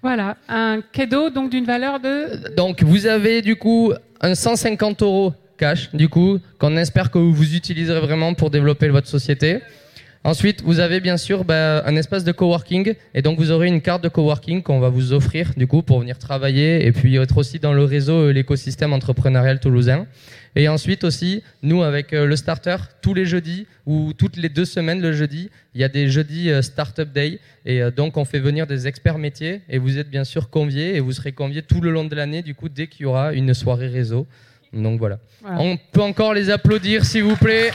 Voilà, un cadeau donc d'une valeur de. Donc, vous avez du coup un 150 euros cash, du coup, qu'on espère que vous utiliserez vraiment pour développer votre société. Ensuite, vous avez bien sûr bah, un espace de coworking et donc vous aurez une carte de coworking qu'on va vous offrir du coup pour venir travailler et puis être aussi dans le réseau, euh, l'écosystème entrepreneurial toulousain. Et ensuite aussi, nous avec euh, le starter, tous les jeudis ou toutes les deux semaines le jeudi, il y a des jeudis euh, Startup Day et donc on fait venir des experts métiers et vous êtes bien sûr conviés et vous serez conviés tout le long de l'année du coup dès qu'il y aura une soirée réseau. Donc voilà. Voilà. On peut encore les applaudir s'il vous plaît.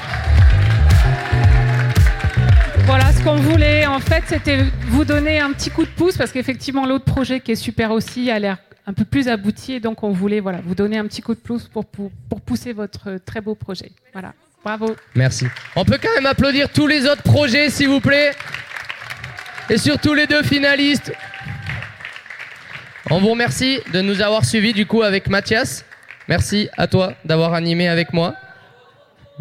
Voilà, ce qu'on voulait, en fait, c'était vous donner un petit coup de pouce parce qu'effectivement, l'autre projet qui est super aussi a l'air un peu plus abouti. Et donc, on voulait vous donner un petit coup de pouce pour, pour, pour pousser votre euh, très beau projet. Voilà, bravo. Merci. On peut quand même applaudir tous les autres projets, s'il vous plaît. Et surtout les deux finalistes. On vous remercie de nous avoir suivis du coup avec Mathias. Merci à toi d'avoir animé avec moi.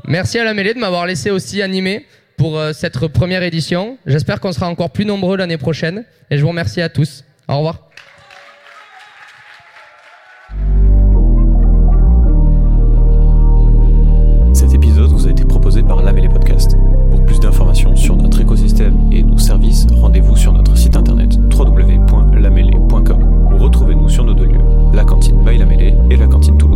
Merci à la mêlée de m'avoir laissé aussi animer pour euh, cette première édition. J'espère qu'on sera encore plus nombreux l'année prochaine. Et je vous remercie à tous. Au revoir. Cet épisode vous a été proposé par La Podcast. Pour plus d'informations sur notre écosystème et nos services, rendez-vous sur notre site internet www.lamêlée.com ou retrouvez-nous sur nos deux lieux, la cantine by La et la cantine Toulouse.